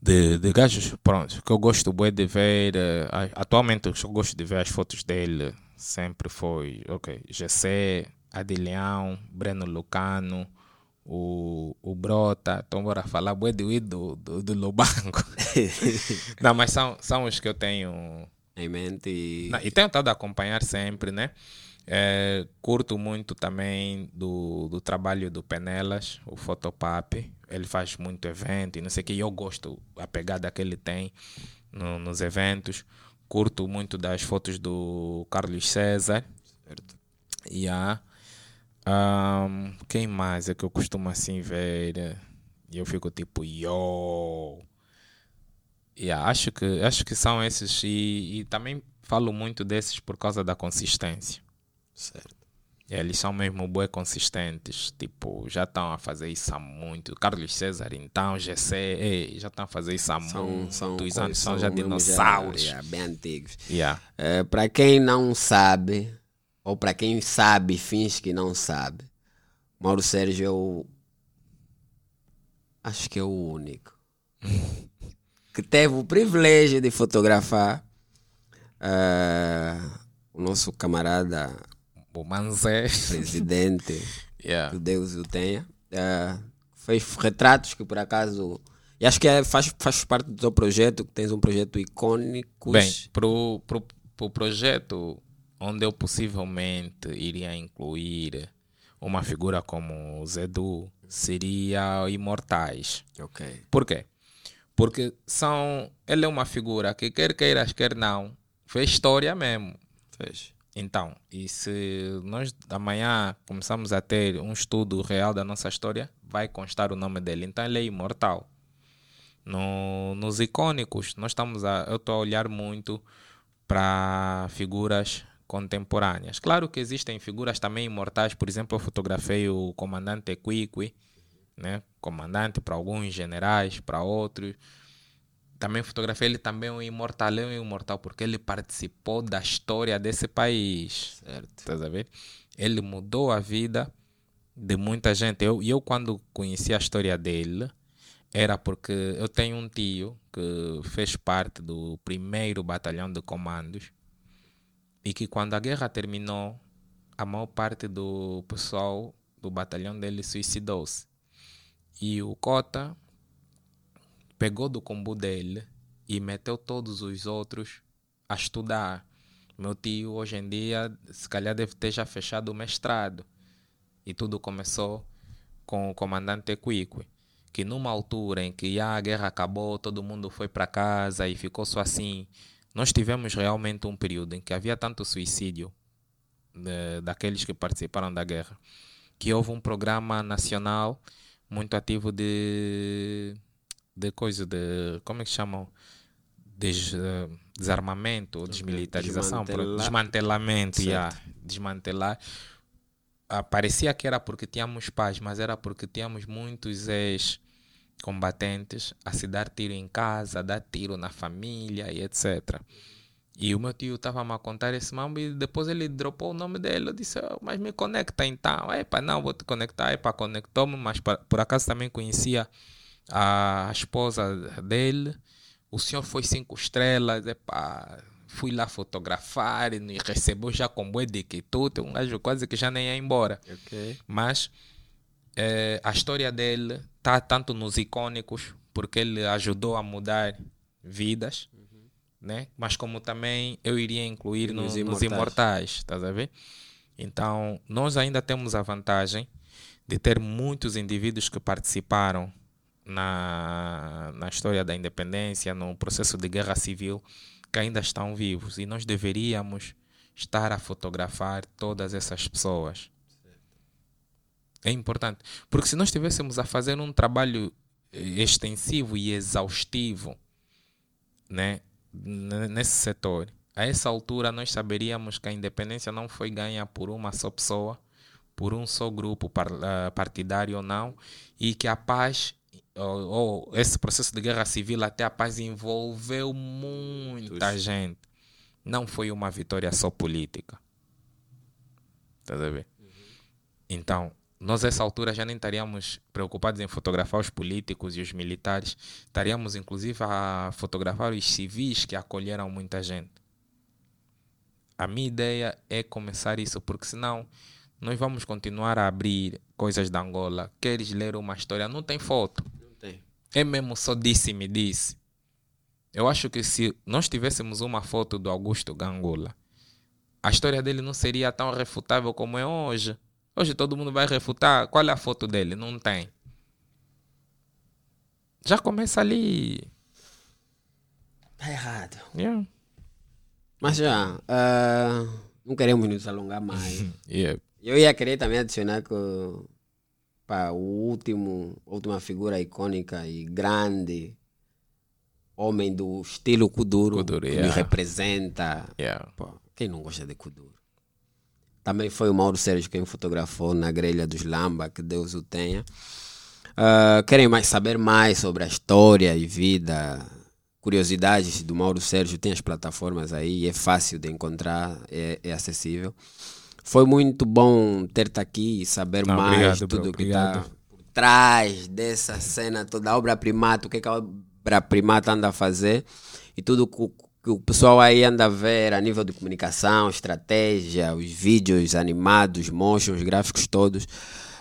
de, de gajos, pronto, que eu gosto bem de ver, uh, atualmente eu gosto de ver as fotos dele, sempre foi, ok, GC, Adilhão, Breno Lucano, o, o Brota, então bora falar do, do, do, do Lobango. Não, mas são, são os que eu tenho em mente. E, Não, e tenho estado a acompanhar sempre, né? É, curto muito também do, do trabalho do Penelas, o Fotopap. Ele faz muito evento e não sei o que. Eu gosto a pegada que ele tem no, nos eventos. Curto muito das fotos do Carlos César. Certo. Yeah. Um, quem mais é que eu costumo assim ver? E eu fico tipo, yo. Yeah, acho, que, acho que são esses. E, e também falo muito desses por causa da consistência. Certo. Eles são mesmo bem consistentes. Tipo, já estão a fazer isso há muito. Carlos César, então, GC, ei, já estão a fazer isso há são, muitos são, anos. São, são já dinossauros. Já, bem antigos. Yeah. É, para quem não sabe, ou para quem sabe finge que não sabe, Mauro Sérgio é o. Acho que é o único. que teve o privilégio de fotografar uh, o nosso camarada o Manzé. Presidente. yeah. Que Deus o tenha. Uh, fez retratos que por acaso. E acho que é, faz, faz parte do teu projeto, que tens um projeto icônico. Bem, pro, pro, pro projeto onde eu possivelmente iria incluir uma figura como o Zedu seria Imortais. Ok. Por quê? Porque são, ele é uma figura que quer queiras, quer não, fez história mesmo. Fez. Então, e se nós amanhã começamos a ter um estudo real da nossa história, vai constar o nome dele. Então ele é imortal. No, nos icônicos, nós estamos a, eu estou a olhar muito para figuras contemporâneas. Claro que existem figuras também imortais, por exemplo, eu fotografei o comandante Equiqui, né? comandante para alguns generais, para outros. Também fotografei ele também um imortal, é um imortal porque ele participou da história desse país. Certo. Estás a ver? Ele mudou a vida de muita gente. Eu, eu quando conheci a história dele, era porque eu tenho um tio que fez parte do primeiro batalhão de comandos e que quando a guerra terminou, a maior parte do pessoal do batalhão dele suicidou-se. E o Cota pegou do combo dele e meteu todos os outros a estudar. Meu tio, hoje em dia, se calhar deve ter já fechado o mestrado. E tudo começou com o comandante Equique, que numa altura em que a guerra acabou, todo mundo foi para casa e ficou só assim. Nós tivemos realmente um período em que havia tanto suicídio de, daqueles que participaram da guerra, que houve um programa nacional muito ativo de de coisa de como é que chamam Des, uh, desarmamento, desmilitarização, Desmantelar. desmantelamento, yeah, desmantelar. Ah, parecia que era porque tínhamos paz, mas era porque tínhamos muitos ex-combatentes a se dar tiro em casa, a dar tiro na família e etc. E o meu tio estava a contar esse mambo e depois ele dropou o nome dele. Eu disse, "Oh, mas me conecta então. Epa, não, vou te conectar. Epa, conectou-me, mas por acaso também conhecia a esposa dele. O senhor foi cinco estrelas. Epa, fui lá fotografar e recebeu já com bué de que tudo. Um gajo quase que já nem ia embora. Ok. Mas eh, a história dele está tanto nos icônicos, porque ele ajudou a mudar vidas, né? mas como também eu iria incluir no- nos nos, imortais. imortais, estás a ver? Então, nós ainda temos a vantagem de ter muitos indivíduos que participaram na, na história da independência, no processo de guerra civil, que ainda estão vivos. E nós deveríamos estar a fotografar todas essas pessoas. É importante. Porque se nós estivéssemos a fazer um trabalho eh, extensivo e exaustivo né, nesse setor, a essa altura nós saberíamos que a independência não foi ganha por uma só pessoa, por um só grupo ah, partidário ou não, e que a paz, ou, ou esse processo de guerra civil até a paz envolveu muita gente. Não foi uma vitória só política. Estás a ver? Então, nós a essa altura já nem estaríamos preocupados em fotografar os políticos e os militares, estaríamos inclusive a fotografar os civis que acolheram muita gente. A minha ideia é começar isso, porque senão nós vamos continuar a abrir coisas da Angola. Queres ler uma história? Não tem foto. É mesmo só disse-me disse. Eu acho que se nós tivéssemos uma foto do Augusto Gangula, a história dele não seria tão refutável como é hoje. Hoje todo mundo vai refutar. Qual é a foto dele? Não tem. Já começa ali. Tá errado. Yeah. Mas já, ah, não queremos nos alongar mais. Yeah. Eu ia querer também adicionar que pá, o último, última figura icônica e grande homem do estilo Kuduro, Kuduro, que yeah. nos representa. Yeah. Pô, quem não gosta de Kuduro? Também foi o Mauro Sérgio quem fotografou na grelha dos Lamba, que Deus o tenha. Ah, querem mais saber mais sobre a história e vida, curiosidades do Mauro Sérgio, tem as plataformas aí, é fácil de encontrar, é, é acessível. Foi muito bom ter-te aqui e saber Não, mais obrigado, bro, tudo que está por trás dessa cena toda, a obra primata, o que, que a obra primata anda a fazer e tudo que o- que o pessoal aí anda a ver a nível de comunicação, estratégia, os vídeos animados, motions, gráficos todos.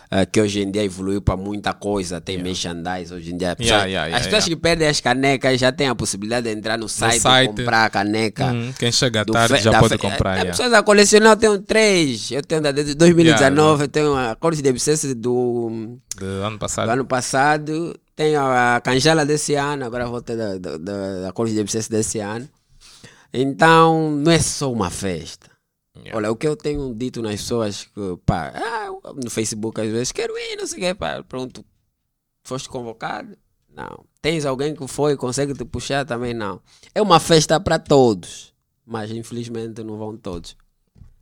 Eh, que hoje em dia evoluiu para muita coisa, tem merchandise hoje em dia. Yeah, yeah, as yeah, pessoas yeah. que perdem as canecas já têm a possibilidade de entrar no site, site. e comprar a caneca. Hum, quem chega do tarde já pode comprar. As yeah. pessoas a colecionar, eu tenho três. Eu tenho da de 2019, Yeah, eu tenho a Corte de Abscess do, Do ano do passado. ano passado, tenho a Canjala desse ano, agora vou ter da, da, da, da Corte de Abscess desse ano. Então, não é só uma festa. Yeah. Olha, o que eu tenho dito nas pessoas que, pá, ah, no Facebook às vezes, quero ir, não sei o quê, pá, pronto, Foste convocado? Não. Tens alguém que foi e consegue te puxar? Também não. É uma festa para todos, mas infelizmente não vão todos.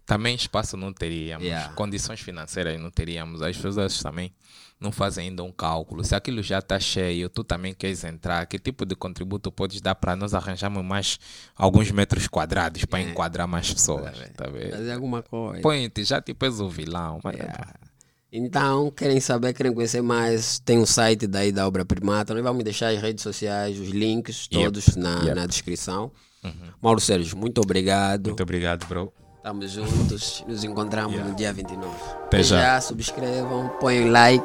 Também espaço não teríamos, Yeah. condições financeiras não teríamos. As pessoas também não fazem ainda um cálculo. Se aquilo já está cheio, tu também queres entrar, que tipo de contributo podes dar para nós arranjarmos mais alguns metros quadrados para enquadrar mais pessoas? Tá vendo? Fazer alguma coisa. Põe-te, já tipo és o vilão. Mas Então, querem saber, querem conhecer mais, tem um site daí da Obra Primata. Nós vamos deixar as redes sociais, os links Yep. todos na, Yep. na descrição. Mauro Sérgio, muito obrigado. Muito obrigado, bro. Estamos juntos. Nos encontramos no dia 29. Até já. Subscrevam, põem like.